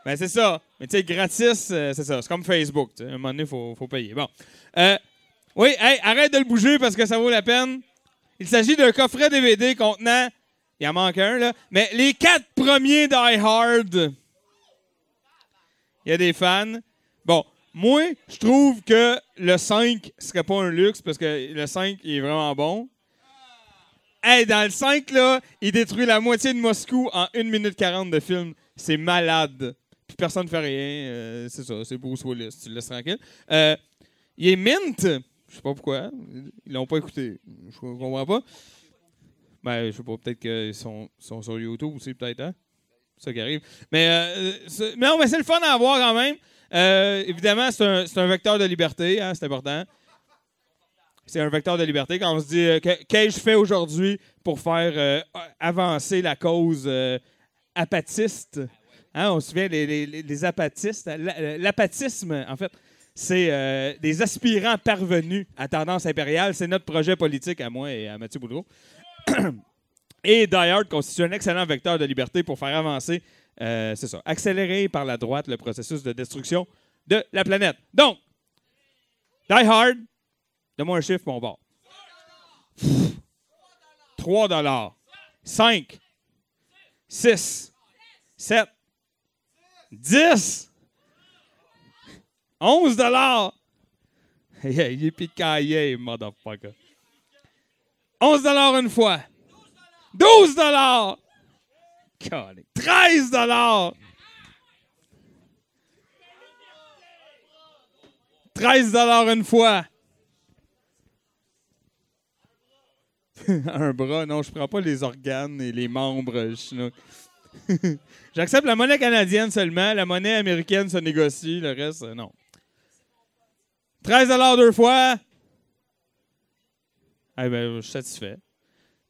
Ben, c'est ça. Mais tu sais, gratis, euh, c'est ça. C'est comme Facebook. À un moment donné, il faut, faut payer. Bon. Euh, oui, hey, arrête de le bouger parce que ça vaut la peine. Il s'agit d'un coffret DVD contenant. Il en manque un, là. Mais les quatre premiers Die Hard. Il y a des fans. Bon, moi, je trouve que le 5 serait pas un luxe parce que le 5 il est vraiment bon. Hey, dans le 5, là, il détruit la moitié de Moscou en 1 minute 40 de film. C'est malade. Puis personne ne fait rien. Euh, c'est ça, c'est Bruce Willis. Tu le laisses tranquille. Euh, il est mint. Je sais pas pourquoi. Ils l'ont pas écouté. Je comprends pas. Ben, je sais pas. Peut-être qu'ils sont, sur YouTube aussi, peut-être, hein? C'est ça qui arrive. Mais, euh, non, mais c'est le fun à avoir quand même. Euh, évidemment, c'est un, vecteur de liberté, hein, c'est important. C'est un vecteur de liberté. Quand on se dit euh, qu'ai-je fait aujourd'hui pour faire euh, avancer la cause euh, apatiste, hein, on se souvient des les, les- apatistes. La- L'apatisme, en fait, c'est des aspirants parvenus à tendance impériale. C'est notre projet politique à moi et à Mathieu Boudreau. <coughs> Et Die Hard constitue un excellent vecteur de liberté pour faire avancer, euh, c'est ça, accélérer par la droite le processus de destruction de la planète. Donc, Die Hard, donne-moi un chiffre, mon bord. 3 dollars. 5. 6. 7. 10. 11 dollars. Yeah, il motherfucker. 11 dollars une fois. 12 dollars. 13 dollars. 13 dollars une fois. <laughs> un bras, non, je prends pas les organes et les membres chinois. <laughs> J'accepte la monnaie canadienne seulement. La monnaie américaine se négocie. Le reste, euh, non. 13 dollars deux fois. Eh ben, je suis satisfait.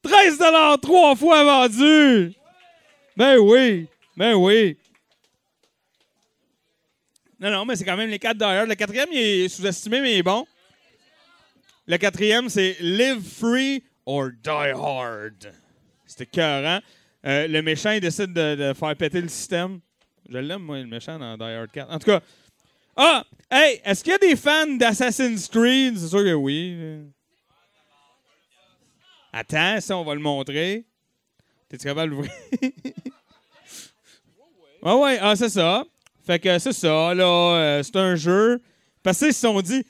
13 dollars trois fois vendu. Ben oui, ben oui. Non, non, mais c'est quand même les 4 dollars. Le quatrième, il est sous-estimé, mais il est bon. Le quatrième, c'est Live Free or Die Hard. C'était écœurant. Euh, le méchant, il décide de, de faire péter le système. Je l'aime, moi, le méchant dans Die Hard 4. En tout cas. Ah! Hey! Est-ce qu'il y a des fans d'Assassin's Creed? C'est sûr que oui. Attends, ça, on va le montrer. T'es-tu capable d'ouvrir? <laughs> ah ouais, ah, c'est ça. Fait que c'est ça, là. euh, c'est un jeu. Parce qu'ils se sont dit,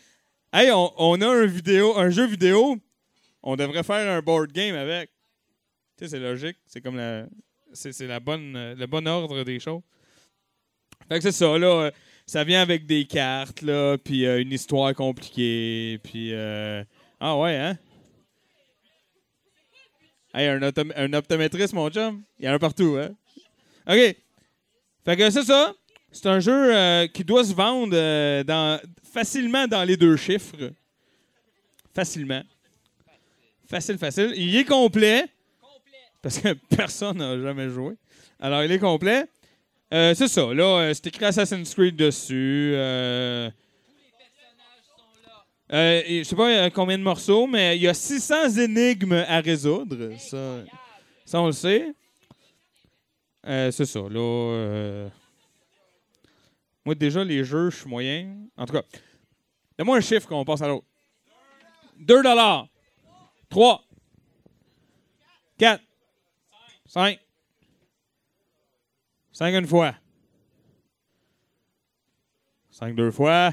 hey, on, a un, jeu vidéo, on devrait faire un board game avec. Tu sais, c'est logique. C'est comme la. C'est, la bonne, euh, le bon ordre des choses. Fait que c'est ça, là. euh, Ça vient avec des cartes, là, puis une histoire compliquée, puis... Ah ouais, hein? Hey, un, un optométriste, mon chum. Il y en a partout, hein? OK. Fait que c'est ça. C'est un jeu euh, qui doit se vendre euh, dans, facilement dans les deux chiffres. Facilement. Facile, facile. Il est complet. Parce que <laughs> personne n'a jamais joué. Alors, il est complet. Euh, c'est ça. Là, c'est écrit Assassin's Creed dessus. Euh, je sais pas euh, combien de morceaux, mais il y a 600 énigmes à résoudre. Ça, ça on le sait. Euh, c'est ça. Là, euh, moi, déjà, les jeux, je suis moyen. En tout cas, donne-moi un chiffre qu'on passe à l'autre. 2 dollars. 3. 4. 5. 5 une fois. 5 deux fois.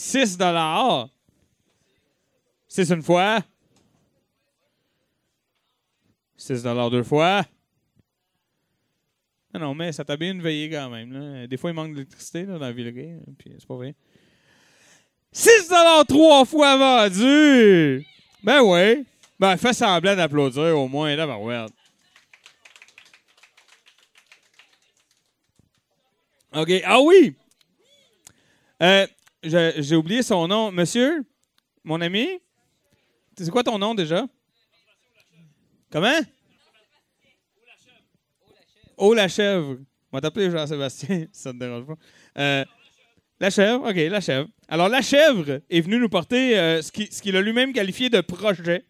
6 dollars. 6 une fois. 6 dollars deux fois. Ah non, mais ça t'a bien veillé quand même. Là. Des fois, il manque d'électricité dans la ville gay, puis c'est pas vrai. 6 dollars trois fois vendu! Ben oui. Ben, fais semblant d'applaudir au moins, là, ben ouais. OK. Ah oui! Euh, J'ai oublié son nom. Monsieur, mon ami, c'est quoi ton nom déjà? Comment? Oh la chèvre. On va t'appeler Jean-Sébastien, <laughs> ça te dérange pas. Euh, la chèvre, OK, la chèvre. Alors, la chèvre est venue nous porter euh, ce qu'il a lui-même qualifié de projet.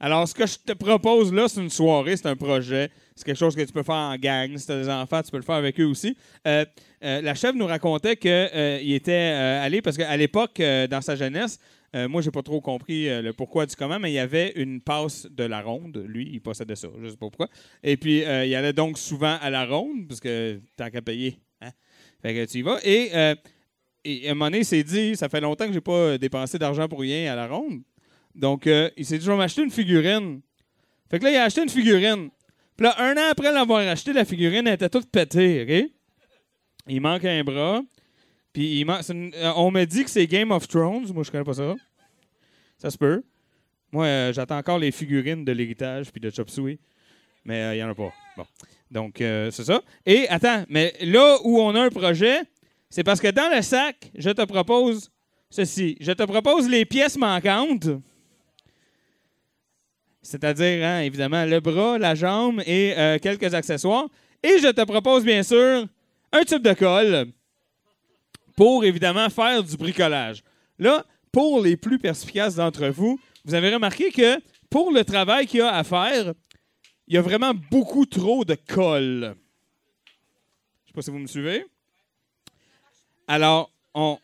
Alors, ce que je te propose là, c'est une soirée, c'est un projet. C'est quelque chose que tu peux faire en gang. Si tu as des enfants, tu peux le faire avec eux aussi. Euh, euh, la chèvre nous racontait qu'il était euh, allé, parce qu'à l'époque, dans sa jeunesse, moi, j'ai pas trop compris le pourquoi du comment, mais il y avait une passe de la ronde. Lui, il possédait ça, je sais pas pourquoi. Et puis, il allait donc souvent à la ronde, parce que tant qu'à payer, hein? Fait que tu y vas. Et, et à un moment donné, il s'est dit, ça fait longtemps que j'ai pas dépensé d'argent pour rien à la ronde. Donc, euh, il s'est dit, je vais m'acheter une figurine. Fait que là, il a acheté une figurine. Puis là, un an après l'avoir acheté, la figurine elle était toute pétée, OK? Il manque un bras. Puis il man- c'est une- euh, on me dit que c'est Game of Thrones. Moi, je connais pas ça. Ça se peut. Moi, euh, j'attends encore les figurines de l'héritage puis de Chop Suey. Mais il y en a pas. Bon. Donc, c'est ça. Et attends, mais là où on a un projet, c'est parce que dans le sac, je te propose ceci. Je te propose les pièces manquantes. C'est-à-dire, hein, évidemment, le bras, la jambe et euh, quelques accessoires. Et je te propose, bien sûr, un tube de colle pour, évidemment, faire du bricolage. Là, pour les plus perspicaces d'entre vous, vous avez remarqué que pour le travail qu'il y a à faire, il y a vraiment beaucoup trop de colle. Je sais pas si vous me suivez. Alors, on...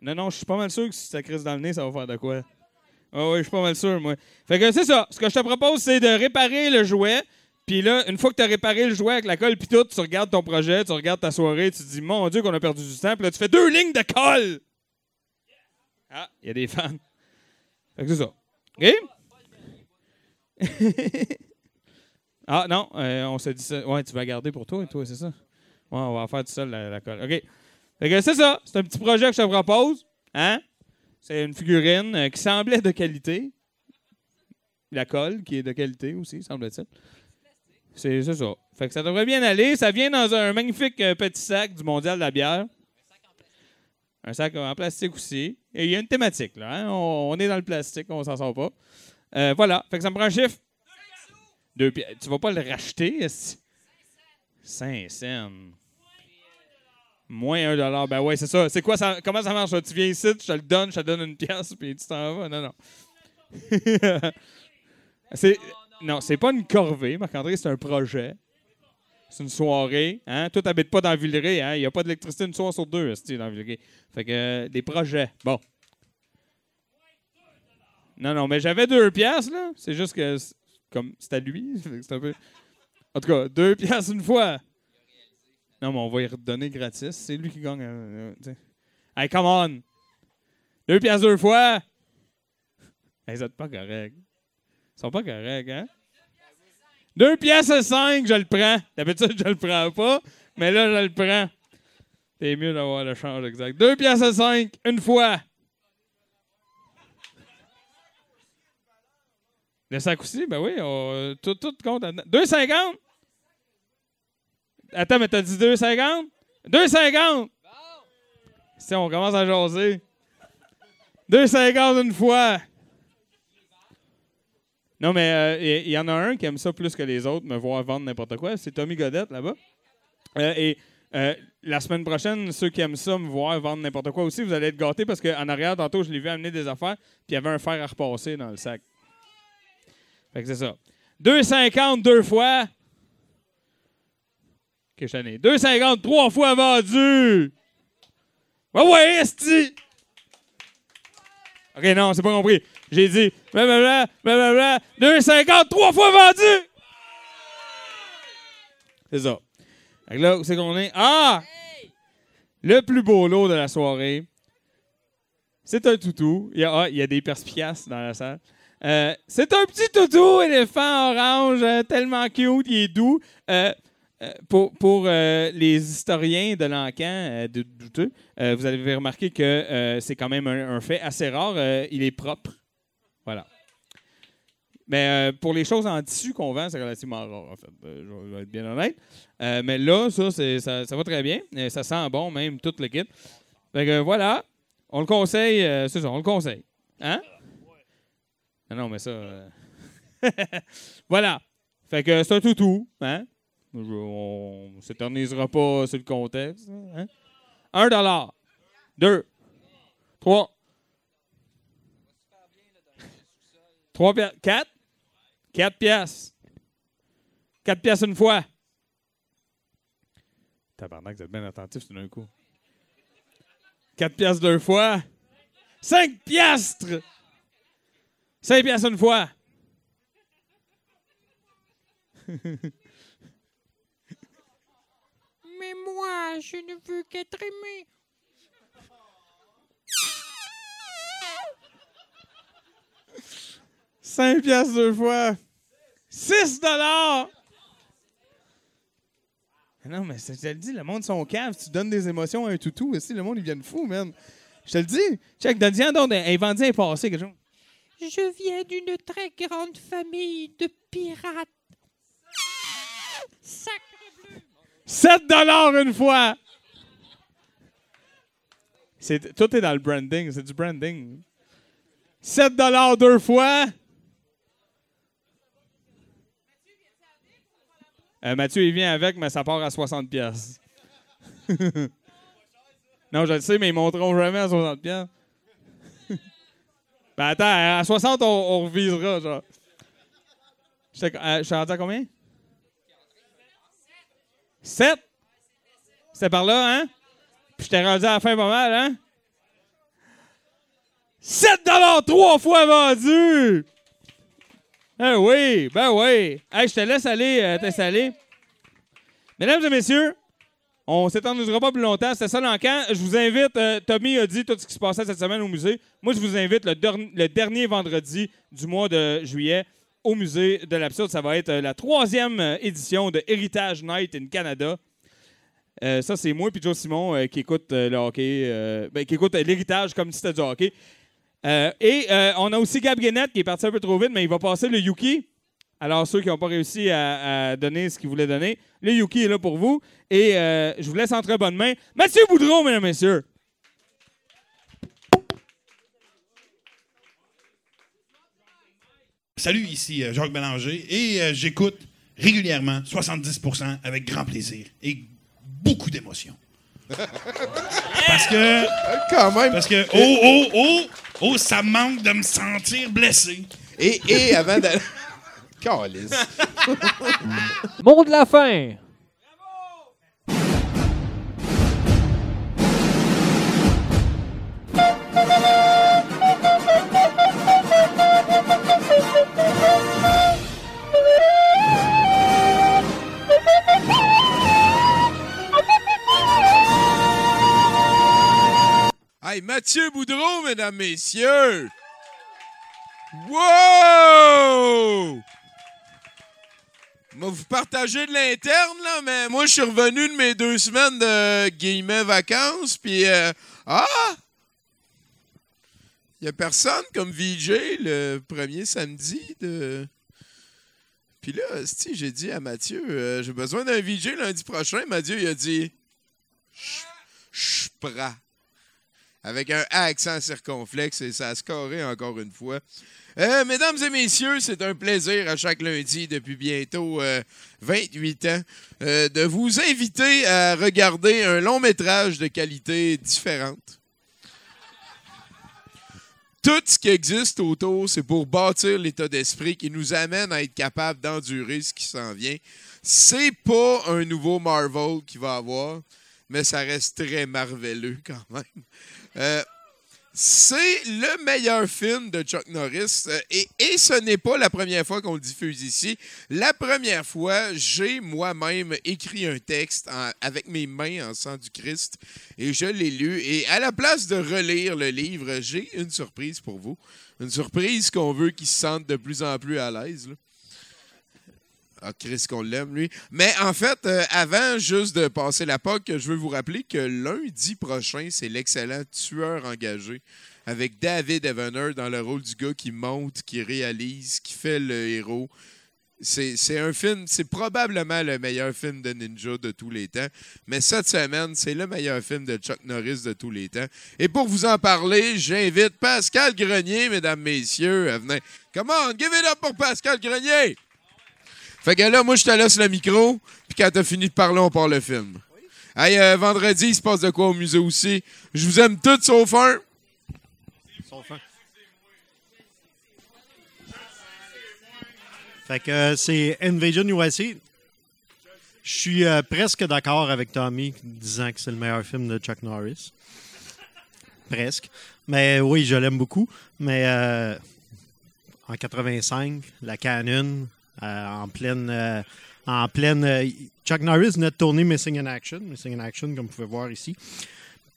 Non, non, je suis pas mal sûr que si ça crisse dans le nez, ça va faire de quoi. Ah oui, je suis pas mal sûr, moi. Fait que c'est ça. Ce que je te propose, c'est de réparer le jouet. Puis là, une fois que tu as réparé le jouet avec la colle, puis tout, tu regardes ton projet, tu regardes ta soirée, tu te dis, mon Dieu, qu'on a perdu du temps. Puis là, tu fais deux lignes de colle. Ah, il y a des fans. Fait que c'est ça. OK? <laughs> ah, non, euh, on s'est dit ça. Ouais, tu vas garder pour toi, toi, c'est ça? Ouais, on va faire tout seul, la, la colle. OK. Fait que c'est ça. C'est un petit projet que je te propose. Hein? C'est une figurine euh, qui semblait de qualité. La colle, qui est de qualité aussi, semble-t-il. C'est ça. Fait que ça devrait bien aller. Ça vient dans un magnifique euh, petit sac du Mondial de la bière. Un sac en plastique aussi. Et il y a une thématique, là. hein. On, est dans le plastique, on s'en sort pas. Euh, voilà. Fait que ça me prend un chiffre. Deux pi- Tu vas pas le racheter? est-ce- 5 cents. Moins un dollar. Ben ouais, c'est ça. C'est quoi ça? Comment ça marche? Tu viens ici, je te le donne, je te donne une pièce, puis tu t'en vas. Non, non. <laughs> c'est, non, c'est pas une corvée, Marc-André, c'est un projet. C'est une soirée. Hein? Toi, t'habites pas dans Villeray. Hein? Il n'y a pas d'électricité une soirée sur deux dans Villeray? Fait que euh, des projets. Bon. Non, non, mais j'avais deux pièces, là. C'est juste que c'est- comme c'est à lui. <laughs> C'est un peu... En tout cas, deux pièces une fois. Non, mais on va y redonner gratis. C'est lui qui gagne. euh, euh, hey, come on! Deux pièces deux fois! Hey, vous êtes pas corrects. Ils sont pas corrects, hein? Deux pièces à cinq, je le prends. D'habitude, je le prends pas, mais là, je le prends. C'est mieux d'avoir le change exact. Deux pièces à cinq, une fois. Le sac aussi, ben oui, tout, tout compte. là-dedans. 2,50? Attends, mais t'as dit 2,50? 2,50! Si on commence à jaser. 2,50 une fois. Non, mais il y, y en a un qui aime ça plus que les autres, me voir vendre n'importe quoi. C'est Tommy Godette, là-bas. Euh, et euh, la semaine prochaine, ceux qui aiment ça, me voir vendre n'importe quoi aussi, vous allez être gâtés parce qu'en arrière, tantôt, je l'ai vu amener des affaires, puis il y avait un fer à repasser dans le sac. Fait que c'est ça. 2,50 deux fois. Ok, je t'en ai. 2,50 trois fois vendu. Ouais, ouais, esti! Ok, non, c'est pas compris. J'ai dit, blablabla, blablabla, 2,50 trois fois vendu. C'est ça. Fait là, où c'est qu'on est? Ah! Le plus beau lot de la soirée. C'est un toutou. Il y a, ah, il y a des perspicaces dans la salle. Euh, c'est un petit toutou éléphant orange, euh, tellement cute, il est doux. Euh, pour pour euh, les historiens de l'encan euh, douteux, euh, vous avez remarqué que euh, c'est quand même un, fait assez rare. euh, il est propre. Voilà. Mais euh, pour les choses en tissu qu'on vend, c'est relativement rare, en fait. Euh, je, vais- être bien honnête. Euh, mais là, ça, ça, va très bien. Euh, ça sent bon, même tout le kit. Fait que voilà. On le conseille. euh, c'est ça, on le conseille. Hein? Ah non, mais ça. euh, <laughs> voilà. Fait que c'est un toutou. Hein? On ne s'éternisera pas sur le contexte. Hein? Un dollar. Deux. Trois. Trois piastres. Quatre? Quatre piastres. Quatre piastres une fois. Tabarnak, vous êtes bien attentif tout d'un coup. Quatre piastres deux fois. Cinq piastres. Cinq piastres une fois. <laughs> Mais moi, je ne veux qu'être aimé. Cinq piastres deux fois. 6 dollars! Non, mais je te le dis, le monde sont caves. Tu donnes des émotions à un toutou, aussi, le monde, ils viennent fous, man. Je te le dis. Check, donne-y donc, un vendit un passé, quelque chose. Je viens d'une très grande famille de pirates. Sacre 7 dollars une fois! C'est, tout est dans le branding, c'est du branding. 7 dollars deux fois. Euh, Mathieu, il vient avec, mais ça part à 60 pièces. <laughs> non, je le sais, mais ils monteront jamais à 60 pièces. <laughs> ben attends, à 60, on, on revisera, euh, je suis rendu à combien? 7? C'était par là, hein? Puis j'étais rendu à la fin pas mal, hein? 7 trois fois vendu! Ben oui, ben oui. Hey, je te laisse aller euh, t'installer. Mesdames et messieurs, on s'étendra pas plus longtemps. C'était ça l'encan. Je vous invite, euh, Tommy a dit tout ce qui se passait cette semaine au musée. Moi, je vous invite le, der- le dernier vendredi du mois de juillet au musée de l'absurde. Ça va être euh, la troisième euh, édition de Heritage Night in Canada. Euh, ça, c'est moi et Joe Simon qui écoute le hockey, ben, qui écoute l'héritage comme si c'était du hockey. Et on a aussi Gab Guénette qui est parti un peu trop vite, mais il va passer le Yuki. Alors, ceux qui n'ont pas réussi à, donner ce qu'ils voulaient donner, le Yuki est là pour vous. Et je vous laisse en très bonnes mains. Mathieu Boudreau, mesdames et messieurs. Salut, ici euh, Jacques Bélanger et euh, j'écoute régulièrement 70% avec grand plaisir et beaucoup d'émotion. <laughs> Parce que. Quand même. Parce que. Oh, oh, oh! Oh, ça manque de me sentir blessé. Et, et avant d'aller. <laughs> Calice. Mot de la fin. Mathieu Boudreau, mesdames, messieurs! Wow! Vous partagez de l'interne, là, mais moi, je suis revenu de mes deux semaines de guillemets vacances, puis euh, ah! Il y a personne comme VJ le premier samedi de. Puis là, esti, j'ai dit à Mathieu, euh, j'ai besoin d'un VJ lundi prochain. Mathieu, il a dit, je avec un accent circonflexe et ça a scoré encore une fois. Euh, mesdames et messieurs, c'est un plaisir à chaque lundi depuis bientôt euh, 28 ans euh, de vous inviter à regarder un long métrage de qualité différente. Tout ce qui existe autour, c'est pour bâtir l'état d'esprit qui nous amène à être capable d'endurer ce qui s'en vient. C'est pas un nouveau Marvel qui va avoir, mais ça reste très marveleux quand même. Euh, c'est le meilleur film de Chuck Norris euh, et, ce n'est pas la première fois qu'on le diffuse ici. La première fois, j'ai moi-même écrit un texte avec mes mains en sang du Christ et je l'ai lu. Et à la place de relire le livre, j'ai une surprise pour vous. Une surprise qu'on veut qu'il se sente de plus en plus à l'aise. Ah, Chris, qu'on l'aime, lui. Mais en fait, euh, avant juste de passer la POC, je veux vous rappeler que lundi prochain, c'est l'excellent tueur engagé avec David Evener dans le rôle du gars qui monte, qui réalise, qui fait le héros. C'est un film, c'est probablement le meilleur film de ninja de tous les temps. Mais cette semaine, c'est le meilleur film de Chuck Norris de tous les temps. Et pour vous en parler, j'invite Pascal Grenier, mesdames, messieurs, à venir. Come on, give it up pour Pascal Grenier! Fait que là, moi, je te laisse le micro, puis quand t'as fini de parler, on part le film. Hey, euh, vendredi, il se passe de quoi au musée aussi? Je vous aime tous sauf un. Fait que euh, c'est Invasion USA. Je suis euh, presque d'accord avec Tommy disant que c'est le meilleur film de Chuck Norris. Presque. Mais oui, je l'aime beaucoup. Mais euh, en 85, la Canon, en pleine. euh, en pleine euh, Chuck Norris venait de tourner Missing in Action. Missing in Action, comme vous pouvez voir ici.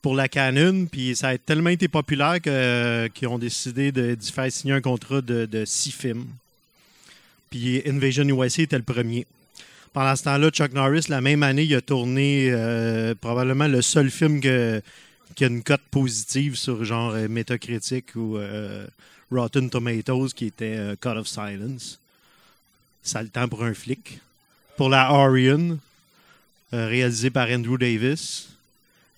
Pour la Canon, puis ça a tellement été populaire qu'ils ont décidé de, d'y faire signer un contrat de, six films. Puis Invasion USA était le premier. Pendant ce temps-là, Chuck Norris, la même année, il a tourné euh, probablement le seul film qui a une cote positive sur genre euh, Metacritic ou euh, Rotten Tomatoes, qui était euh, Cut of Silence. Ça le temps pour un flic. Pour la Orion, euh, réalisé par Andrew Davis,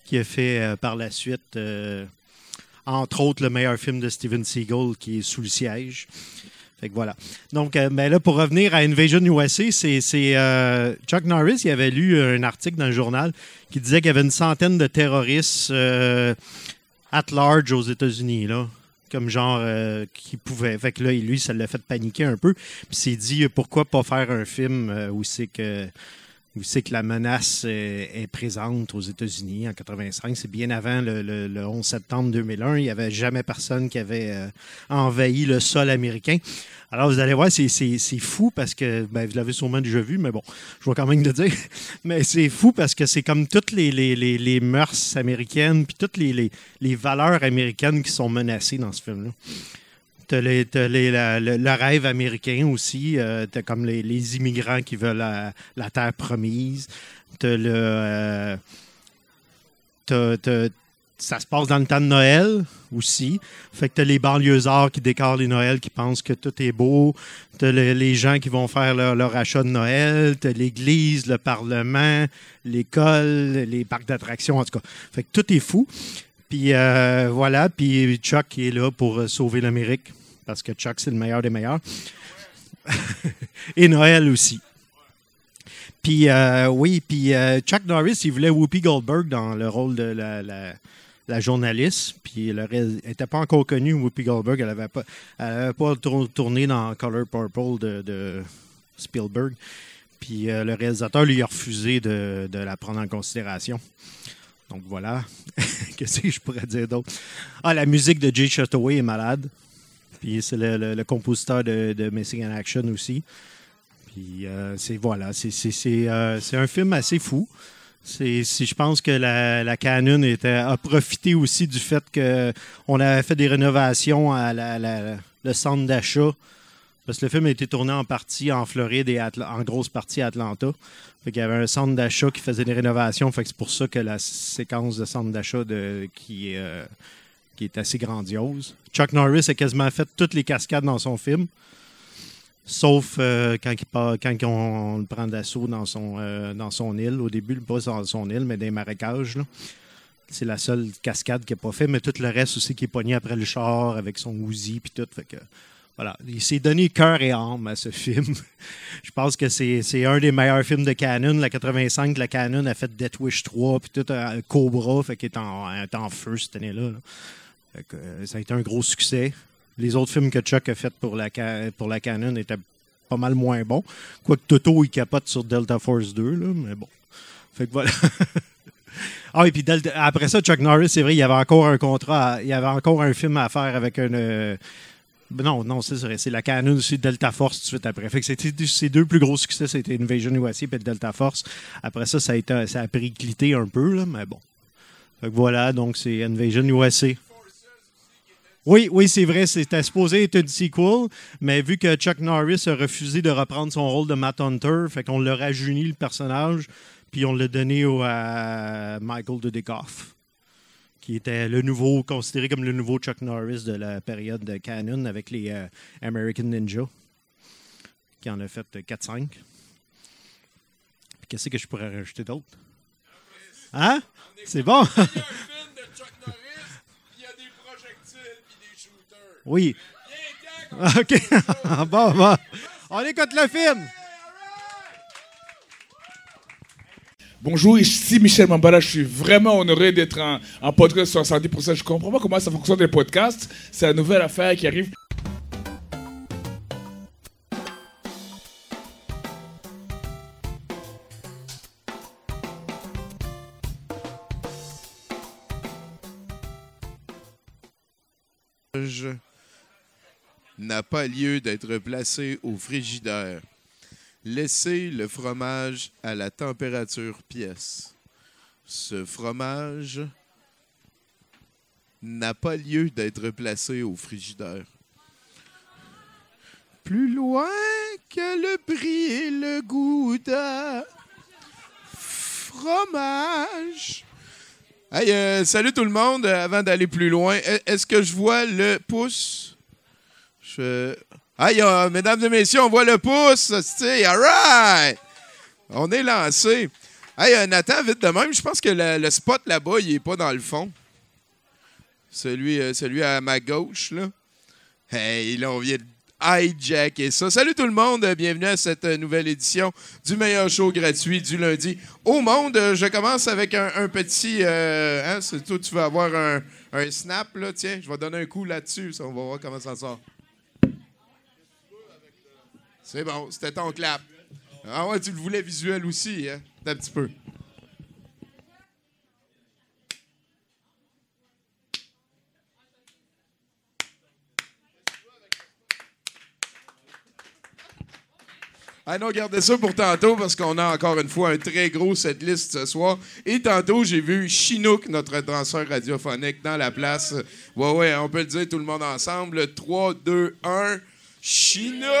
qui a fait euh, par la suite, euh, entre autres, le meilleur film de Steven Seagal, qui est Sous le siège. Fait que voilà. Donc, euh, ben là, pour revenir à Invasion USA, c'est Chuck Norris, il avait lu un article dans le journal qui disait qu'il y avait une centaine de terroristes at large aux États-Unis, là. Comme genre euh, qui pouvaient. Fait que lui, ça l'a fait paniquer un peu. Puis s'est dit pourquoi pas faire un film euh, où c'est que où c'est que la menace est présente aux États-Unis en 85. C'est bien avant le, le- le 11 septembre 2001. Il n'y avait jamais personne qui avait euh, envahi le sol américain. Alors, vous allez voir, c'est- fou parce que, ben, vous l'avez sûrement déjà vu, mais bon, je vais quand même le dire. <laughs> Mais c'est fou parce que c'est comme toutes les, mœurs américaines, puis toutes les, les valeurs américaines qui sont menacées dans ce film-là. T'as le, le rêve américain aussi. euh, t'as comme les, les immigrants qui veulent la, terre promise. T'as le. euh, t'as- t'as- ça se passe dans le temps de Noël aussi. Fait que t'as les banlieusards qui décorent les Noëls, qui pensent que tout est beau. T'as le- les gens qui vont faire leur, leur achat de Noël. T'as l'église, le parlement, l'école, les parcs d'attractions, en tout cas. Fait que tout est fou. Puis euh, voilà, puis Chuck est là pour euh, sauver l'Amérique, parce que Chuck, c'est le meilleur des meilleurs. <laughs> Et Noël aussi. Puis, euh, oui, puis euh, Chuck Norris, il voulait Whoopi Goldberg dans le rôle de la, journaliste. Puis, elle n'était pas encore connue, Whoopi Goldberg. Elle n'avait pas, pas tour- tourné dans Color Purple de, Spielberg. Puis, euh, le réalisateur lui a refusé de, de la prendre en considération. Donc, voilà. <laughs> Qu'est-ce que je pourrais dire d'autre? Ah, la musique de Jay Chataway est malade. Puis, c'est le, compositeur de, Missing in Action aussi. Puis euh, c'est voilà, euh, c'est un film assez fou. C'est- je pense que la, la Canon a profité aussi du fait qu'on avait fait des rénovations à la- le centre d'achat. Parce que le film a été tourné en partie en Floride et en grosse partie à Atlanta. Fait qu'il y avait un centre d'achat qui faisait des rénovations. C'est pour ça que la séquence de centre d'achat qui, euh, qui est assez grandiose. Chuck Norris a quasiment fait toutes les cascades dans son film. Sauf euh, quand, il quand on, le prend d'assaut dans son, euh, dans son île. Au début, pas dans son île, mais les marécages. C'est la seule cascade qu'il n'a pas fait, mais tout le reste aussi qui est pogné après le char avec son Uzi puis tout. Fait que, voilà. Il s'est donné cœur et âme à ce <laughs> film. Je pense que c'est un des meilleurs films de Canon. La 85, la Canon a fait Death Wish 3 puis tout euh, Cobra, fait qu'il est en, feu cette année-là. là. Euh, ça a été un gros succès. Les autres films que Chuck a fait pour la, pour la Canon étaient pas mal moins bons. Quoique Toto, il capote sur Delta Force 2, là, mais bon. Fait que voilà. <laughs> ah, et puis après ça, Chuck Norris, c'est vrai, il y avait encore un contrat, il y avait encore un film à faire avec un. euh, non, non, c'est vrai. C'est la Canon aussi, Delta Force tout de suite après. Fait que c'était ses deux plus gros succès, c'était Invasion USA et Delta Force. Après ça, ça a, été, ça un peu, là, mais bon. Fait que voilà, donc c'est Invasion USA. Oui, oui, c'est vrai, c'était supposé être une sequel, mais vu que Chuck Norris a refusé de reprendre son rôle de Matt Hunter, fait qu'on l'a rajeuni le personnage, puis on l'a donné à Michael Dudikoff, qui était le nouveau, considéré comme le nouveau Chuck Norris de la période de Canon avec les euh, American Ninja, qui en a fait euh, 4-5. Puis Qu'est-ce que je pourrais rajouter d'autre? Hein? C'est bon? <laughs> Oui. OK. <laughs> bon, bon. On écoute le film. Bonjour, ici Michel Mambala. Je suis vraiment honoré d'être en, en podcast 70%. Je comprends pas comment ça fonctionne les podcasts. C'est la nouvelle affaire qui arrive. fromage n'a pas lieu d'être placé au frigidaire. Laissez le fromage à la température pièce. Ce fromage n'a pas lieu d'être placé au frigidaire. Plus loin que le prix et le goût d'un fromage. Hey, euh, salut tout le monde. Euh, Avant d'aller plus loin, e- est-ce que je vois le pouce? Je... Hey, euh, mesdames et messieurs, on voit le pouce. c'est all right! On est lancé. Hey, euh, Nathan, vite de même, je pense que le, spot là-bas, il est pas dans le fond. Celui, euh, celui à ma gauche, là. Hey, là, on vient de hijacker ça. Salut tout le monde, bienvenue à cette nouvelle édition du meilleur show gratuit du lundi au monde. Je commence avec un, petit... hein, c'est toi, tu vas avoir un, un snap, là, tiens, je vais donner un coup là-dessus, on va voir comment ça sort. C'est bon, c'était ton clap. Ah ouais, tu le voulais visuel aussi, hein? Un petit peu. Ah non, gardez ça pour tantôt parce qu'on a encore une fois un très gros setlist ce soir. Et tantôt, j'ai vu Chinook, notre danseur radiophonique, dans la place. Ouais, ouais, on peut le dire tout le monde ensemble. 3, 2, 1. Chinook!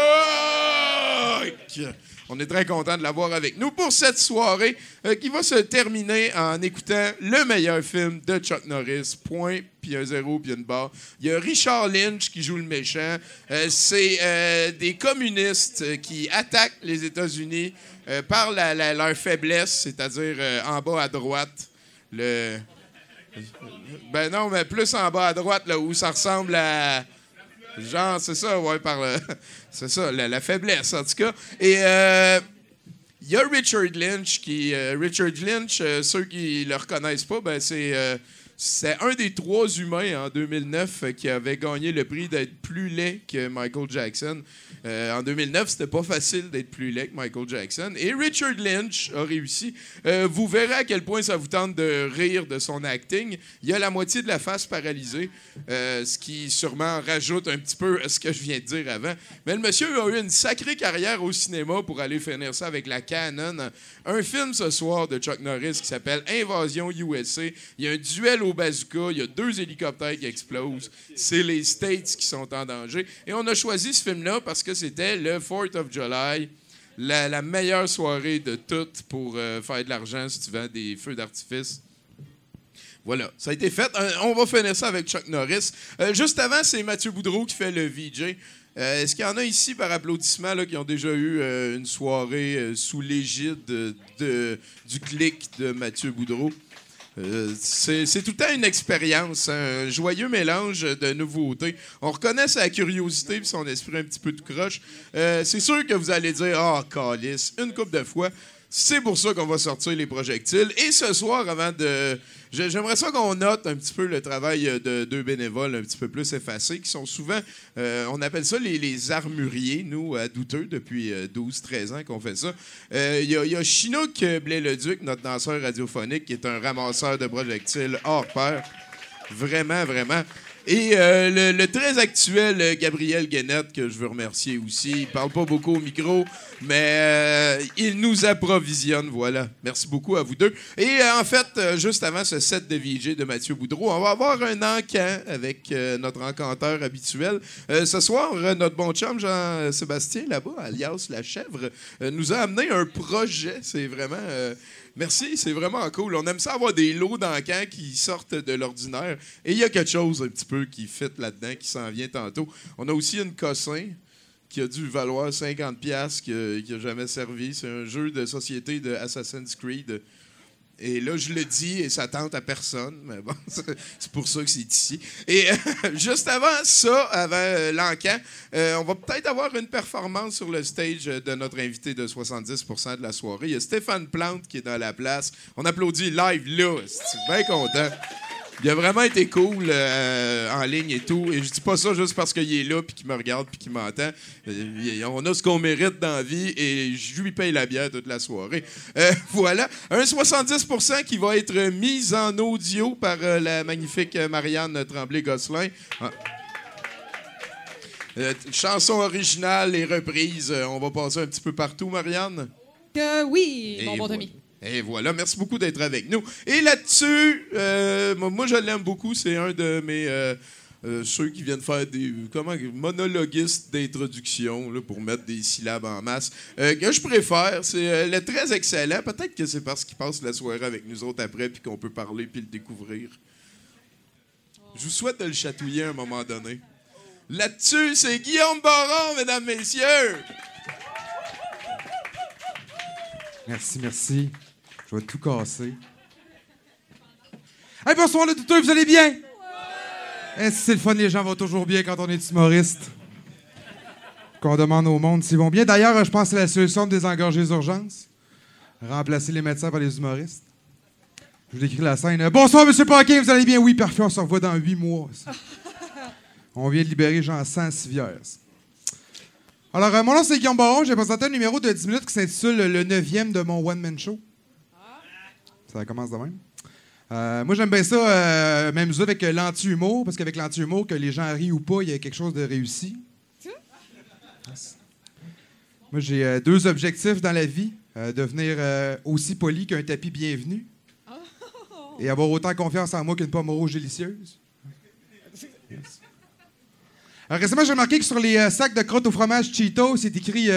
On est très content de l'avoir avec nous pour cette soirée euh, qui va se terminer en écoutant le meilleur film de Chuck Norris. Point, puis un zéro, puis une barre. Il y a Richard Lynch qui joue le méchant. Euh, C'est euh, des communistes qui attaquent les États-Unis par leur faiblesse, c'est-à-dire en bas à droite. Ben non, mais plus en bas à droite, là, où ça ressemble à... Genre, c'est ça, ouais, par le- <laughs> C'est ça, la, faiblesse, en tout cas. Et euh, Il y a Richard Lynch qui. euh, Richard Lynch, euh, ceux qui le reconnaissent pas, ben c'est. C'est un des trois humains en 2009 euh, qui avait gagné le prix d'être plus laid que Michael Jackson. Euh, en 2009, c'était pas facile d'être plus laid que Michael Jackson. Et Richard Lynch a réussi. Euh, vous verrez à quel point ça vous tente de rire de son acting. Il a la moitié de la face paralysée, ce qui sûrement rajoute un petit peu à ce que je viens de dire avant. Mais le monsieur a eu une sacrée carrière au cinéma pour aller finir ça avec la Canon. Un film ce soir de Chuck Norris qui s'appelle Invasion USA. Il y a un duel au bazooka, il y a deux hélicoptères qui explosent. C'est les States qui sont en danger. Et on a choisi ce film-là parce que c'était le 4th of July. La, meilleure soirée de toutes pour euh, faire de l'argent si tu vends des feux d'artifice. Voilà, ça a été fait. Euh, on va finir ça avec Chuck Norris. Euh, juste avant, c'est Mathieu Boudreau qui fait le VJ. Est-ce qu'il y en a ici, par applaudissement, là, qui ont déjà eu une soirée sous l'égide de, de- du clic de Mathieu Boudreau? Euh, c'est tout le temps une expérience, un joyeux mélange de nouveautés. On reconnaît sa curiosité et son esprit un petit peu de croche. Euh, c'est sûr que vous allez dire Ah, calice, une coupe de fois. C'est pour ça qu'on va sortir les projectiles. Et ce soir, avant de. J'ai- J'aimerais ça qu'on note un petit peu le travail de deux bénévoles un petit peu plus effacés, qui sont souvent. euh, on appelle ça les, armuriers, nous, à Douteux, depuis 12-13 ans qu'on fait ça. Euh, il y a Chinook Blais-le-Duc, notre danseur radiophonique, qui est un ramasseur de projectiles hors pair. Vraiment, vraiment. Et euh, le, très actuel euh, Gabriel Guénette, que je veux remercier aussi. Il parle pas beaucoup au micro, mais euh, il nous approvisionne, voilà. Merci beaucoup à vous deux. Et en fait, juste avant ce set de VJ de Mathieu Boudreau, on va avoir un encan avec notre encanteur habituel. Ce soir, notre bon chum Jean-Sébastien, là-bas, alias La Chèvre, nous a amené un projet. C'est vraiment... Merci, c'est vraiment cool. On aime ça avoir des lots d'encans qui sortent de l'ordinaire. Et il y a quelque chose un petit peu qui fit là-dedans, qui s'en vient tantôt. On a aussi une cossin qui a dû valoir 50$ piastres, qui n'a jamais servi. C'est un jeu de société de Assassin's Creed. Et là, je le dis et ça tente à personne, mais bon, <laughs> c'est pour ça que c'est ici. Et euh, <laughs> juste avant ça, avant euh, euh, on va peut-être avoir une performance sur le stage de notre invité de 70% de la soirée. Il y a Stéphane Plante qui est dans la place. On applaudit live là. C'est bien content. Il a vraiment été cool euh, en ligne et tout. Et je dis pas ça juste parce qu'il est là, puis qu'il me regarde, puis qu'il m'entend. Euh, on a ce qu'on mérite dans la vie et je lui paye la bière toute la soirée. Euh, <laughs> voilà. Un 70% qui va être mis en audio par la magnifique Marianne Tremblay-Gosselin. Ah. Chanson originale et reprise. On va passer un petit peu partout, Marianne. Oui, mon bon. Tommy. Et voilà, merci beaucoup d'être avec nous. Et là-dessus, euh, moi, je l'aime beaucoup. C'est un de mes. euh, euh, ceux qui viennent faire des comment monologuistes d'introduction pour mettre des syllabes en masse que je préfère c'est le très excellent peut-être que c'est parce qu'il passe la soirée avec nous autres après puis qu'on peut parler puis le découvrir je vous souhaite de le chatouiller à un moment donné là-dessus c'est Guillaume Baron mesdames messieurs Merci, merci. Je vais tout casser. Hey, bonsoir le douteux, vous allez bien? Eh, c'est le fun, les gens vont toujours bien quand on est humoriste. Qu'on demande au monde s'ils vont bien. D'ailleurs, je pense que c'est la solution de désengorger les urgences. Remplacer les médecins par les humoristes. Je vous décris la scène. Bonsoir, Monsieur Paquin, vous allez bien? Oui, parfait, on se revoit dans huit mois. ça. <laughs> On vient de libérer Jean sans civière. Alors, euh, mon nom, c'est Guillaume Baron. J'ai présenté un numéro de 10 minutes qui s'intitule Le 9e de mon one-man show. Ça commence de même. Euh, moi, j'aime bien ça, euh, même ça avec l'anti-humour, parce qu'avec l'anti-humour, que les gens rient ou pas, il y a quelque chose de réussi. Moi, j'ai euh, deux objectifs dans la vie. Euh, devenir aussi poli qu'un tapis bienvenu. Et avoir autant confiance en moi qu'une pomme rouge délicieuse. Yes. Alors, récemment, j'ai remarqué que sur les sacs de crottes au fromage Cheeto, c'est écrit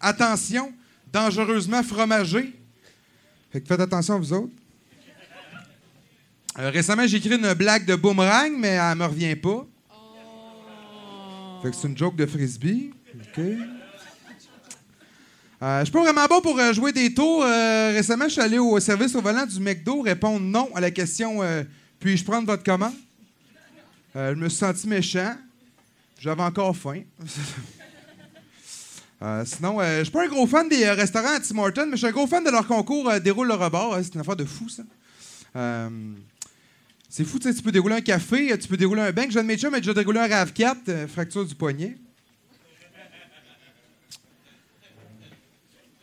Attention, dangereusement fromagé. Fait que faites attention, vous autres. Euh, récemment, j'ai écrit une blague de boomerang, mais elle me revient pas. Fait que c'est une joke de frisbee. OK. Euh, je suis pas vraiment bon pour euh, jouer des tours. Euh, récemment, je suis allé au service au volant du McDo répondre non à la question Puis-je prendre votre commande? Je me suis senti méchant. J'avais encore faim. <laughs> Sinon, je suis pas un gros fan des restaurants à Tim Hortons, mais je suis un gros fan de leur concours Déroule le rebord. C'est une affaire de fou, ça. C'est fou, tu sais, tu peux dérouler un café, euh, tu peux dérouler un bank. Jeune Méchum a déjà déroulé un RAV4, euh, fracture du poignet.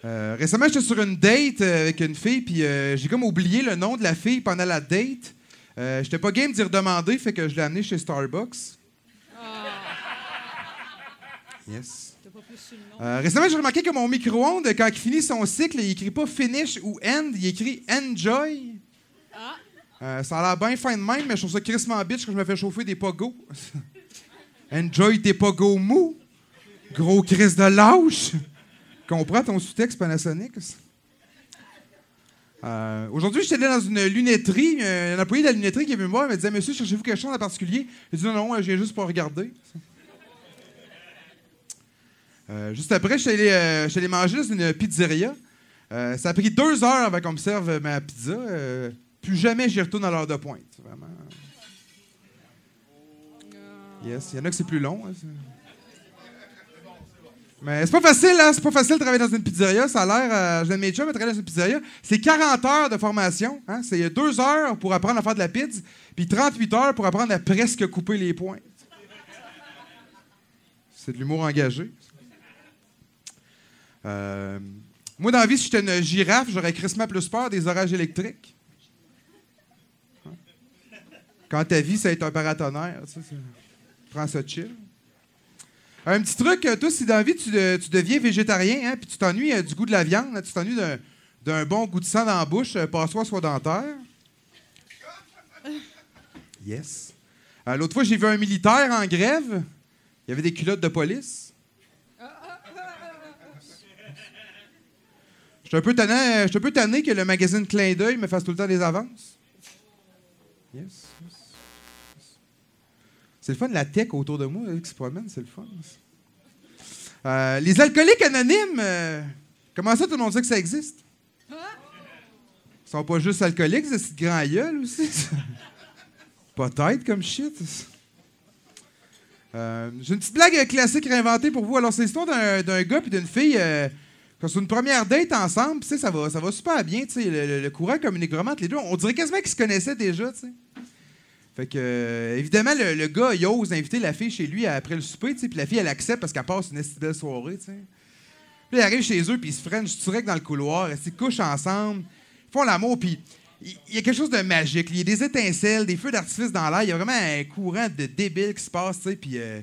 Euh, récemment, j'étais sur une date avec une fille, puis euh, j'ai comme oublié le nom de la fille pendant la date. Euh, j'étais pas game d'y redemander, fait que je l'ai amené chez Starbucks. Yes. Euh, récemment, j'ai remarqué que mon micro-ondes, quand il finit son cycle, il écrit pas finish ou end, il écrit enjoy. Euh, ça a l'air bien fin de même, mais je trouve ça crissement bitch quand je me fais chauffer des pogos. <laughs> enjoy tes pogos mous. Gros crise de lâche. Comprends ton sous-texte Panasonic? Euh, Aujourd'hui, j'étais allé dans une lunetterie. euh, Un employé de la lunetterie qui est venu me voir me disait Monsieur, cherchez-vous quelque chose en particulier? J'ai dit Non, non, je viens juste pour regarder. Euh, juste après, je suis allé, manger dans une pizzeria. Ça a pris deux heures avant qu'on me serve ma pizza. Plus jamais j'y retourne à l'heure de pointe. Vraiment. Yes, il y en a que c'est plus long. hein, mais c'est pas facile, hein? C'est pas facile de travailler dans une pizzeria. Ça a l'air. Euh, J'ai un de mes travailler dans une pizzeria. C'est 40 heures de formation. Hein? C'est 2 heures pour apprendre à faire de la pizza, puis 38 heures pour apprendre à presque couper les points. C'est de l'humour engagé. Euh, moi, dans la vie, si j'étais une girafe, j'aurais crissement plus peur des orages électriques. Hein? Quand ta vie, ça va être un paratonnerre, tu sais, c'est- prends ça chill. Un petit truc, euh, toi, si dans la vie, tu, de- tu deviens végétarien, hein, puis tu t'ennuies euh, du goût de la viande, tu t'ennuies d'un, bon goût de sang dans la bouche, euh, passe-toi soit dentaire. <laughs> Yes. Euh, l'autre fois, j'ai vu un militaire en grève. Il y avait des culottes de police. Je suis un peu tanné, un peu tanné que le magazine Clin d'œil me fasse tout le temps des avances. Yes. C'est le fun, la tech autour de moi qui se promène, c'est le fun. Euh, les alcooliques anonymes, euh, comment ça tout le monde sait que ça existe? Ils sont pas juste alcooliques, c'est ce grand gueule aussi. Peut-être comme shit. Euh, J'ai une petite blague classique réinventée pour vous. Alors, c'est l'histoire d'un gars et d'une fille. Quand c'est une première date ensemble, ça va, ça va super bien. Le, le- le courant communique vraiment entre les deux. On dirait quasiment qu'ils se connaissaient déjà. tu sais. Fait que, euh, évidemment, le, gars, il ose inviter la fille chez lui après le souper, puis la fille, elle accepte parce qu'elle passe une belle soirée, tu. Puis il arrive chez eux, puis ils se freinent direct dans le couloir, ils se couchent ensemble, ils font l'amour, puis il y a quelque chose de magique. Il y a des étincelles, des feux d'artifice dans l'air, il y a vraiment un courant de débile qui se passe, tu sais, puis euh,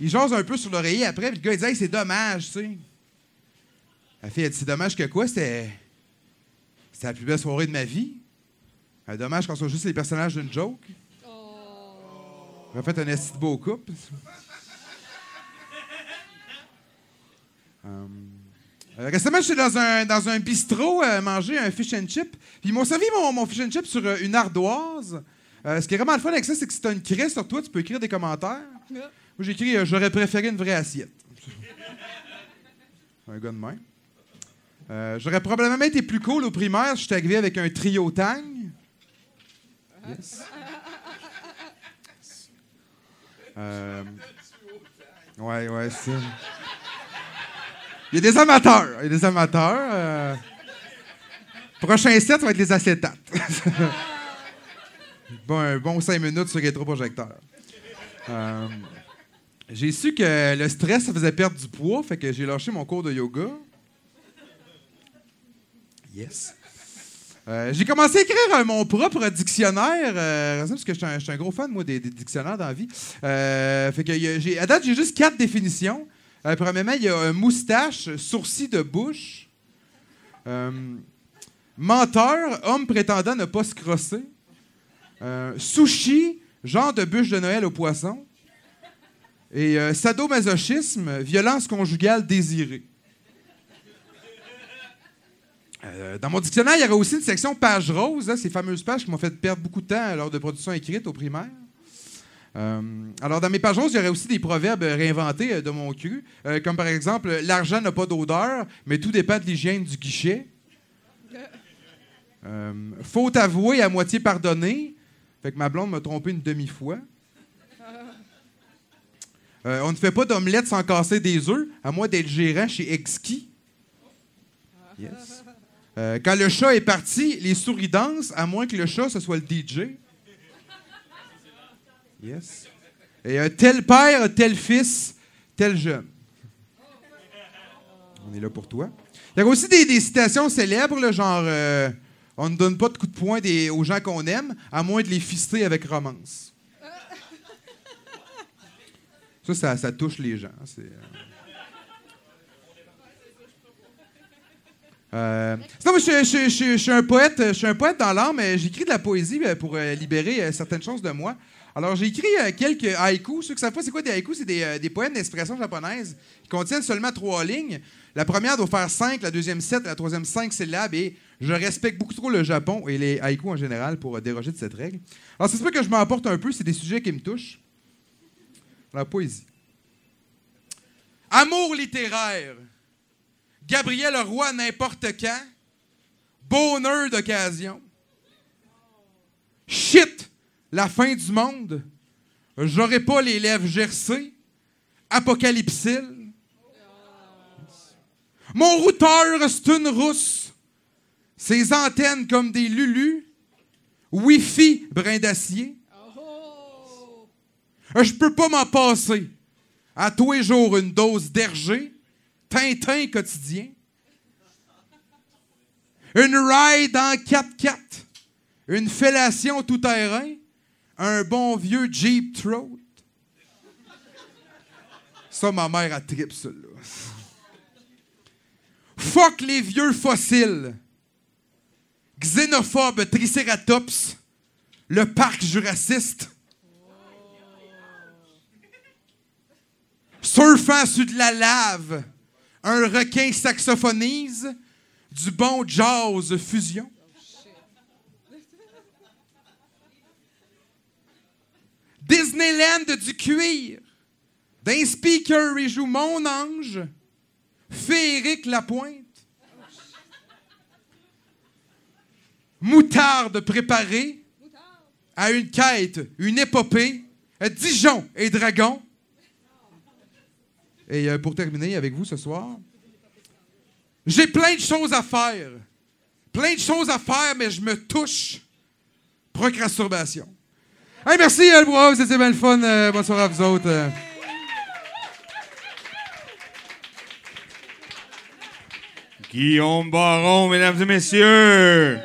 ils jasent un peu sur l'oreiller après, puis le gars, il dit, c'est dommage, tu sais. La fille, elle dit, c'est dommage que quoi? C'était. C'était la plus belle soirée de ma vie. Euh, dommage qu'on soit juste les personnages d'une joke. On a fait un esti de beau couple. Euh, récemment, j'étais dans un, dans un bistrot euh, manger un fish and chip. Puis ils m'ont servi mon, mon fish and chip sur euh, une ardoise. Ce qui est vraiment le fun avec ça, c'est que si tu as une craie sur toi, tu peux écrire des commentaires. Moi, j'ai écrit J'aurais préféré une vraie assiette. un gars de main. J'aurais probablement été plus cool au primaire si j'étais arrivé avec un trio tang. Yes. <laughs> Euh, ouais, ouais, c'est. Il y a des amateurs. Il y a des amateurs. euh. Prochain set, ça va être les acétates. <laughs> bon, un bon 5 minutes sur rétroprojecteur. Euh, j'ai su que le stress, ça faisait perdre du poids, fait que j'ai lâché mon cours de yoga. Yes. Euh, j'ai commencé à écrire euh, mon propre dictionnaire, euh, parce que je suis un, gros fan, moi, des, dictionnaires dans la vie. Euh, fait que à date, j'ai juste quatre définitions. Premièrement, il y a un moustache, sourcil de bouche. Menteur, homme prétendant ne pas se crosser. Sushi, genre de bûche de Noël au poisson. Et sadomasochisme, violence conjugale désirée. Euh, dans mon dictionnaire, il y aurait aussi une section page rose, hein, ces fameuses pages qui m'ont fait perdre beaucoup de temps lors de production écrite au primaire. Euh, alors, dans mes pages roses, il y aurait aussi des proverbes réinventés euh, de mon euh, comme par exemple L'argent n'a pas d'odeur, mais tout dépend de l'hygiène du guichet. Faute avouée à moitié pardonnée. Fait que ma blonde m'a trompé une demi-fois. On ne fait pas d'omelette sans casser des œufs, à moins d'être gérant chez Exki. Yes. Euh, quand le chat est parti, les souris dansent, à moins que le chat, ce soit le DJ. Yes. Et euh, tel père, tel fils, tel jeune. On est là pour toi. Il y a aussi des, citations célèbres, genre euh, On ne donne pas de coups de poing aux gens qu'on aime, à moins de les fister avec romance. Ça, ça, touche les gens. C'est. Euh. Sinon, moi, je, suis un poète, je suis un poète dans l'âme. mais J'écris de la poésie euh, pour euh, libérer euh, certaines choses de moi. Alors, j'ai écrit quelques haïkus. Ceux qui savent pas c'est quoi des haïkus, c'est des, poèmes d'expression japonaise qui contiennent seulement trois lignes. La première doit faire cinq, la deuxième sept, la troisième cinq syllabes. Et je respecte beaucoup trop le Japon et les haïkus en général pour déroger de cette règle. Alors, c'est ça que je m'emporte un peu. C'est des sujets qui me touchent. La poésie. Amour littéraire. Gabriel Roy n'importe quand. Bonheur d'occasion. Shit, la fin du monde. J'aurais pas les lèvres gercées. Apocalypsile. Mon routeur, c'est une rousse. Ses antennes comme des lulus. Wi-Fi, brin d'acier. Je peux pas m'en passer. À tous les jours, une dose d'Hergé. Tintin quotidien. Une ride en 4x4. Une fellation tout terrain. Un bon vieux Jeep Throat. Ça, ma mère a trip, celui-là. Fuck les vieux fossiles. Xénophobe Triceratops. Le parc jurassiste. Surfant sur de la lave. Un requin saxophonise. Du bon jazz fusion. Disneyland du cuir. D'un speaker, il joue Mon Ange. Féeric Lapointe. Moutarde préparée à une quête, une épopée. Dijon et Dragon. Et euh, pour terminer avec vous ce soir, j'ai plein de choses à faire. Plein de choses à faire, mais je me touche. Procrastination. Hey, merci, El c'était bien fun. Euh, bonsoir à vous autres. Guillaume Baron, mesdames et messieurs.